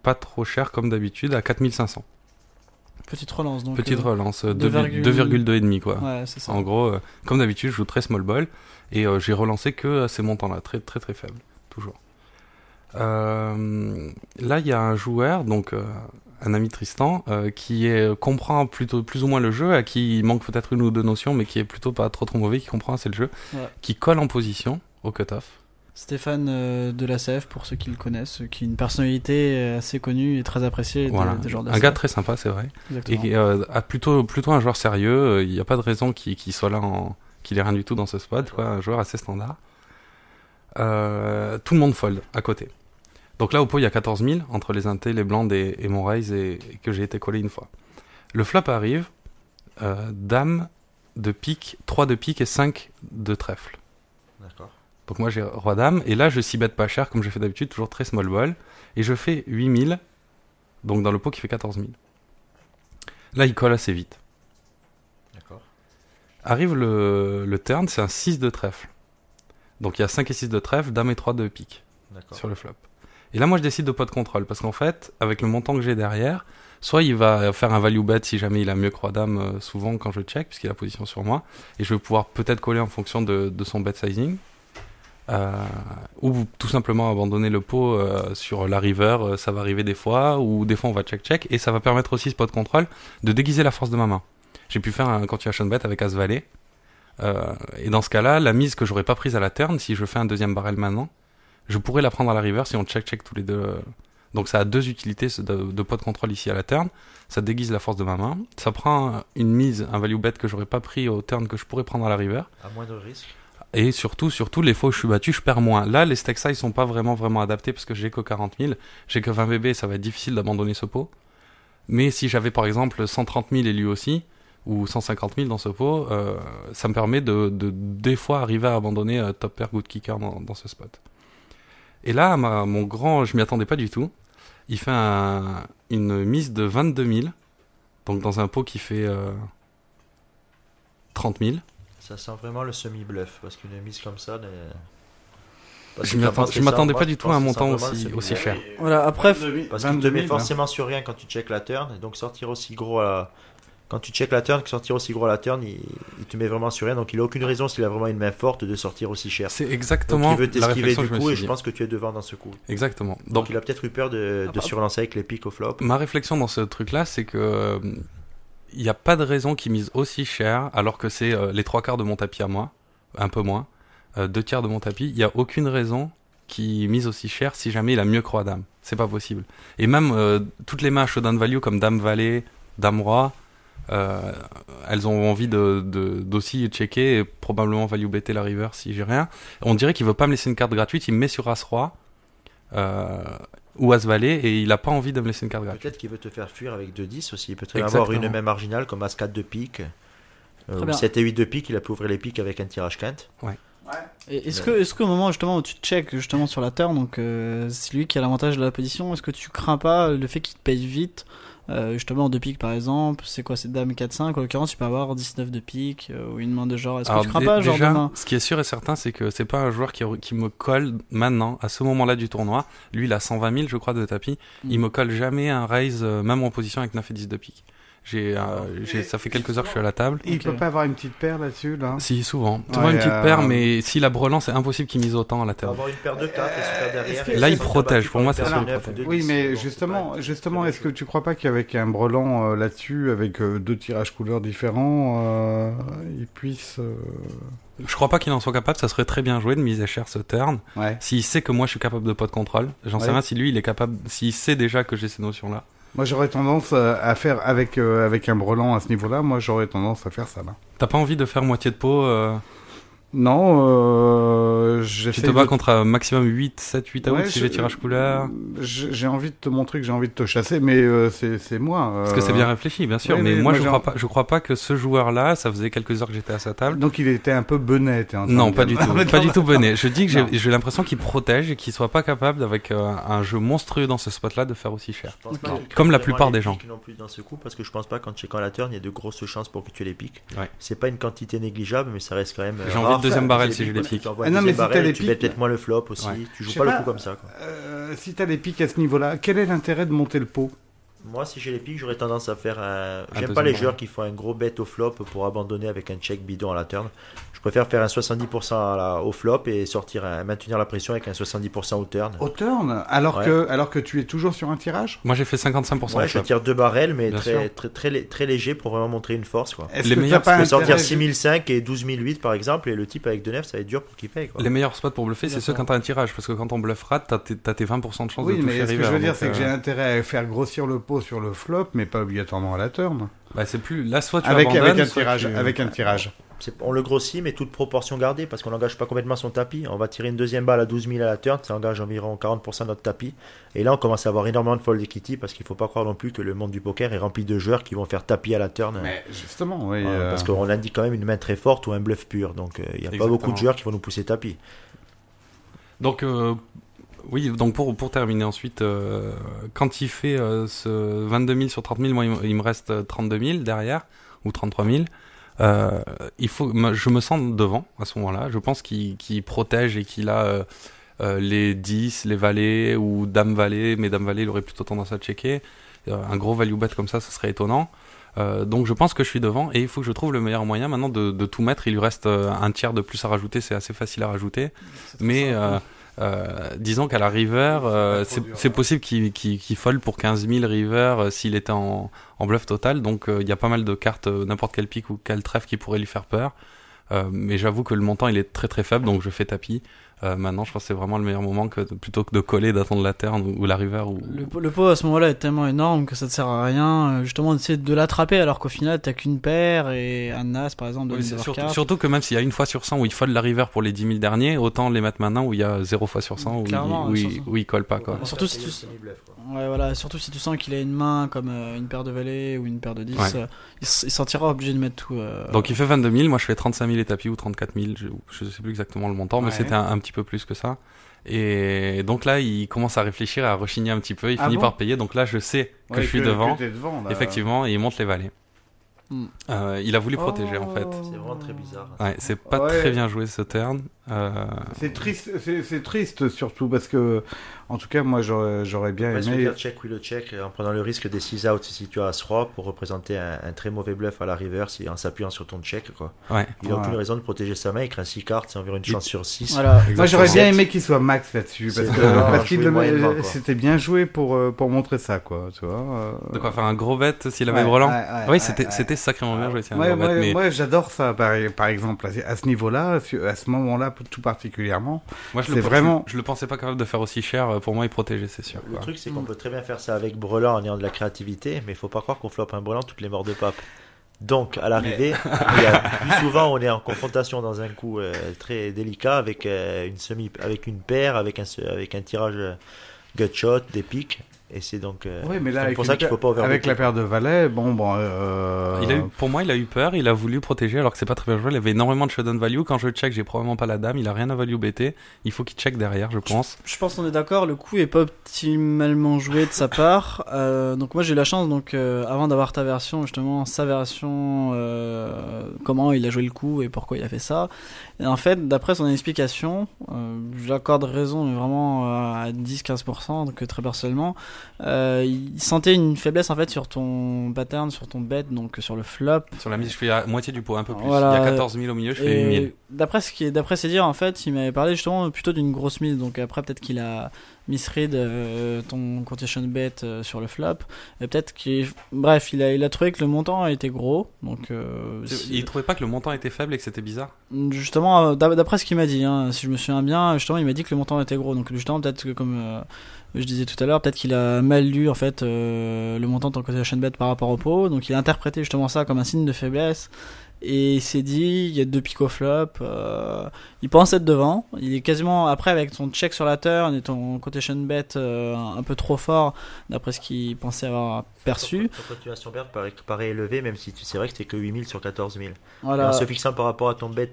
pas trop cher comme d'habitude à 4500. Petite relance. Donc, Petite euh, relance 2,2 2,2 et demi quoi. Ouais, ça. En gros, euh, comme d'habitude, je joue très small ball et euh, j'ai relancé que à ces montants-là, très très très faibles, toujours. Euh, là, il y a un joueur, donc euh, un ami Tristan, euh, qui est, comprend plutôt plus ou moins le jeu, à qui il manque peut-être une ou deux notions, mais qui est plutôt pas trop trop mauvais, qui comprend assez le jeu, Ouais. qui colle en position au cutoff. Stéphane euh, de la CF, pour ceux qui le connaissent, qui est une personnalité assez connue et très appréciée des- Voilà, joueurs de un gars très sympa, c'est vrai. Exactement. et euh, a plutôt plutôt un joueur sérieux. euh, Il n'y a pas de raison qu'il qu'il soit là qu'il ait rien du tout dans ce spot. Quoi, un joueur assez standard. Euh, tout le monde fold à côté. Donc là au pot il y a 14 000 entre les intés, les blancs et, et mon raise et, et que j'ai été collé une fois. Le flop arrive. euh, dame de pique, 3 de pique et 5 de trèfle. Donc moi j'ai roi dame, et là je s'y bête pas cher, comme je fais d'habitude, toujours très small ball, et je fais 8000, donc dans le pot qui fait 14000. Là il colle assez vite. D'accord. Arrive le, le turn, c'est un 6 de trèfle. Donc il y a 5 et 6 de trèfle, dame et 3 de pique sur le flop. Et là moi je décide de pas de contrôle, parce qu'en fait, avec le montant que j'ai derrière, soit il va faire un value bet si jamais il a mieux que roi dame euh, souvent quand je check, puisqu'il a position sur moi, et je vais pouvoir peut-être coller en fonction de, de son bet sizing. Euh, ou tout simplement abandonner le pot euh, sur la river, euh, ça va arriver des fois, ou des fois on va check-check, et ça va permettre aussi ce pot de contrôle de déguiser la force de ma main. J'ai pu faire un continuation bet avec As Valet, euh, et dans ce cas-là, la mise que j'aurais pas prise à la turn, si je fais un deuxième barrel maintenant, je pourrais la prendre à la river si on check-check tous les deux. Donc ça a deux utilités de, de pot de contrôle ici à la turn. Ça déguise la force de ma main. Ça prend une mise, un value bet que j'aurais pas pris au turn que je pourrais prendre à la river. À moindre risque. Et surtout, surtout, les fois où je suis battu, je perds moins. Là, les stake size sont pas vraiment, vraiment adaptés parce que j'ai que 40 000. J'ai que 20 BB, ça va être difficile d'abandonner ce pot. Mais si j'avais par exemple 130 000 et lui aussi, ou 150 000 dans ce pot, euh, ça me permet de, de, des fois arriver à abandonner euh, top pair good kicker dans, ce spot. Et là, mon grand, je m'y attendais pas du tout. Il fait un- une mise de 22 000, donc dans un pot qui fait euh, 30 000. Ça sent vraiment le semi-bluff, parce qu'une mise comme ça... Parce Je que m'attendais pas du tout à un que montant aussi, cher. Voilà, après, Parce qu'il 22 te met 000, forcément sur rien quand tu check la turn, et donc sortir aussi gros à la... Quand tu check la turn, sortir aussi gros à la turn, il, il te met vraiment sur rien, donc il a aucune raison, s'il a vraiment une main forte, de sortir aussi cher. C'est Donc exactement il veut t'esquiver du que coup, et je pense que tu es devant dans ce coup. Exactement. Donc, Donc, il a peut-être eu peur de, de Ah, surlancer avec les pics au flop. ma réflexion dans ce truc-là, c'est que euh, il n'y a pas de raison qu'il mise aussi cher, alors que c'est euh, les trois quarts de mon tapis à moi, un peu moins, euh, deux tiers de mon tapis. Il n'y a aucune raison qu'il mise aussi cher si jamais il a mieux roi dame. C'est pas possible. Et même euh, toutes les mains à showdown value comme dame valet, dame roi, elles ont envie de de- d'aussi checker et probablement value better la river si j'ai rien. On dirait qu'il veut pas me laisser une carte gratuite, il me met sur as roi. Ou as valet et il a pas envie de me laisser une carte gratuite. Peut-être qu'il veut te faire fuir avec 2-10 aussi. Il peut très bien avoir une main marginale comme As-4 de pique. Euh, Très ou bien. 7 et 8 de pique, il a pu ouvrir les piques avec un tirage quinte. Et Est-ce que, est-ce qu'au moment justement où tu check justement sur la turn, donc euh, c'est lui qui a l'avantage de la position, est-ce que tu crains pas le fait qu'il te paye vite euh, justement en deux piques par exemple, c'est quoi c'est dame 4-5 en l'occurrence tu peux avoir 19 de pique euh, ou une main de genre, est-ce que tu crains pas genre déjà, de main ce qui est sûr et certain, c'est que c'est pas un joueur qui, qui me colle maintenant, à ce moment-là du tournoi. Lui, il a 120 000, je crois, de tapis. Il Mm. me colle jamais un raise, euh, même en position avec 9 et 10 de pique. J'ai, euh, j'ai- ça fait quelques heures que je suis à la table. Il Ok. peut pas avoir une petite paire là-dessus, là? Si, souvent. Ouais, Souvent une petite euh, paire, mais s'il a brelan, c'est impossible qu'il mise autant à la table. avoir une paire de 4 et se faire derrière. Là, il protège. Pour moi, par ça Oui, 10. mais justement, c'est justement, c'est est-ce que tu crois pas qu'avec un brelan euh, là-dessus, avec euh, deux tirages couleurs différents, euh, il puisse. euh, Je crois pas qu'il en soit capable, ça serait très bien joué de miser cher ce turn. Ouais. S'il sait que moi je suis capable de pot de contrôle, j'en sais Ouais. rien si lui il est capable, s'il sait déjà que j'ai ces notions-là. Moi, j'aurais tendance euh, à faire avec euh, avec un brelan à ce niveau-là. Moi, j'aurais tendance à faire ça. Là. T'as pas envie de faire moitié de pot euh, Non, euh, Tu j'essaie te bats de- contre un maximum 8, 7, 8 à Ouais, out si j'ai tirage couleur. J'ai j'ai envie de te montrer que j'ai envie de te chasser, mais euh, c'est c'est moi. Parce que c'est euh, bien réfléchi, bien sûr. mais mais moi, moi, je j'ai crois pas, je crois pas que ce joueur-là, ça faisait quelques heures que j'étais à sa table. Donc il était un peu benet. t'es en train Non, pas du tout. Pas du tout bonnet. Je dis que j'ai- j'ai l'impression qu'il protège et qu'il soit pas capable, avec euh, un jeu monstrueux dans ce spot-là, de faire aussi cher. Je pense pas Ok. qu'il Comme la plupart des gens. Non plus dans ce coup, parce que je pense pas qu'en checkant la turn, il y a de grosses chances pour que tu aies les piques. Ouais. C'est pas une quantité négligeable, mais ça reste quand même. Deuxième barrel si j'ai les piques. Ah non, mais si les tu piques- peut-être moins le flop aussi. Ouais. Tu joues pas le coup comme ça. quoi. Euh, si t'as les piques à ce niveau-là, quel est l'intérêt de monter le pot? Moi, si j'ai les piques, j'aurais tendance à faire un. J'aime pas les barrel. joueurs qui font un gros bet au flop pour abandonner avec un check bidon à la turn. Je préfère faire un 70% à la- au flop et sortir un- maintenir la pression avec un 70% au turn. Au turn, alors Ouais. que alors que tu es toujours sur un tirage? Moi, j'ai fait 55% Ouais, je tire deux barrels, mais très, très, très, lé- très léger pour vraiment montrer une force. Quoi. Est-ce Les que meilleurs, pas Je peux sortir intérêt- 6005 et 12008 par exemple, et le type avec 2 9 ça va être dur pour qu'il paye. Quoi. Les meilleurs spots pour bluffer, c'est ceux quand t'as un tirage. Parce que quand on bluffe rate, t'as tes, t'as tes 20% de chance Oui, de mais ce que je veux dire, c'est que euh, j'ai intérêt à faire grossir le pot sur le flop, mais pas obligatoirement à la turn. Bah, c'est plus. Là, soit tu Avec, abandonnes, avec un soit tirage, tu- avec un tirage. On le grossit, mais toute proportion gardée, parce qu'on n'engage pas complètement son tapis. On va tirer une deuxième balle à 12 000 à la turn, ça engage environ 40% de notre tapis. Et là, on commence à avoir énormément de fold equity, parce qu'il faut pas croire non plus que le monde du poker est rempli de joueurs qui vont faire tapis à la turn. Mais justement, oui. Euh, Parce qu'on indique quand même une main très forte ou un bluff pur. Donc, euh, il n'y a pas beaucoup de joueurs qui vont nous pousser tapis. Donc, euh, oui, donc pour, pour terminer ensuite, euh, quand il fait euh, ce 22 000 sur 30 000, moi il, me- il me reste euh, 32 000 derrière, ou 33 000. Euh, il faut, je me sens devant à ce moment-là. Je pense qu'il qu'il protège et qu'il a euh, euh, les 10, les valets ou dame valet. Mais dame valet, il aurait plutôt tendance à checker. Euh, un gros value bet comme ça, ce serait étonnant. Euh, donc je pense que je suis devant et il faut que je trouve le meilleur moyen maintenant de, de tout mettre. Il lui reste euh, un tiers de plus à rajouter, c'est assez facile à rajouter. Mais euh, euh, disons qu'à la river, euh, c'est possible qu'il qu'il fold pour 15 000 river euh, s'il était en, en bluff total. Donc euh, il y a pas mal de cartes, n'importe quel pic ou quel trèfle qui pourrait lui faire peur. Euh, mais j'avoue que le montant il est très très faible, donc je fais tapis. Euh, maintenant, je pense que c'est vraiment le meilleur moment que de- plutôt que de coller, d'attendre la turn ou, ou la river. Ou... Le, pot- le pot à ce moment-là est tellement énorme que ça te sert à rien, euh, justement, d'essayer de l'attraper alors qu'au final t'as qu'une paire et un as par exemple de Oui, surtout, surtout que même s'il y a une fois sur 100 où il fold la river pour les 10 000 derniers, autant les mettre maintenant où il y a 0 fois sur 100 où, il, Clairement, où, il, surtout. où il colle pas. Quoi. Surtout si tu- Ouais, voilà, surtout si tu sens qu'il a une main comme euh, une paire de valets ou une paire de 10, Ouais. euh, il, il se sentira obligé de mettre tout. euh, Donc il fait 22 000, moi je fais 35 000 et tapis ou 34 000, je, je sais plus exactement le montant, mais Ouais. c'était un, un petit peu plus que ça. Et donc là, il commence à réfléchir, à rechigner un petit peu, il Ah finit bon par payer, donc là je sais que Ouais, je suis devant, t'es devant, là. effectivement, et il monte les valets. Hmm. Euh, il a voulu protéger en fait. C'est vraiment très bizarre. Ouais, c'est pas Ouais. très bien joué ce turn. Euh, C'est triste, c'est triste surtout parce que, en tout cas, moi j'aurais bien aimé. dire check, oui le check, en prenant le risque des 6 outs si tu as As-Roi pour représenter un, un très mauvais bluff à la river si, en s'appuyant sur ton check. Quoi. ouais. Il a Ouais. aucune raison de protéger sa main, il craint 6 cartes, c'est environ une chance sur 6. Voilà. Moi j'aurais bien aimé qu'il soit max là-dessus parce que le- c'était bien joué pour euh, pour montrer ça quoi, tu vois. euh. De quoi faire un gros bet s'il avait Ouais, ouais, Oui, ouais, c'était sacrément bien joué. moi, j'adore ça par, par exemple à, ce niveau-là, à ce moment-là tout particulièrement. moi je le, vraiment- je, je le pensais pas capable de faire aussi cher. euh, Pour moi, il protégeait, c'est sûr. Le quoi. truc, c'est qu'on peut très bien faire ça avec Brelan en ayant de la créativité, mais il faut pas croire qu'on floppe un Brelan toutes les morts de pape. Donc, à l'arrivée, plus souvent, on est en confrontation dans un coup euh, très délicat avec euh, une semi, avec une paire, avec un, avec un tirage euh, gutshot, des pics, et c'est donc euh, Oui, mais là pour ça qu'il faut pas avec la paire de valets, bon bon. euh, Il a eu, pour moi, il a eu peur, il a voulu protéger alors que c'est pas très bien joué. Il avait énormément de showdown value. Quand je check, j'ai probablement pas la dame. Il a rien à value BT. Il faut qu'il check derrière, je pense. Je pense qu'on est d'accord, le coup est pas optimalement joué de sa part. Euh, donc moi j'ai eu la chance, donc euh, avant d'avoir ta version, justement, sa version, euh, comment il a joué le coup et pourquoi il a fait ça. Et en fait, d'après son explication, euh, j'accorde raison, mais vraiment euh, à 10-15%, donc très personnellement, euh, il sentait une faiblesse en fait sur ton pattern, sur ton bet, donc sur le flop. Sur la mise, je fais à moitié du pot, un peu plus. Voilà. Il y a 14 000 au milieu, je fais 8 000. Et d'après ce qui est, d'après ses dires, en fait, il m'avait parlé justement plutôt d'une grosse mise. Donc après, peut-être qu'il a misread euh, ton condition bet euh, sur le flop. Et peut-être qu'il, bref, il a, il a trouvé que le montant était gros. Donc euh, si- Il trouvait pas que le montant était faible et que c'était bizarre? justement, euh, d'ap- d'après ce qu'il m'a dit, hein, si je me souviens bien, justement, il m'a dit que le montant était gros. Donc justement, peut-être que comme euh, je disais tout à l'heure, peut-être qu'il a mal lu en fait le montant de ton condition bet par rapport au pot. Donc il a interprété justement ça comme un signe de faiblesse. Et il s'est dit, il y a deux flop, euh, il pense être devant, il est quasiment, après avec son check sur la turn et ton quotation bet euh, un peu trop fort, d'après ce qu'il pensait avoir perçu. Ton continuation perte paraît, paraît élevé, même si c'est vrai que c'était que 8000 sur 14 000. Et Voilà, en se fixant par rapport à ton bet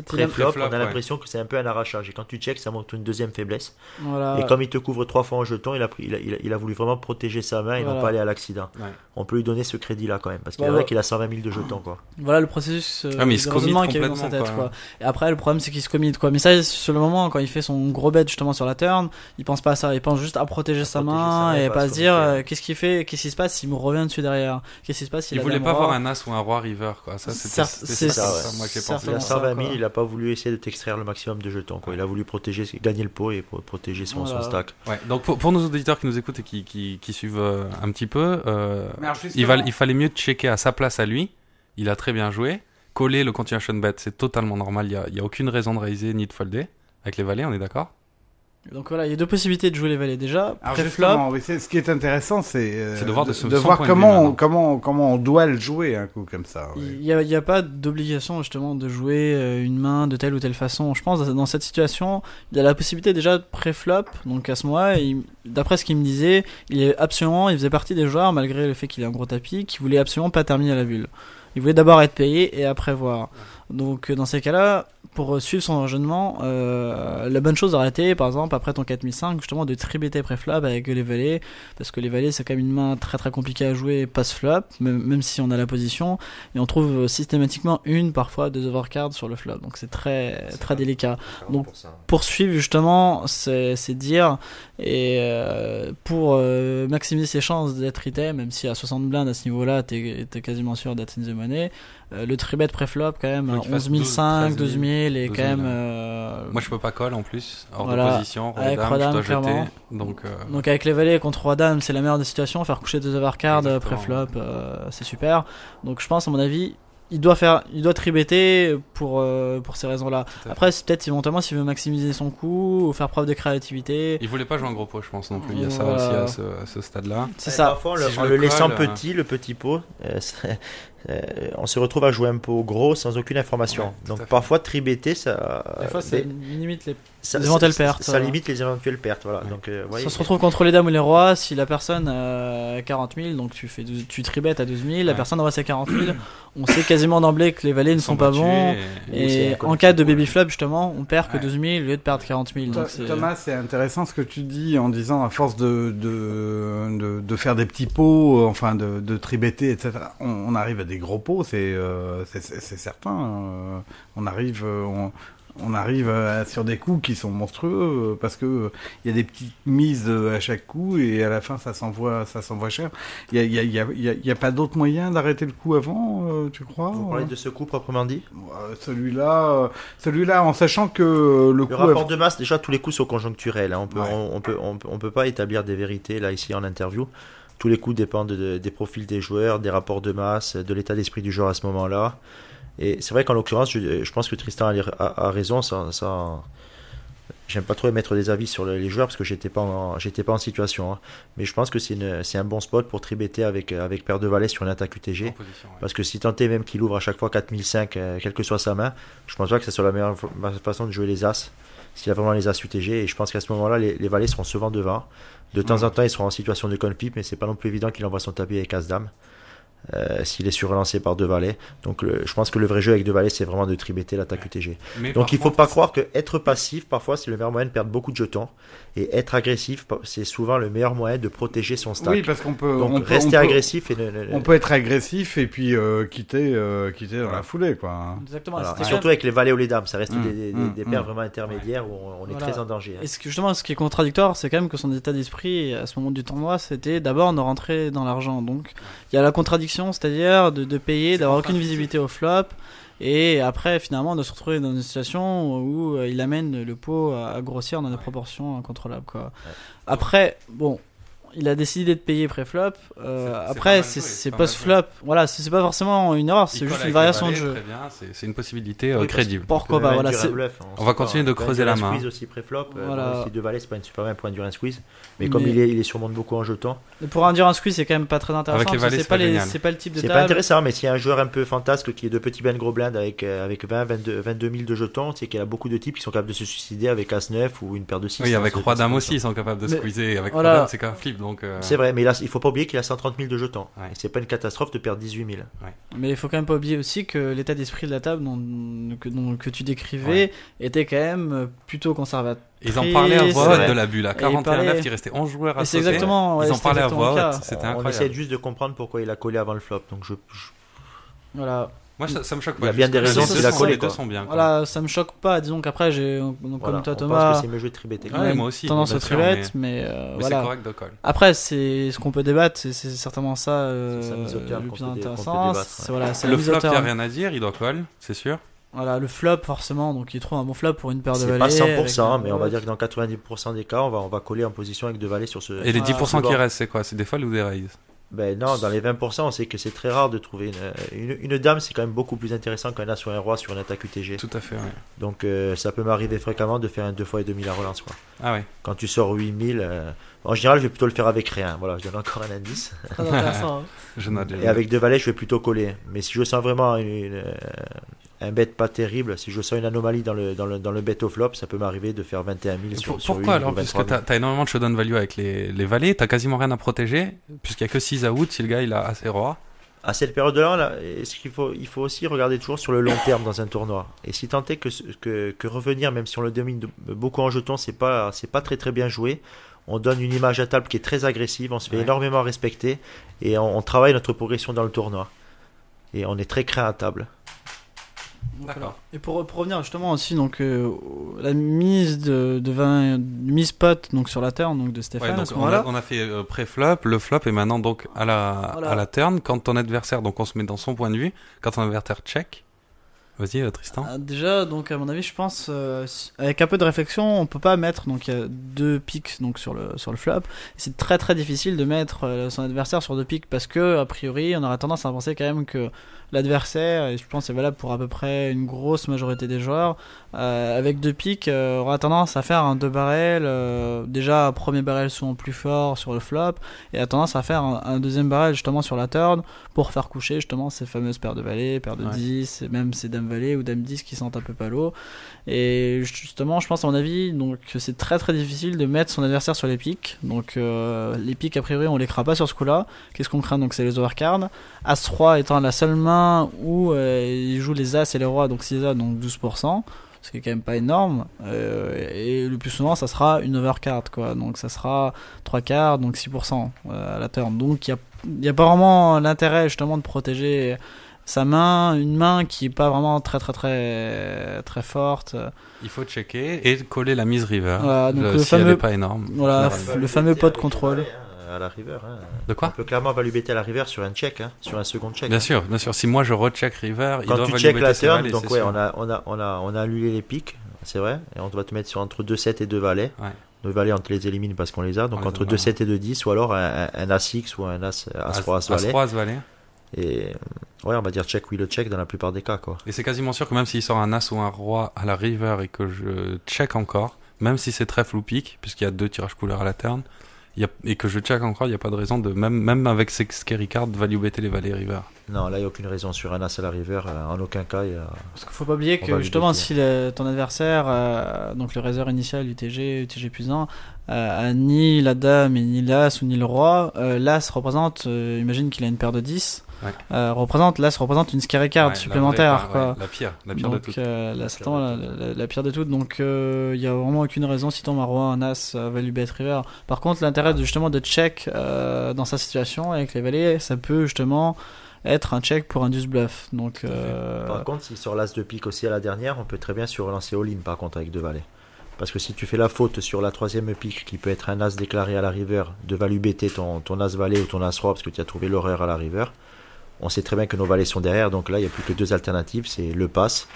pré-flop, Pré-flop, on a ouais. l'impression que c'est un peu un arrachage. Et quand tu checks, ça montre une deuxième faiblesse. voilà. Et comme il te couvre trois fois en jeton, il a, pris, il a, il a, il a voulu vraiment protéger sa main et Voilà. non pas aller à l'accident. Ouais. On peut lui donner ce crédit-là quand même, parce qu'il Bah, est vrai ouais. qu'il a 120 000 de jetons. Quoi. Voilà le processus euh, Ah, mais il se qu'il y a eu dans sa tête. complètement, Quoi. quoi. Et après, le problème, c'est qu'il se commit. Quoi. Mais ça, sur le moment, quand il fait son gros bet justement sur la turn, il pense pas à ça. Il pense juste à protéger, sa, protéger main sa main et et pas se dire euh, qu'est-ce qu'il fait, qu'est-ce qui se passe? S'il me revient dessus derrière. Qu'est-ce qui se passe? S'il voulait pas avoir un as ou un roi river, quoi. Ça, c'est ça, moi, j'ai certes. pensé. Il a Exactement 120 ça, 000, quoi. il a pas voulu essayer de t'extraire le maximum de jetons. Quoi. Il a voulu protéger, gagner le pot et pro- protéger son, stack. Ouais, donc pour, pour nos auditeurs qui nous écoutent et qui, qui, qui suivent euh, un petit peu, euh, il, justement- va, il fallait mieux checker à sa place à lui. Il a très bien joué. Coller le continuation bet, c'est totalement normal. Il n'y a aucune raison de raiser ni de folder. Avec les valets, on est d'accord? Donc voilà, il y a deux possibilités de jouer les valets. Déjà, pré-flop. oui, ce qui est intéressant, c'est euh, de voir de de comment, on, maintenant. comment, comment on doit le jouer un coup comme ça. Il n'y a, y pas d'obligation justement de jouer euh, une main de telle ou telle façon. Je pense dans cette situation, il a la possibilité déjà de pré-flop. Donc à ce moment-là, d'après ce qu'il me disait, il est absolument, il faisait partie des joueurs malgré le fait qu'il ait un gros tapis, qui voulait absolument pas terminer la bulle. Il voulait d'abord être payé et après voir. Donc dans ces cas-là, pour suivre son enchaînement, euh, la bonne chose aurait été, par exemple, après ton 4005, justement, de tribeter pré-flop avec les valets, parce que les valets, c'est quand même une main très très compliquée à jouer post-flop, même, même si on a la position, et on trouve systématiquement une, parfois deux overcards sur le flop, donc c'est très très délicat. Donc, poursuivre justement, c'est dire, et euh, pour euh, maximiser ses chances d'être item, même si à 60 blindes à ce niveau-là, t'es es quasiment sûr d'être in the money, euh, le tribet pré-flop quand même, Faut qu'il fasse 11 500, 12 12 000 et 12 000, quand même... euh, Moi, je peux pas call en plus, hors Voilà. de position, roi Avec dame, roi je dois jeter. Donc, euh, Donc avec les valets contre roi dame, c'est la meilleure des situations. Faire coucher deux overcards euh, pré-flop, euh, c'est super. Donc je pense à mon avis, il doit faire, il doit tribeter pour euh, pour ces raisons-là. Après, c'est peut-être éventuellement s'il veut maximiser son coup ou faire preuve de créativité. il voulait pas jouer en gros pot, je pense non plus. Il y a ça aussi à ce, stade-là. C'est ça. Parfois, en le, Si je en le le laissant colle, euh, petit, le petit pot, euh, euh, on se retrouve à jouer un pot gros sans aucune information. Ouais, Donc parfois, tribeter, ça, Des fois, mais ça limite les. ça, les éventuelles pertes, Ça, ça. limite les éventuelles pertes. Voilà. Ouais. Donc, euh, Si on se retrouve contre les dames ou les rois, si la personne a 40 000, donc tu fais 12 tu tribets à 12 000, la personne aura ses 40 000, on sait quasiment d'emblée que les valets ne sont, pas bons. et- en cas de baby flop, justement, on perd que Ouais. 12 000 au lieu de perdre 40 000. Donc Tho- c'est- Thomas, c'est intéressant ce que tu dis en disant à force de, de, de, de faire des petits pots, euh, enfin de, de tribeter, etc. On, on arrive à des gros pots, c'est euh, certain. euh, on arrive, euh, on, on arrive sur des coups qui sont monstrueux parce que il y a des petites mises à chaque coup et à la fin ça s'envoie ça s'envoie cher. Il y a, y a, y a, y pas d'autre moyen d'arrêter le coup avant, tu crois Vous parlez de ce coup proprement dit? Celui-là, celui-là, en sachant que le Le coup rapport de masse, déjà, tous les coups sont conjoncturels. hein. On peut, Ouais. on, on peut, on, peut- on peut pas établir des vérités là ici en interview. Tous les coups dépendent de- des profils des joueurs, des rapports de masse, de l'état d'esprit du joueur à ce moment-là. Et c'est vrai qu'en l'occurrence, je, je pense que Tristan a, a- a raison. Ça, ça, j'aime pas trop émettre des avis sur le- les joueurs parce que j'étais pas, en, j'étais pas en situation. hein. Mais je pense que c'est, un bon spot pour tribeter avec, avec paire de sur une attaque UTG. ouais. Parce que si tant est même qu'il ouvre à chaque fois 4005, euh, quelle que soit sa main, je pense pas que ce soit la meilleure façon de jouer les As. S'il a vraiment les As UTG, et je pense qu'à ce moment-là, les, les valets seront souvent devant. De temps en temps, ils seront en situation de conflit, mais c'est pas non plus évident qu'il envoie son tapis avec As-Dame. Euh, S'il est surrelancé par deux valets. Donc le- je pense que le vrai jeu avec deux valets, c'est vraiment de tribeter l'attaque UTG. Mais Donc il faut contre, pas croire que être passif, parfois, c'est le meilleur moyen de perdre beaucoup de jetons. Et être agressif, c'est souvent le meilleur moyen de protéger son stack. Oui, parce qu'on peut, Donc on peut, rester on peut- agressif et ne- ne- On peut être agressif et puis euh, quitter, euh, quitter dans la foulée, quoi. hein. Exactement. Voilà. Et surtout avec les valets ou les dames, ça reste Mm, des, des, mm, des mm. paires vraiment intermédiaires où on, on est Voilà. très en danger. hein. Et ce que, justement, ce qui est contradictoire, c'est quand même que son état d'esprit à ce moment du tournoi, c'était d'abord de rentrer dans l'argent. Donc, il y a la contradiction, c'est-à-dire de, de payer, d'avoir aucune visibilité au flop, et après, finalement, de se retrouver dans une situation où euh, il amène le pot à, à grossir dans des proportions incontrôlables. Quoi. Après, bon. Il a décidé de payer pré-flop. euh, après, c'est post-flop. Voilà, c'est pas forcément une erreur, c'est juste une variation de jeu. Très bien, c'est une possibilité euh, Oui, crédible. Pourquoi On pas même Voilà, un bluff, hein, va continuer de creuser la un main. squeeze aussi pré-flop. euh, Voilà. si deux valets, c'est pas une super bien pour un squeeze. Mais, Mais- comme il est, il est surmonte beaucoup en jetons, Et pour induire un squeeze, c'est quand même pas très intéressant. C'est pas, le type de c'est pas table. intéressant. Mais s'il y a un joueur un peu fantasque qui est de petits ben gros blind avec, euh, avec 20, 22, 22 000 de jetons, c'est qu'il y a beaucoup de types qui sont capables de se suicider avec As-9 ou une paire de 6. Oui, avec Roi Dame aussi, ils sont capables de squeezer. Avec. Roi Dame, c'est qu'un flip, donc. euh, C'est vrai, mais là, il faut pas oublier qu'il a 130 000 de jetons. Ouais. Et c'est pas une catastrophe de perdre 18 000. Mais il faut quand même pas oublier aussi que l'état d'esprit de la table dont, que, dont- que tu décrivais était quand même plutôt conservateur. Ils en parlaient à voix haute de la bulle. À Et il 41 parlait- 9, il restait 11 joueurs à c'est exactement. ouais, Ils en parlaient à voix haute. C'était on, essaie juste de comprendre pourquoi il a collé avant le flop. Donc je, je- Voilà. Moi, ça, ça me choque Il pas. y a bien des raisons qu'il a collé, Les deux quoi. sont bien. quoi. Voilà, ça me choque pas. Disons qu'après, j'ai, voilà, comme toi, on Thomas, pense que c'est mieux joué de tribeter. Ouais, ouais, moi aussi, tendance au tribet, mais- mais, euh, Mais c'est correct de call. Après, c'est ce qu'on peut débattre, c'est, c'est certainement ça euh, C'est le plus intéressant. C'est, voilà, c'est Le flop, il n'y a rien à dire, il doit call, c'est sûr. Voilà, le flop, forcément, donc il trouve un bon flop pour une paire de C'est valets. pas 100%, avec mais on va dire que dans 90% des cas, on va, on va coller en position avec deux valets sur ce. Et les Ah, 10% qui souvent. restent, c'est quoi? C'est des folles ou des raises? Ben non, dans les 20%, on sait que c'est très rare de trouver une, une, une dame, c'est quand même beaucoup plus intéressant qu'un as sur un roi sur une attaque UTG. Tout à fait, ouais. Donc euh, ça peut m'arriver fréquemment de faire un 2 fois et demi la relance. Quoi. Ah ouais. Quand tu sors 8000, euh, en général, je vais plutôt le faire avec rien. Voilà, je donne encore un indice. Très intéressant. hein. Je Et avec deux valets, je vais plutôt coller. Mais si je sens vraiment une, une, euh, un bet pas terrible, si je sens une anomalie dans le, dans le, dans le bet au flop, ça peut m'arriver de faire 21 000 Et sur, pour- sur pourquoi une alors 23 000. t'as as énormément de showdown value avec les, les valets, t'as quasiment rien à protéger, puisqu'il y a que 6 à out si le gars il a assez roi. à cette période-là, là, est-ce qu'il faut, il faut aussi regarder toujours sur le long terme dans un tournoi? Et si tant est que, ce- que, que revenir, même si on le domine beaucoup en jetons, c'est pas, c'est pas très très bien joué. On donne une image à table qui est très agressive, on se fait Ouais. énormément respecter et on, on travaille notre progression dans le tournoi. Et on est très craint à table. Donc, D'accord. voilà. Et pour, pour revenir justement aussi, donc euh, la mise de, de 20, mise pot donc sur la turn donc de Stéphane Ouais, donc on, a, on a fait euh, pré-flop, le flop est maintenant donc à la, Voilà. à la turn. Quand ton adversaire, donc on se met dans son point de vue, quand ton adversaire check, vas-y euh, Tristan. Ah, Déjà, donc à mon avis, je pense, euh, avec un peu de réflexion, on peut pas mettre donc il y a deux pics donc sur le sur le flop. C'est très très difficile de mettre son adversaire sur deux pics parce que a priori, on aurait tendance à penser quand même que l'adversaire, et je pense que c'est valable pour à peu près une grosse majorité des joueurs, euh, avec deux pics, euh, aura tendance à faire un deux barrel. euh, déjà, premier barrel souvent plus fort sur le flop, et a tendance à faire un, un deuxième barrel justement sur la turn pour faire coucher justement ces fameuses paires de valets, paires de Ouais. 10, et même ces dames valets ou dames 10 qui sentent un peu pas l'eau. Et justement, je pense à mon avis, donc c'est très très difficile de mettre son adversaire sur les pics. Donc euh, les pics, a priori, on les craint pas sur ce coup-là. Qu'est-ce qu'on craint? Donc c'est les overcards. As-3 étant la seule main où euh, il joue les As et les Rois, donc 6 As, donc 12%. Ce qui est quand même pas énorme. Euh, et le plus souvent, ça sera une overcard, quoi. Donc ça sera 3 quarts, donc 6% euh, à la turn. Donc il n'y a, a pas vraiment l'intérêt justement de protéger sa main, une main qui est pas vraiment très très très très forte. Il faut checker et coller la mise river. Voilà, donc le si elle fameux- est pas énorme. Voilà, le fameux pot de contrôle. À la river. hein. De On quoi peut clairement value bêter à la river sur un check, hein, sur un second check. Bien hein. sûr, bien sûr. Si moi je recheck river, il Quand doit tu check la turn, donc ouais, on a, on, a, on, a, on a annulé les pics, c'est vrai, et on va te mettre sur entre 2 7 et 2 valets. Ouais. Deux valets, on te les élimine parce qu'on les a, donc On entre a, 2 ouais. 7 et 2 10, ou alors un, un, As-X ou un As, As-3, As- As-Valet. As-3, As-Valet. Et euh, ouais, on va dire check, oui, le check dans la plupart des cas, quoi. Et c'est quasiment sûr que même s'il sort un as ou un roi à la river et que je check encore, même si c'est trèfle ou pique, puisqu'il y a deux tirages couleurs à la turn, il y a, et que je check encore, il n'y a pas de raison de, même, même avec ces scary cards, value les valets river. Non, là, il n'y a aucune raison sur un As à la river, euh, en aucun cas. il y a- Parce qu'il faut pas oublier On que justement, si le- ton adversaire, euh, donc le raiseur initial UTG, UTG plus 1, euh, a ni la dame, et ni l'as ou ni le roi, euh, l'as représente, euh, imagine qu'il a une paire de 10, Ouais. euh, représente, l'as représente une scary card Ouais, la supplémentaire. vraie, quoi. ouais, la pire, la pire de toutes. euh, là, La pire de la, toutes. la- la pire de toutes. Donc il n'y a vraiment aucune raison si un roi, un as, euh, value bet river. Par contre, l'intérêt de, justement de check euh, dans sa situation avec les valets, ça peut justement être un check pour un deuce bluff. Donc euh, Par contre, s'il sort l'As de pique aussi à la dernière, on peut très bien sur relancer all-in par contre avec deux valets. Parce que si tu fais la faute sur la troisième pique qui peut être un As déclaré à la river, de value ton, ton As valet ou ton As roi parce que tu as trouvé l'horreur à la river, on sait très bien que nos valets sont derrière, donc là il n'y a plus que deux alternatives, c'est le pass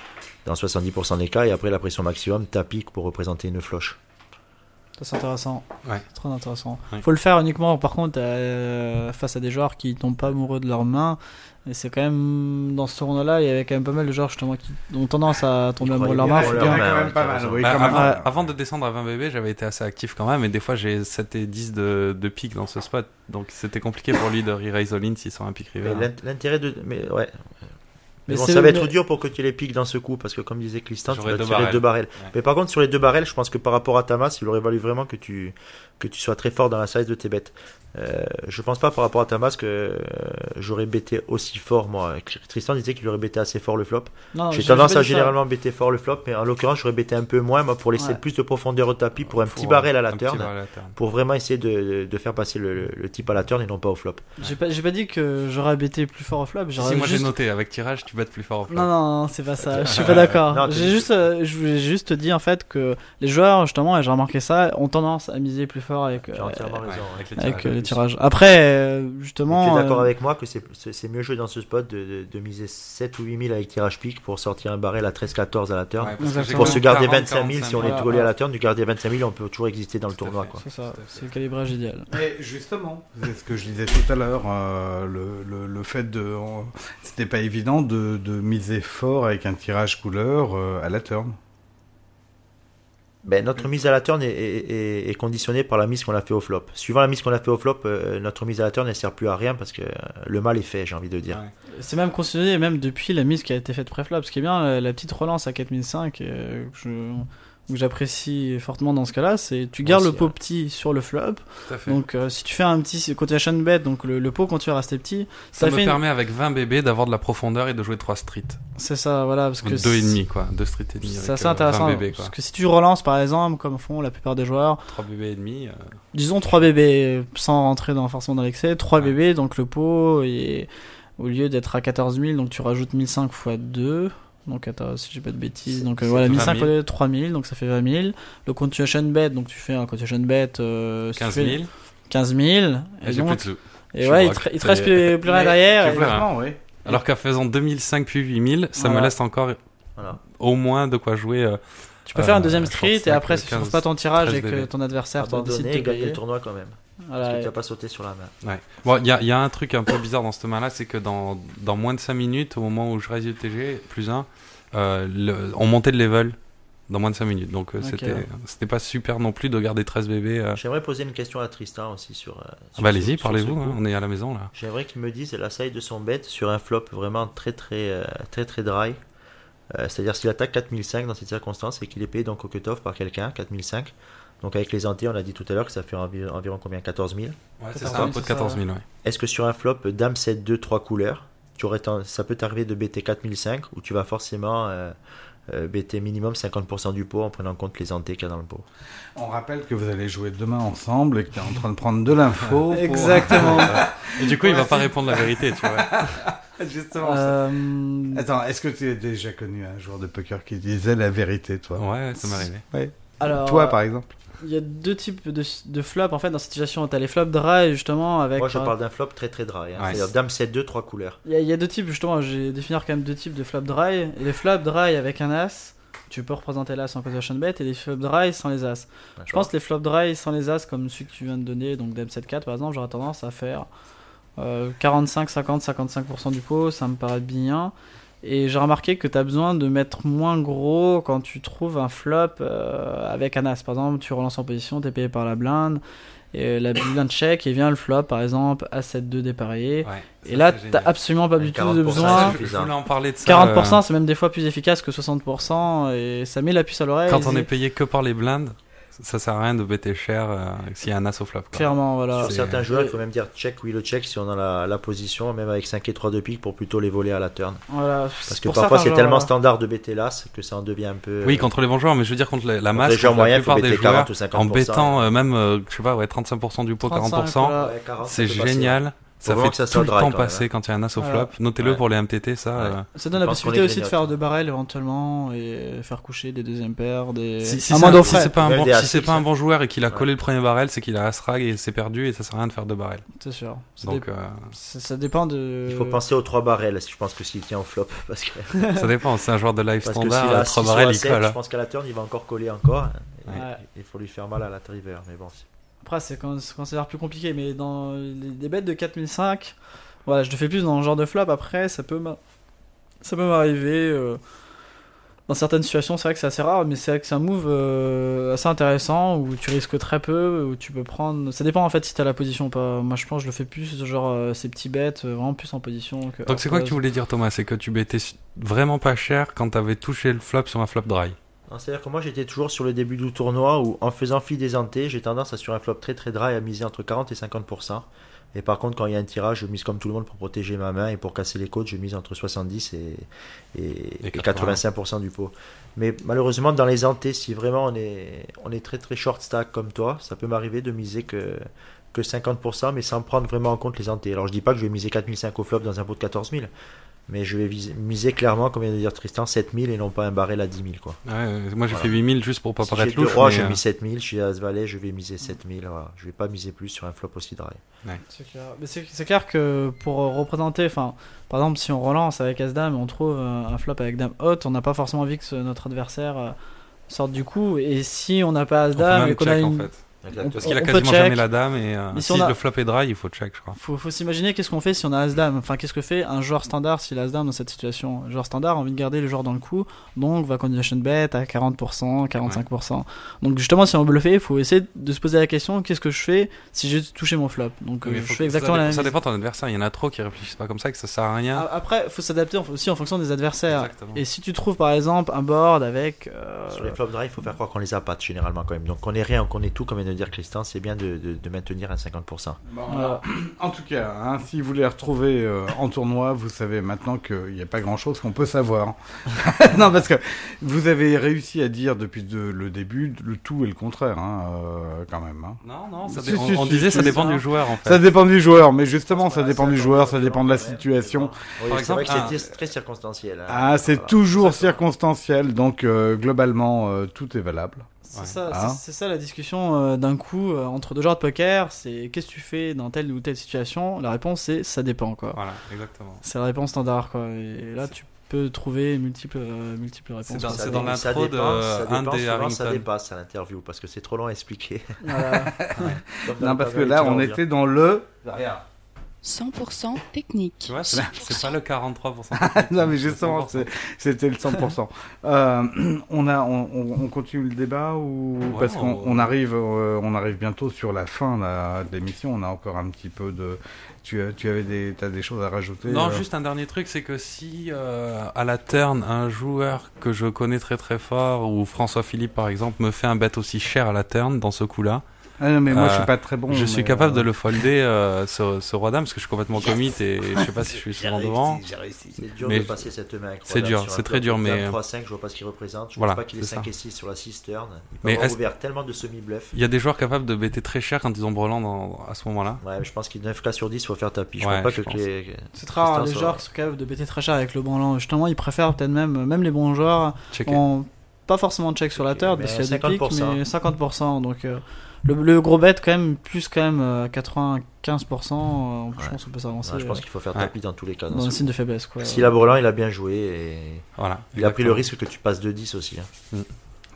dans 70% des cas et après la pression maximum, ta pique pour représenter une floche. Ça c'est intéressant. Ouais. C'est Très intéressant. Ouais. Faut le faire uniquement par contre euh, face à des joueurs qui tombent pas amoureux de leurs mains. Et c'est quand même dans ce tournoi-là, il y avait quand même pas mal de joueurs justement qui ont tendance à tomber amoureux de leurs mains. avant, Ouais. avant de descendre à 20 bébés, j'avais été assez actif quand même, et des fois j'ai 7 et 10 de, de pique dans ce spot, donc c'était compliqué pour lui de re-raise all-in s'il sort un pique river. Mais l'int- L'intérêt de. Mais ouais. Mais Mais bon, ça va être dur pour que tu les piques dans ce coup, parce que comme disait Clistan, tu vas deux tirer barrels. deux barrels. Ouais. Mais par contre, sur les deux barrels, je pense que par rapport à Tamas, il aurait valu vraiment que tu, que tu sois très fort dans la size de tes bêtes. Euh, je pense pas par rapport à Tamas que euh, j'aurais bêté aussi fort, moi. Tristan disait qu'il aurait bêté assez fort le flop. J'ai tendance à généralement bêter fort le flop, mais en l'occurrence, j'aurais bêté un peu moins, moi, pour laisser Ouais. plus de profondeur au tapis, pour un Pour, petit barrel à la petit turn, barrel à la turn. pour vraiment essayer de, de faire passer le, le- le type à la turn et non pas au flop. J'ai pas, dit que j'aurais bêté plus fort au flop. Si, moi juste- j'ai noté, avec tirage, tu bêtes plus fort au flop. Non, non, non, c'est pas ça. Je suis pas d'accord. J'ai juste, euh, je voulais juste dit en fait que les joueurs, justement, et j'ai remarqué ça, ont tendance à miser plus fort avec, euh, avec les euh, tirages. Après, euh, justement. tu es d'accord euh, avec moi que c'est- mieux joué dans ce spot de, de- de miser 7 ou 8 000 avec tirage pique pour sortir un barrel à 13-14 à la turn? Ouais, pour se garder 40, 25 000, si on est tout collé à la turn, du garder 25 000, on peut toujours exister dans le Tout tournoi. C'est ça, c'est le calibrage idéal. Et justement, c'est ce que je disais tout à l'heure, euh, le, le, le fait de... on- C'était pas évident de, de miser fort avec un tirage couleur euh, à la turn. Ben, notre mise à la turn est, est- conditionnée par la mise qu'on a fait au flop. Suivant la mise qu'on a fait au flop, euh, notre mise à la turn ne sert plus à rien parce que euh, le mal est fait, j'ai envie de dire. Ouais. C'est même considéré, même depuis la mise qui a été faite pré-flop. Ce qui est bien, la, la petite relance à 4005, euh, je- que j'apprécie fortement dans ce cas-là, c'est tu gardes le pot ouais. petit sur le flop. Tout à fait. Donc euh, si tu fais un petit quotation bet, donc le, le pot quand tu vas rester petit, ça ça me fait une- permet avec 20 bébés d'avoir de la profondeur et de jouer 3 streets. c'est ça, voilà, parce que deux c'est- et demi quoi, deux streets et demi. C'est avec, assez euh, intéressant 20 bébés quoi. parce que si tu relances par exemple, comme font la plupart des joueurs, 3 bébés et demi. euh, disons 3 bébés sans rentrer dans, forcément dans l'excès, 3 Ouais. bébés, donc le pot est au lieu d'être à 14 000, donc tu rajoutes 1005 x 2. Donc attends, si j'ai pas de bêtises, donc euh, voilà 20 1005 000. fois 3000, donc ça fait 20 000. Le continuation bet, donc tu fais un continuation bet euh, si tu 15 fais 000. 15 000. Et Et, j'ai donc, plus de sous. et je ouais, il te, que il te reste plus, plus rien derrière. plus rien. Franchement, oui. Alors qu'en faisant 2005 puis 8000, ça Voilà. me laisse encore Voilà. au moins de quoi jouer. euh, Tu peux faire un Euh, deuxième street et après, que si tu trouves 15, pas ton tirage 13 et que ton adversaire te décide de gagner le tournoi quand même. Parce Voilà, que tu n'as pas sauté sur la main. Ouais. Bon, il y a, il y a un truc un peu bizarre dans ce main-là, c'est que dans, dans moins de 5 minutes, au moment où je réside TG, plus 1, on montait de level dans moins de 5 minutes. Donc euh, Ok. c'était c'était pas super non plus de garder 13 bébés. euh. J'aimerais poser une question à Tristan aussi sur. euh, Ah sur bah allez-y, parlez-vous, hein, on est à la maison là. J'aimerais qu'il me dise la taille de son bet sur un flop vraiment très très euh, très très dry. Euh, C'est-à-dire s'il attaque 4005 dans cette circonstance et qu'il est payé donc au cut-off par quelqu'un, 4005. Donc avec les antés, on a dit tout à l'heure que ça fait envi- environ combien? 14 000. Ouais, c'est 14 ça, un 000, pot de c'est ça, 14 000, ouais. Est-ce que sur un flop Dame 7 2 3 couleurs, tu aurais ça peut t'arriver de BT 4005 ou tu vas forcément euh, euh, BT minimum 50% du pot en prenant en compte les antés qu'il y a dans le pot? On rappelle que vous allez jouer demain ensemble et que tu es en train de prendre de l'info. pour- Exactement. Et du coup, il va pas répondre la vérité, tu vois. Justement. ça. Euh, Attends, est-ce que tu as déjà connu un joueur de poker qui disait la vérité, toi? Ouais, ça m'est arrivé. alors, Toi, par exemple il y a deux types de, de flops en fait dans cette situation. T'as les flops dry justement avec. Moi je par- parle d'un flop très très dry. hein. Ouais. C'est-à-dire Dame 7 2 3 couleurs. Il y, a- il y a deux types justement. Je vais définir quand même deux types de flops dry. Les flops dry avec un as. Tu peux représenter l'as en position bet et les flops dry sans les as. Je pense que les flops dry sans les as, comme celui que tu viens de donner, donc Dame 7-4 par exemple, j'aurais tendance à faire euh, 45, 50, 55% du pot, ça me paraît bien. Et j'ai remarqué que tu as besoin de mettre moins gros quand tu trouves un flop euh, avec un as. Par exemple, tu relances en position, tu es payé par la blinde, et la blinde check, et vient le flop, par exemple, A7-2 dépareillé. Ouais, Et là, génial. absolument pas du tout de 40%, besoin. Je, voulais en parler de ça. 40% euh, c'est même des fois plus efficace que 60% et ça met la puce à l'oreille. Quand on est payé que par les blindes, ça sert à rien de bêter cher euh, s'il y a un as au flop. quoi. Clairement, voilà. Sur certains joueurs, il faut même dire check, oui, le check si on a la, la position, même avec 5 et 3 de pique pour plutôt les voler à la turn. voilà. Parce que parfois c'est tellement standard de BT l'as que ça en devient un peu. Oui, euh, contre les bons joueurs, mais je veux dire contre la, masse, les joueurs moyens, faut des BT 40 joueurs, ou 50%. en bêtant euh, même, euh, je sais pas, ouais, 35% du pot, 35, 40%, voilà. ouais, 40, c'est passer, génial. Ça fait que ça tout le temps passer quand il y a un as au flop. Notez-le Ouais. pour les MTT, ça. Ouais. euh, Ça donne la possibilité aussi de faire de barrels éventuellement et faire coucher des deuxièmes paires, des. Si, c'est pas un bon, des si c'est A6, pas un bon joueur et qu'il a Ouais. collé le premier barrel, c'est qu'il a as rag et c'est perdu et ça sert à rien de faire deux barrels. C'est sûr. Ça, Donc dé- euh, ça, ça dépend de. Il faut penser aux 3 barrels, je pense que s'il tient au flop. Parce que, ça dépend. C'est un joueur de live parce que s'il standard, a 3 6 barrels il 7, colle. je pense qu'à la turn il va encore coller encore. Il faut lui faire mal à la river. Mais bon, c'est- Après, c'est quand, quand ça l'air plus compliqué, mais dans les, des bêtes de 4005, voilà, je le fais plus dans le genre de flop. Après, ça peut m'a- ça peut m'arriver. euh, dans certaines situations, c'est vrai que c'est assez rare, mais c'est vrai que c'est un move euh, assez intéressant où tu risques très peu, où tu peux prendre. Ça dépend en fait si t'as la position ou pas. Moi, je pense que je le fais plus, genre euh, ces petits bêtes, vraiment plus en position. Que Donc c'est quoi que tu voulais dire Thomas? C'est que tu bêtais vraiment pas cher quand t'avais touché le flop sur un flop dry. Non, C'est-à-dire que moi j'étais toujours sur le début du tournoi où en faisant fi des antés, j'ai tendance à sur un flop très très dry à miser entre 40 et 50%. Et par contre, quand il y a un tirage, je mise comme tout le monde pour protéger ma main et pour casser les côtes, je mise entre 70 et, et, Et et 85% du pot. Mais malheureusement, dans les antés, si vraiment on est, on est très très short stack comme toi, ça peut m'arriver de miser que, que 50%, mais sans prendre vraiment en compte les antés. Alors je dis pas que je vais miser 4005 au flop dans un pot de 14 000, mais je vais viser- miser clairement, comme vient de dire Tristan, 7000 et non pas un barrel à 10 000. Quoi. Ouais, euh, moi j'ai Voilà. fait 8000 juste pour pas Si j'ai paraître louche. rois, mais, je euh, mise 7000. Je suis à As Valet, je vais miser 7000. Voilà. Je vais pas miser plus sur un flop aussi dry. C'est clair. Mais c'est clair que pour représenter, enfin, par exemple, si on relance avec As-Dame et on trouve euh, un flop avec Dame haute, on n'a pas forcément envie que ce- notre adversaire euh, sorte du coup. Et si on n'a pas As-Dame et qu'on a en une. fait. Exactement. Parce qu'il a on quasiment jamais la dame et euh, si si on a- le flop est dry, il faut check, je crois. Faut, faut s'imaginer qu'est-ce qu'on fait si on a As-Dame. Enfin, qu'est-ce que fait un joueur standard s'il a As-Dame dans cette situation? Un joueur standard a envie de garder le joueur dans le coup, donc va condition bet à 40%, 45%. Donc, justement, si on bluffait, il faut essayer de se poser la question qu'est-ce que je fais si j'ai touché mon flop? Donc, euh, je fais exactement ça, la dé- même ça chose. dépend de ton adversaire. Il y en a trop qui réfléchissent pas comme ça, que ça sert à rien. A- Après, faut s'adapter aussi en fonction des adversaires. Exactement. Et si tu trouves par exemple un board avec. euh, Sur les flops drive, il faut faire croire qu'on les a pas généralement quand même. Donc qu'on est rien, qu'on est tout, comme de dire Christian, c'est bien de, de- de maintenir un 50%. Bon, Voilà. en tout cas, hein, si vous les retrouvez euh, en tournoi, vous savez maintenant qu'il n'y a pas grand-chose qu'on peut savoir. non, parce que vous avez réussi à dire depuis de- le début le tout et le contraire, hein, euh, quand même. hein. Non, non, ça Si, dé- si, on, on si, disait si, ça si, dépend ça. du joueur en fait. Ça dépend du joueur, mais justement, ça dépend du joueur, dépend ça dépend de la situation. Oui, Par c'est exemple, vrai que un- c'est très circonstanciel. hein. Ah, c'est Voilà. toujours circonstanciel, donc euh, globalement, euh, tout est valable. C'est Ouais. ça, Ah. c'est- ça la discussion euh, d'un coup euh, entre deux joueurs de poker. C'est qu'est-ce que tu fais dans telle ou telle situation? La réponse c'est ça dépend quoi. Voilà, exactement. C'est la réponse standard quoi. Et là tu peux trouver multiples euh, multiples réponses. C'est dans- dans ça l'intro de ça un dépasse, des souvent, Ça dépasse à l'interview parce que c'est trop long à expliquer. Voilà. Dans Non, parce que là, on était dans le... 100% technique. Tu vois, c'est pas le 43%. non, mais justement, c'était le 100%. Euh, on, a, on, on- on continue le débat ou Ouais, parce qu'on on- on arrive, euh, on arrive bientôt sur la fin là, de l'émission. On a encore un petit peu de. Tu, as- tu avais des, as des choses à rajouter Non, euh juste un dernier truc, c'est que si euh, à la turn, un joueur que je connais très très fort, ou François Philippe par exemple, me fait un bet aussi cher à la turn dans ce coup-là, Ah non, mais moi, je euh, suis pas très bon. je suis capable euh, de le folder euh, ce, ce roi dame parce que je suis complètement commit et je sais pas si je suis souvent réussi, devant. j'ai réussi. C'est dur Mais de passer cette main. c'est dur, c'est très dur, mais- 3-5, je vois pas ce qu'il représente. Je Voilà, vois pas qu'il est c'est 5 ça. et 6 sur la 6 turn. Il peut Mais avoir ouvert tellement de semi-bluff. Il y a des joueurs capables de bêter très cher quand ils ont brelan dans, à ce moment-là. Ouais, mais je pense qu'il 9 cas sur 10, il faut faire tapis. Je Ouais, crois pas je que les. C'est très rare les joueurs qui sont capables de bêter très cher avec le branlant. Justement ils préfèrent peut-être même même les bons joueurs Checker. ont pas forsément de check sur la turn mais parce qu'il y a des pics 50%. mais 50% donc. euh, le, le gros bet quand même plus quand même euh, 95% euh, je pense qu'on peut s'avancer Ouais, je pense euh, qu'il faut faire Ouais. tapis dans tous les cas. dans dans un signe de faiblesse quoi. S'il a brelan, il a bien joué et Voilà. il a pris le risque que tu passes de 10 aussi. hein.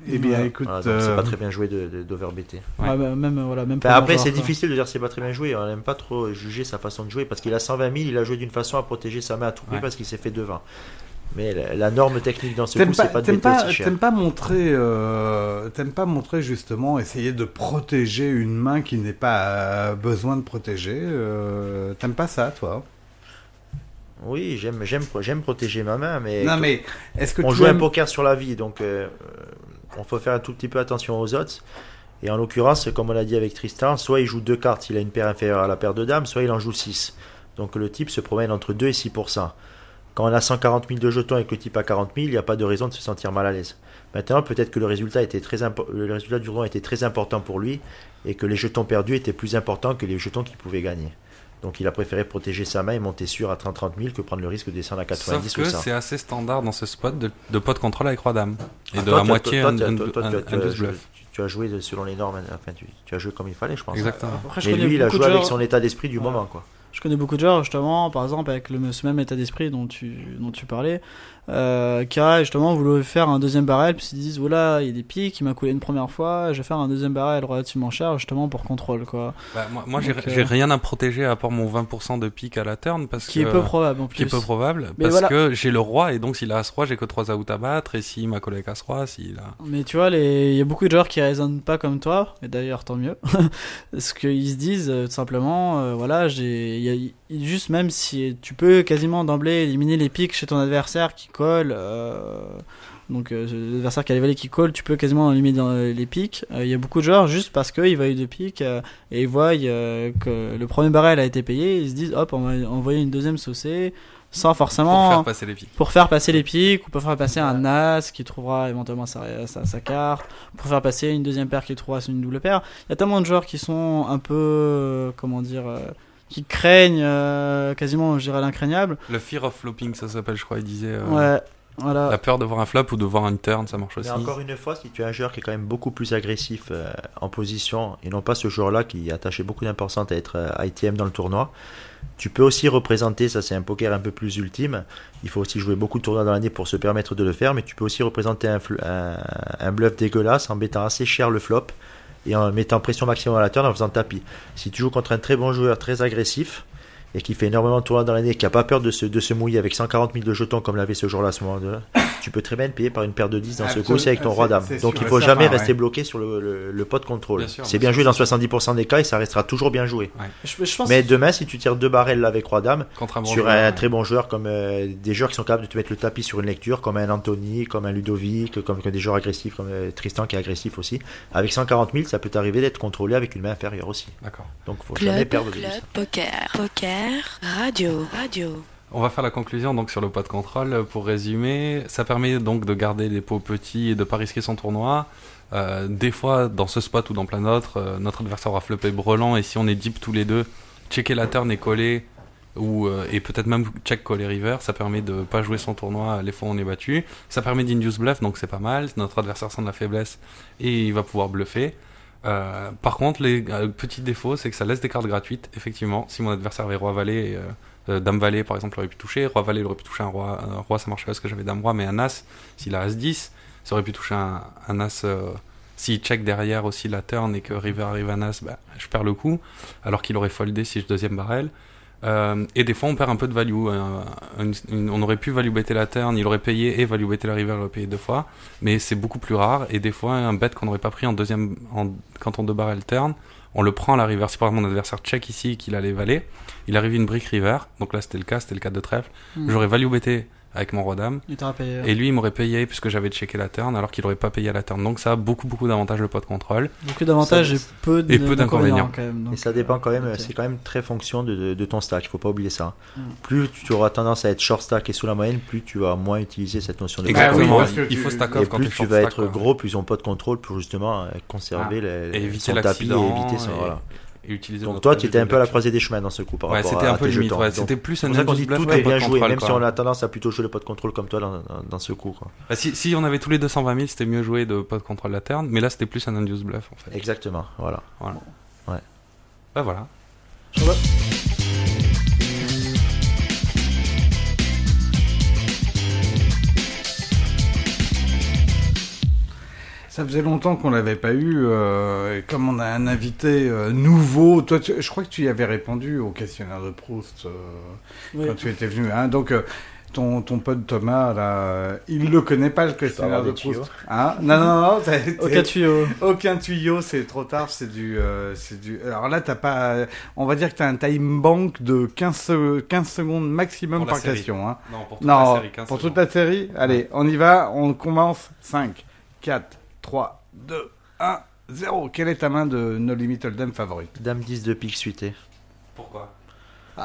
Eh bien, écoute. Voilà, euh, C'est pas très bien joué de- de- d'overbêter. Ouais. Ouais, bah, même voilà même Enfin, après, c'est difficile de dire c'est pas très bien joué. On n'aime pas trop juger sa façon de jouer parce qu'il a 120 000, il a joué d'une façon à protéger sa main à tout prix Ouais. parce qu'il s'est fait devant. Mais la, la norme technique dans ce coup, pas, c'est pas de t'aimes pas, aussi montrer, euh, t'aimes pas montrer justement, essayer de protéger une main qui n'est pas euh, besoin de protéger. euh, t'aimes pas ça, toi? Oui, j'aime, j'aime, j'aime protéger ma main, mais, Non, mais est-ce que on tu joue un poker sur la vie, donc euh, on faut faire un tout petit peu attention aux odds. Et en l'occurrence, comme on l'a dit avec Tristan, soit il joue deux cartes, il a une paire inférieure à la paire de dames, soit il en joue 6. Donc le type se promène entre 2 et 6%. Quand on a 140 000 de jetons et que le type a 40 000, il n'y a pas de raison de se sentir mal à l'aise. Maintenant, peut-être que le résultat, était très le résultat du tournoi était très important pour lui et que les jetons perdus étaient plus importants que les jetons qu'il pouvait gagner. Donc il a préféré protéger sa main et monter sûr à 30-30 000 que prendre le risque de descendre à 90 Sauf ou que 100. c'est assez standard dans ce spot de, de pot de contrôle avec roi dame. Et Ah, de toi, à moitié toi, un, tu as- un, un- un bluff. Tu joué selon les normes, enfin tu, tu as joué comme il fallait, je pense. Exactement. Après, je Mais lui, il a joué avec joueurs- son état d'esprit du Ouais. moment, quoi. Je connais beaucoup de joueurs, justement, par exemple, avec le, ce même état d'esprit dont tu, dont tu parlais, euh, qui a justement voulu faire un deuxième barrel, puis ils se disent, voilà, il y a des pics, il m'a coulé une première fois, je vais faire un deuxième barrel relativement cher, justement, pour contrôle, quoi. Bah, moi, moi j'ai euh, rien à protéger à part mon 20% de pique à la turn parce Qui que est peu probable, en qui est plus. peu probable Mais parce voilà. que j'ai le roi et donc s'il a as roi j'ai que 3 outs à battre et s'il m'a collé avec as roi s'il a Mais tu vois, les- il y a beaucoup de joueurs qui raisonnent pas comme toi, et d'ailleurs tant mieux. Parce qu'ils se disent euh, tout simplement, euh, voilà, j'ai, juste même si tu peux quasiment d'emblée éliminer les pics chez ton adversaire qui colle, euh, donc euh, l'adversaire qui a les valets qui colle, tu peux quasiment éliminer dans les pics. Euh, Il y a beaucoup de joueurs juste parce qu'ils voient de pics et ils voient que le premier barrel a été payé, ils se disent, hop, on va envoyer une deuxième saucée, sans pour forcément faire passer les piques. pour faire passer les pics ou pour faire passer un as qui trouvera éventuellement sa, sa, sa carte pour faire passer une deuxième paire qui trouvera une double paire il y a tellement de joueurs qui sont un peu euh, comment dire euh, qui craignent euh, quasiment je dirais l'incraignable Le fear of flopping ça s'appelle je crois il disait euh, ouais voilà la peur de voir un flop ou de voir une turn ça marche aussi. Mais encore une fois, si tu as un joueur qui est quand même beaucoup plus agressif euh, en position et non pas ce joueur-là qui attachait beaucoup d'importance à être euh, ITM dans le tournoi, tu peux aussi représenter, ça c'est un poker un peu plus ultime, il faut aussi jouer beaucoup de tournois dans l'année pour se permettre de le faire, mais tu peux aussi représenter un, un- un bluff dégueulasse en mettant assez cher le flop et en mettant pression maximum à la turn en faisant tapis. Si tu joues contre un très bon joueur, très agressif, et qui fait énormément de tournois dans l'année, qui a pas peur de se, de se mouiller avec 140 000 de jetons comme l'avait ce jour-là à ce moment-là, tu peux très bien te payer par une paire de 10 dans ce Absolument. coup aussi avec ton roi dame. Donc sûr il faut certain, jamais ouais. rester bloqué sur le, le, le pot de contrôle. Bien sûr, C'est bien joué dans c'est 70% des cas et ça restera toujours bien joué. Je, je pense Mais demain, si tu tires deux barrels avec roi dame, un sur un très bon joueur comme euh, des joueurs qui sont capables de te mettre le tapis sur une lecture, comme un Anthony, comme un Ludovic, comme, comme des joueurs agressifs, comme euh, Tristan qui est agressif aussi. Avec 140 000, ça peut t'arriver d'être contrôlé avec une main inférieure aussi. D'accord. Donc faut jamais perdre de club, vue. poker, poker, radio, radio. On va faire la conclusion donc sur le pot de contrôle. Pour résumer, ça permet donc de garder les pots petits et de pas risquer son tournoi. Euh, des fois, dans ce spot ou dans plein d'autres, euh, notre adversaire aura flopé brelan et si on est deep tous les deux, checker la turn et coller ou euh, et peut-être même check coller river, ça permet de pas jouer son tournoi les fois où on est battu. Ça permet d'induce bluff donc c'est pas mal. Notre adversaire sent de la faiblesse et il va pouvoir bluffer. Euh, par contre, les euh, petits défauts, c'est que ça laisse des cartes gratuites. Effectivement, si mon adversaire avait roi valet, euh, euh, dame valet par exemple, aurait pu toucher. Roi valet, il aurait pu toucher un roi. Un roi, ça marcherait parce que j'avais dame roi, mais un as, s'il a as 10, ça aurait pu toucher un, un as. euh, s'il check derrière aussi la turn et que river arrive un as, bah, je perds le coup. Alors qu'il aurait foldé si je deuxième barrel. Euh, et des fois, on perd un peu de value. euh, une- une- on aurait pu value better la turn, il aurait payé et value better la river, il aurait payé deux fois. Mais c'est beaucoup plus rare. Et des fois, un bet qu'on n'aurait pas pris en deuxième, en, quand on deux barrel turn, on le prend à la river. Si par exemple mon adversaire check ici qu'il a les valets, il arrive une brique river. Donc là, c'était le cas, c'était le cas de trèfle. Hmm. J'aurais value betté avec mon roi dame. il t'aura payé. Et lui, il m'aurait payé puisque j'avais checké la turn alors qu'il aurait pas payé à la turn. Donc ça a beaucoup, beaucoup d'avantages le pot de contrôle. Beaucoup d'avantages Ça- et peu et peu d'inconvénients. quand même. donc, Et ça dépend quand même, ok. c'est quand même très fonction de, de- de ton stack, il faut pas oublier ça. Mm. Plus tu auras tendance à être short stack et sous la moyenne, plus tu vas moins utiliser cette notion de Exactement. il faut stack Et off quand plus tu vas être quoi. gros, plus on pas de contrôle pour justement euh, conserver Ah. le- et éviter son tapis et éviter et- Voilà. Et utiliser Donc toi, tu étais un peu à la croisée des chemins dans ce coup par Ouais, rapport c'était à un peu tes limite. jetons. Ouais, c'était plus un qu'on dit bluff tout est pot bien joué, même si quoi. on a tendance à plutôt jouer le pot de contrôle comme toi dans, dans- dans ce coup. Quoi. Bah, si, si on avait tous les 220 000, c'était mieux joué de pas de contrôle la turn, mais là c'était plus un induce bluff en fait. Exactement, voilà. Bah voilà. Ça faisait longtemps qu'on l'avait pas eu. euh, et comme on a un invité euh, nouveau, toi, tu- je crois que tu y avais répondu au questionnaire de Proust euh, Oui. quand tu étais venu. Hein, donc, euh, ton, ton pote Thomas, là, euh, il le connaît pas le questionnaire de Proust. Hein non, non, non. t'as- t'as- Aucun tuyau. Aucun tuyau, c'est trop tard, c'est du, euh, c'est du. Alors là, t'as pas. On va dire que t'as un time bank de 15, se- 15 secondes maximum la par série. question. Hein. Non, pour Non, pour toute la série. Allez, on y va. On commence. 5, 4, 3, 2, 1, 0. Quelle est ta main de No Limit Hold'em favorite? Dame 10 de pique suité. Pourquoi?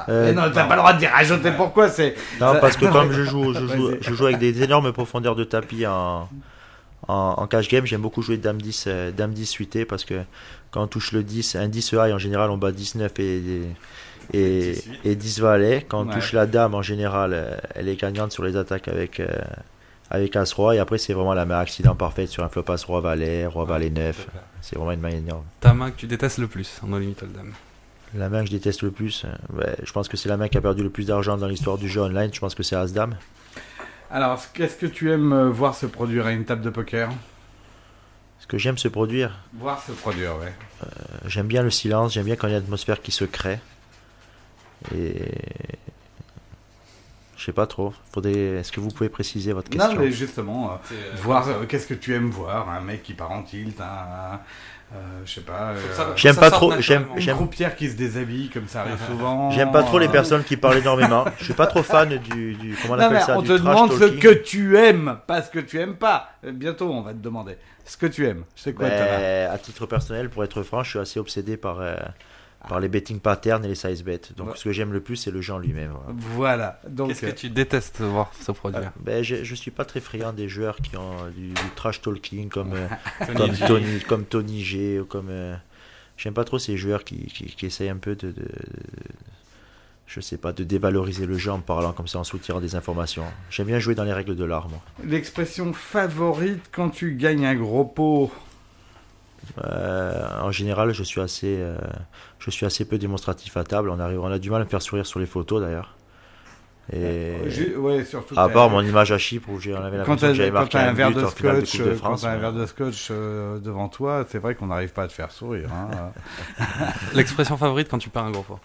Euh, Mais Non, t'as pas le droit de dire rajouter pourquoi. C'est. Non, parce que comme je joue, je joue, Vas-y. je joue avec des énormes profondeurs de tapis en, en, en cash game, j'aime beaucoup jouer Dame 10, euh, Dame 10 suité parce que quand on touche le 10, un 10 high en général on bat 19 et, et, et 10 valet. Quand on Ouais. touche la Dame en général, euh, elle est gagnante sur les attaques avec, euh, avec As-Roi et après c'est vraiment la main accident parfaite sur un flop As-Roi valet, Roi valet 9. C'est vraiment une main énorme. Ta main que tu détestes le plus en Limit Hold'em. La main que je déteste le plus, euh, ouais, je pense que c'est la main qui a perdu le plus d'argent dans l'histoire du jeu online. Je pense que c'est As-Dame. Alors, qu'est-ce que tu aimes euh, voir se produire à une table de poker? Ce que j'aime se produire, Voir se produire, ouais. J'aime bien le silence, j'aime bien quand il y a une atmosphère qui se crée. Et. Je sais pas trop. Faudrait... Est-ce que vous pouvez préciser votre question Non, mais justement, euh, voir. euh, qu'est-ce que tu aimes voir Un mec qui part en tilt, un. euh, je sais pas. euh, J'aime pas trop. J'aime, Une croupière qui se déshabille, comme ça arrive souvent. j'aime pas trop les Euh, personnes qui parlent énormément. Je suis pas trop fan du. du comment on Non, appelle ça on du te trash demande ce talking. que tu aimes, pas ce que tu aimes pas. Euh, Bientôt, on va te demander ce que tu aimes. C'est quoi, Ben, à titre personnel, pour être franc, je suis assez obsédé par, euh, par les betting patterns et les size bets. Donc Ouais. ce que j'aime le plus, c'est le jeu en lui-même. voilà. Voilà. Donc, Qu'est-ce que euh, tu détestes voir se produire Ben, je, je suis pas très friand des joueurs qui ont du, du trash talking comme, euh, Tony comme, G. Tony, comme Tony G ou comme. euh, J'aime pas trop ces joueurs qui, qui, qui essayent un peu de, de- Je sais pas, de dévaloriser le jeu en parlant comme ça, en soutirant des informations. J'aime bien jouer dans les règles de l'art, moi. l'expression favorite quand tu gagnes un gros pot. Euh, en général, je suis assez, euh, je suis assez peu démonstratif à table. On arrive, on a du mal à me faire sourire sur les photos d'ailleurs. Et ouais, surtout. à part mon image à Chypre où j'ai- on avait Quand que j'avais quand marqué un un verre de de de euh, quand t'as un verre de scotch euh, devant toi, c'est vrai qu'on n'arrive pas à te faire sourire. hein. L'expression favorite quand tu perds un gros pot.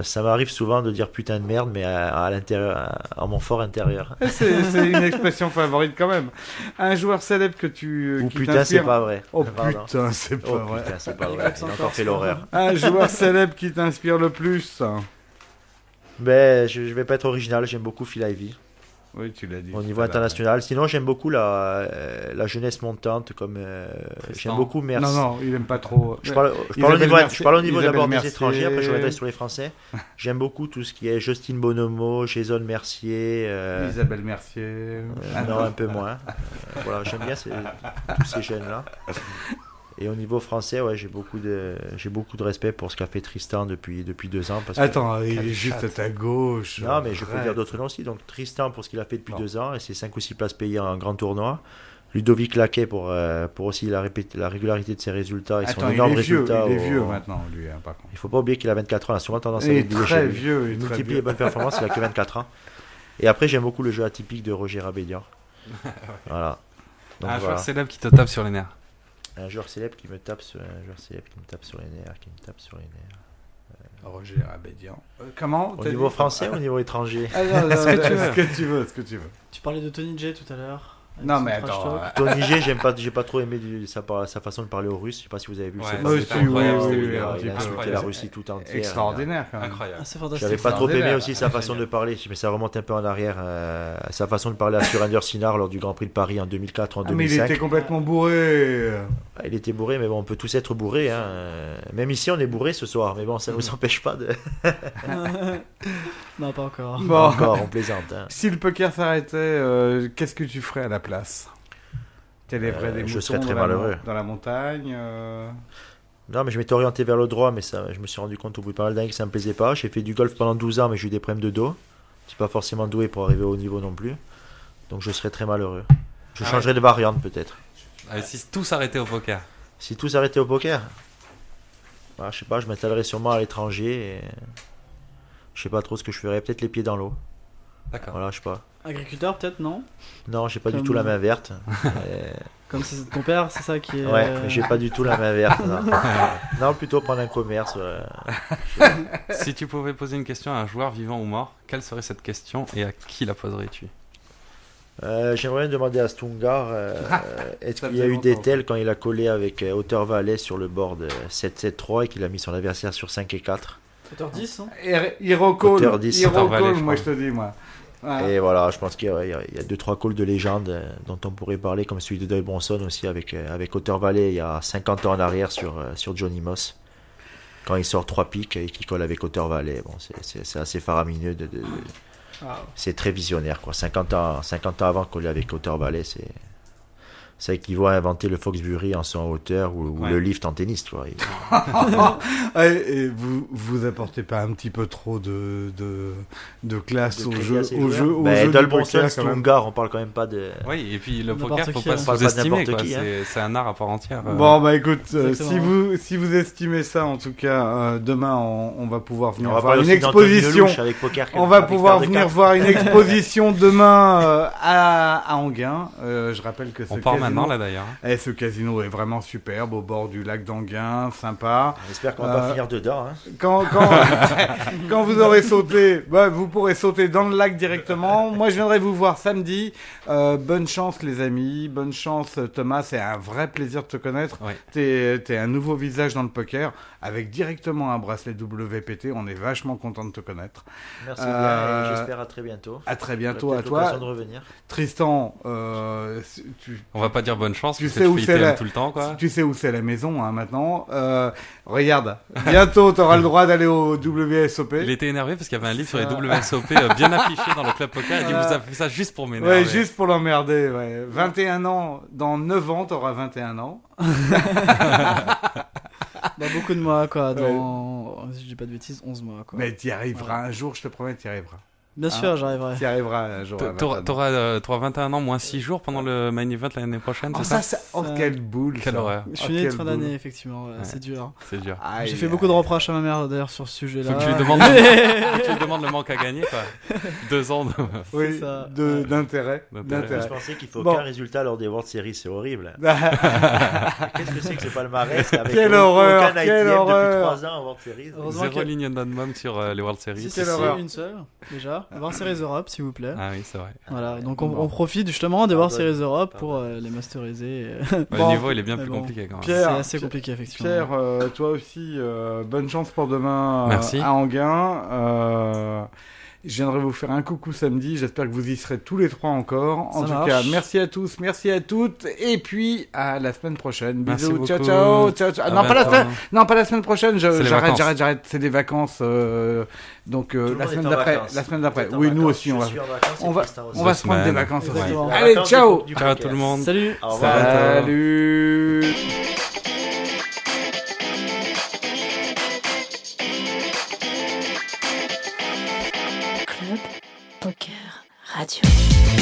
Ça m'arrive souvent de dire putain de merde, mais à, à l'intérieur, à, à mon fort intérieur. c'est c'est une expression favorite quand même. Un joueur célèbre que tu Ou qui putain, c'est pas vrai. Oh Pardon. putain, c'est pas Oh vrai. putain, c'est pas vrai. Il a encore fait l'horreur. Un joueur célèbre qui t'inspire le plus. Ben, je, je vais pas être original, j'aime beaucoup Phil Ivey Oui, tu l'as dit. au niveau international. Sinon, j'aime beaucoup la, euh, la jeunesse montante, comme euh, j'aime beaucoup Mercier. Non, non, il aime pas trop. Je parle, je parle au niveau, Mercier- je parle au niveau d'abord des Mercier. étrangers, après je reviendrai sur les Français. J'aime beaucoup tout ce qui est Justin Bonomo, Jason Mercier. euh, Isabelle Mercier. euh, non, un peu moins. Voilà, j'aime bien ces- tous ces jeunes-là. Et au niveau français, ouais, j'ai beaucoup de, j'ai beaucoup de respect pour ce qu'a fait Tristan depuis, depuis deux ans. Parce que- Attends, il est juste à ta gauche. Non, mais je peux dire d'autres noms aussi. Donc Tristan pour ce qu'il a fait depuis Non. deux ans et ses 5 ou 6 places payées en grand tournoi. Ludovic Laquet pour, euh, pour aussi la, la régularité de ses résultats et son Attends, il énorme est vieux, résultat. il est au- vieux maintenant, lui, hein, par contre. Il faut pas oublier qu'il a 24 ans. Il a souvent tendance à Il est très vieux, il est Il très multiplie les bonnes performances, il a que 24 ans. Et après, j'aime beaucoup le jeu atypique de Roger Rabédian. Voilà. Donc, un voilà. joueur célèbre qui te tape sur les nerfs. Un joueur célèbre qui me tape sur un joueur célèbre qui me tape sur les nerfs, qui me tape sur les nerfs. Roger Abédian. Euh, comment Au niveau dit français ou au niveau étranger? Ah, non, non, Ce que tu veux. Ce que tu veux, ce que tu veux. Tu parlais de Tony J tout à l'heure. Non, mais attends. euh, Tony G, j'aime pas, j'ai pas trop aimé sa, façon de parler aux Russes. Je sais pas si vous avez vu. Ouais, fameux aussi, oui, il a- insulté la Russie tout entière. Extraordinaire, quand même. Incroyable. Ah, c'est fantastique. J'avais pas trop aimé aussi sa façon de parler, mais ça remonte un peu en arrière. euh, sa façon de parler à Surinder Sinard lors du Grand Prix de Paris en 2004 en Ah, mais il 2005. était complètement bourré. Ah, Il était bourré, mais bon, on peut tous être bourrés. Hein. Même ici, on est bourré ce soir, mais bon, ça ne nous empêche pas de. non, pas encore. Bon. Encore, on plaisante. hein. Si le poker s'arrêtait, euh, qu'est-ce que tu ferais à la place? T'élèverais Euh, des je moutons serais très dans la- malheureux. Dans la montagne euh, Non, mais je m'étais orienté vers le droit, mais ça, je me suis rendu compte au bout de pas mal d'années que ça me plaisait pas. J'ai fait du golf pendant 12 ans, mais j'ai eu des problèmes de dos. Je suis pas forcément doué pour arriver au niveau non plus. Donc je serais très malheureux. Je Ah changerais de variante peut-être. Ah, si tout s'arrêtait au poker? Si tout s'arrêtait au poker, voilà, je sais pas, je m'installerais sûrement à l'étranger. Et... Je sais pas trop ce que je ferais. Peut-être les pieds dans l'eau. D'accord. Voilà, je sais pas. Agriculteur, peut-être, non? Non, j'ai pas du tout la main verte. Euh, Comme c'est ton père, c'est ça qui est. Ouais, euh, j'ai pas du tout la main verte. Non, Non, plutôt prendre un commerce. euh, si tu pouvais poser une question à un joueur vivant ou mort, quelle serait cette question et à qui la poserais-tu? Euh, J'aimerais bien demander à Stungar euh, est-ce qu'il y a eu des tels quand il a collé avec Hauteur Valais sur le board euh, 7-7-3 et qu'il a mis son adversaire sur 5 et 4 7h10, hein Hero- Hero Call. Hauteur 10, Hero Hauteur Valley, Call, je moi je te dis, moi. Ouais. Et voilà, je pense qu'il y a, il y a- il y a deux trois calls de légende euh, dont on pourrait parler, comme celui de Doyle Bronson aussi avec, euh, avec Hauteur Valley il y a 50 ans en arrière sur, euh, sur Johnny Moss. Quand il sort trois pics et qu'il colle avec Hauteur Valley, bon, c'est- assez faramineux. De, de- de- c'est très visionnaire. Quoi. 50, ans, 50 ans avant coller avec Hauteur Valley, c'est. Ça équivaut à inventer le Foxbury en son en hauteur ou, ou Ouais. le lift en tennis. Ah, et et vous vous apportez pas un petit peu trop de de, de classe de au jeu au joueurs. jeu au Ben, jeu même. Stungar, on parle quand même pas de. Oui, et puis le poker, faut qui, pas hein. parle pas sous-estimer. n'importe quoi. qui, hein. C'est c'est un art à part entière. euh. Bon bah écoute, euh, si vous si vous estimez ça, en tout cas, euh, demain on, on va pouvoir venir On voir une exposition. Lelouch avec Poker On va avec pouvoir venir voir une exposition demain euh, à, à Anguin. Euh, je rappelle que ce On part casino, là d'ailleurs. Eh, ce casino est vraiment superbe au bord du lac d'Anguin, sympa. J'espère qu'on va Euh, pas finir dedans. hein. Quand, quand, quand vous aurez sauté, bah, vous pourrez sauter dans le lac directement. Moi, je viendrai vous voir samedi. Euh, bonne chance, les amis. Bonne chance, Thomas. C'est un vrai plaisir de te connaître. Ouais. T'es, t'es un nouveau visage dans le poker avec directement un bracelet WPT. On est vachement content de te connaître. Merci Euh, bien et j'espère à très bientôt. À très bientôt à toi. de revenir. Tristan, euh, tu, On va pas dire bonne chance, Tu parce sais que où tu c'est fais la- tout le temps, quoi. tu sais où c'est la maison hein, maintenant. Euh, regarde, bientôt tu auras le droit d'aller au WSOP. Il était énervé parce qu'il y avait un livre sur les WSOP euh, bien affiché dans le club poker. Il dit. Vous avez fait ça juste pour m'énerver. Ouais, juste pour l'emmerder, ouais. 21 ans, dans 9 ans, t'auras 21 ans. Dans beaucoup de mois, quoi. Dans, si je dis pas de bêtises, 11 mois, quoi. Mais t'y arriveras un jour, je te promets, t'y arriveras. Bien Hein sûr, j'arriverai. Tu arriveras un jour. à T'auras 21 ans. t'auras, euh, t'auras 21 ans moins 6 jours pendant le main event l'année prochaine, Oh, c'est ça, ça, c'est- oh, quelle boule. Quelle ça. horreur. Je Oh, suis né de fin d'année, effectivement, ouais, Ouais. c'est dur. C'est dur. J'ai fait beaucoup de reproches à ma mère d'ailleurs sur ce sujet-là. Faut que tu lui demandes, faut que tu lui demandes le manque à gagner, quoi. Deux ans de... Oui, d'intérêt. D'intérêt. penser qu'il faut Bon. aucun résultat lors des World Series, c'est horrible. Qu'est-ce que c'est que ce palmarès avec Quelle horreur, aucun quelle horreur. depuis 3 ans en World Series? Zéro ligne d'Andmum sur euh, les World Series. Si, horreur. une seule, déjà. World Series Europe, s'il vous plaît. Ah oui, c'est vrai. Voilà, donc on, Bon. on profite justement des World Pardon. Series Europe pour Pardon. euh, les masteriser. Ouais, Bon. le niveau, il est bien plus bon. compliqué quand même. Pierre, C'est assez Pierre- compliqué, effectivement. Pierre, euh, toi aussi, euh, bonne chance pour demain euh, Merci. à Anguin. Je viendrai vous faire un coucou samedi. J'espère que vous y serez tous les trois encore. En Ça tout marche. cas, merci à tous, merci à toutes. Et puis, à la semaine prochaine. Bisous, ciao, ciao, ciao, Non, pas la semaine, non, pas la semaine prochaine. J'arrête, j'arrête, j'arrête. C'est des vacances. euh, donc, euh, la semaine d'après. vacances. La semaine d'après. Oui, nous aussi, on va, vacances, on va, on va se prendre des vacances aussi. Allez, ciao. Ciao tout le monde. Salut Au revoir. Salut. Radio.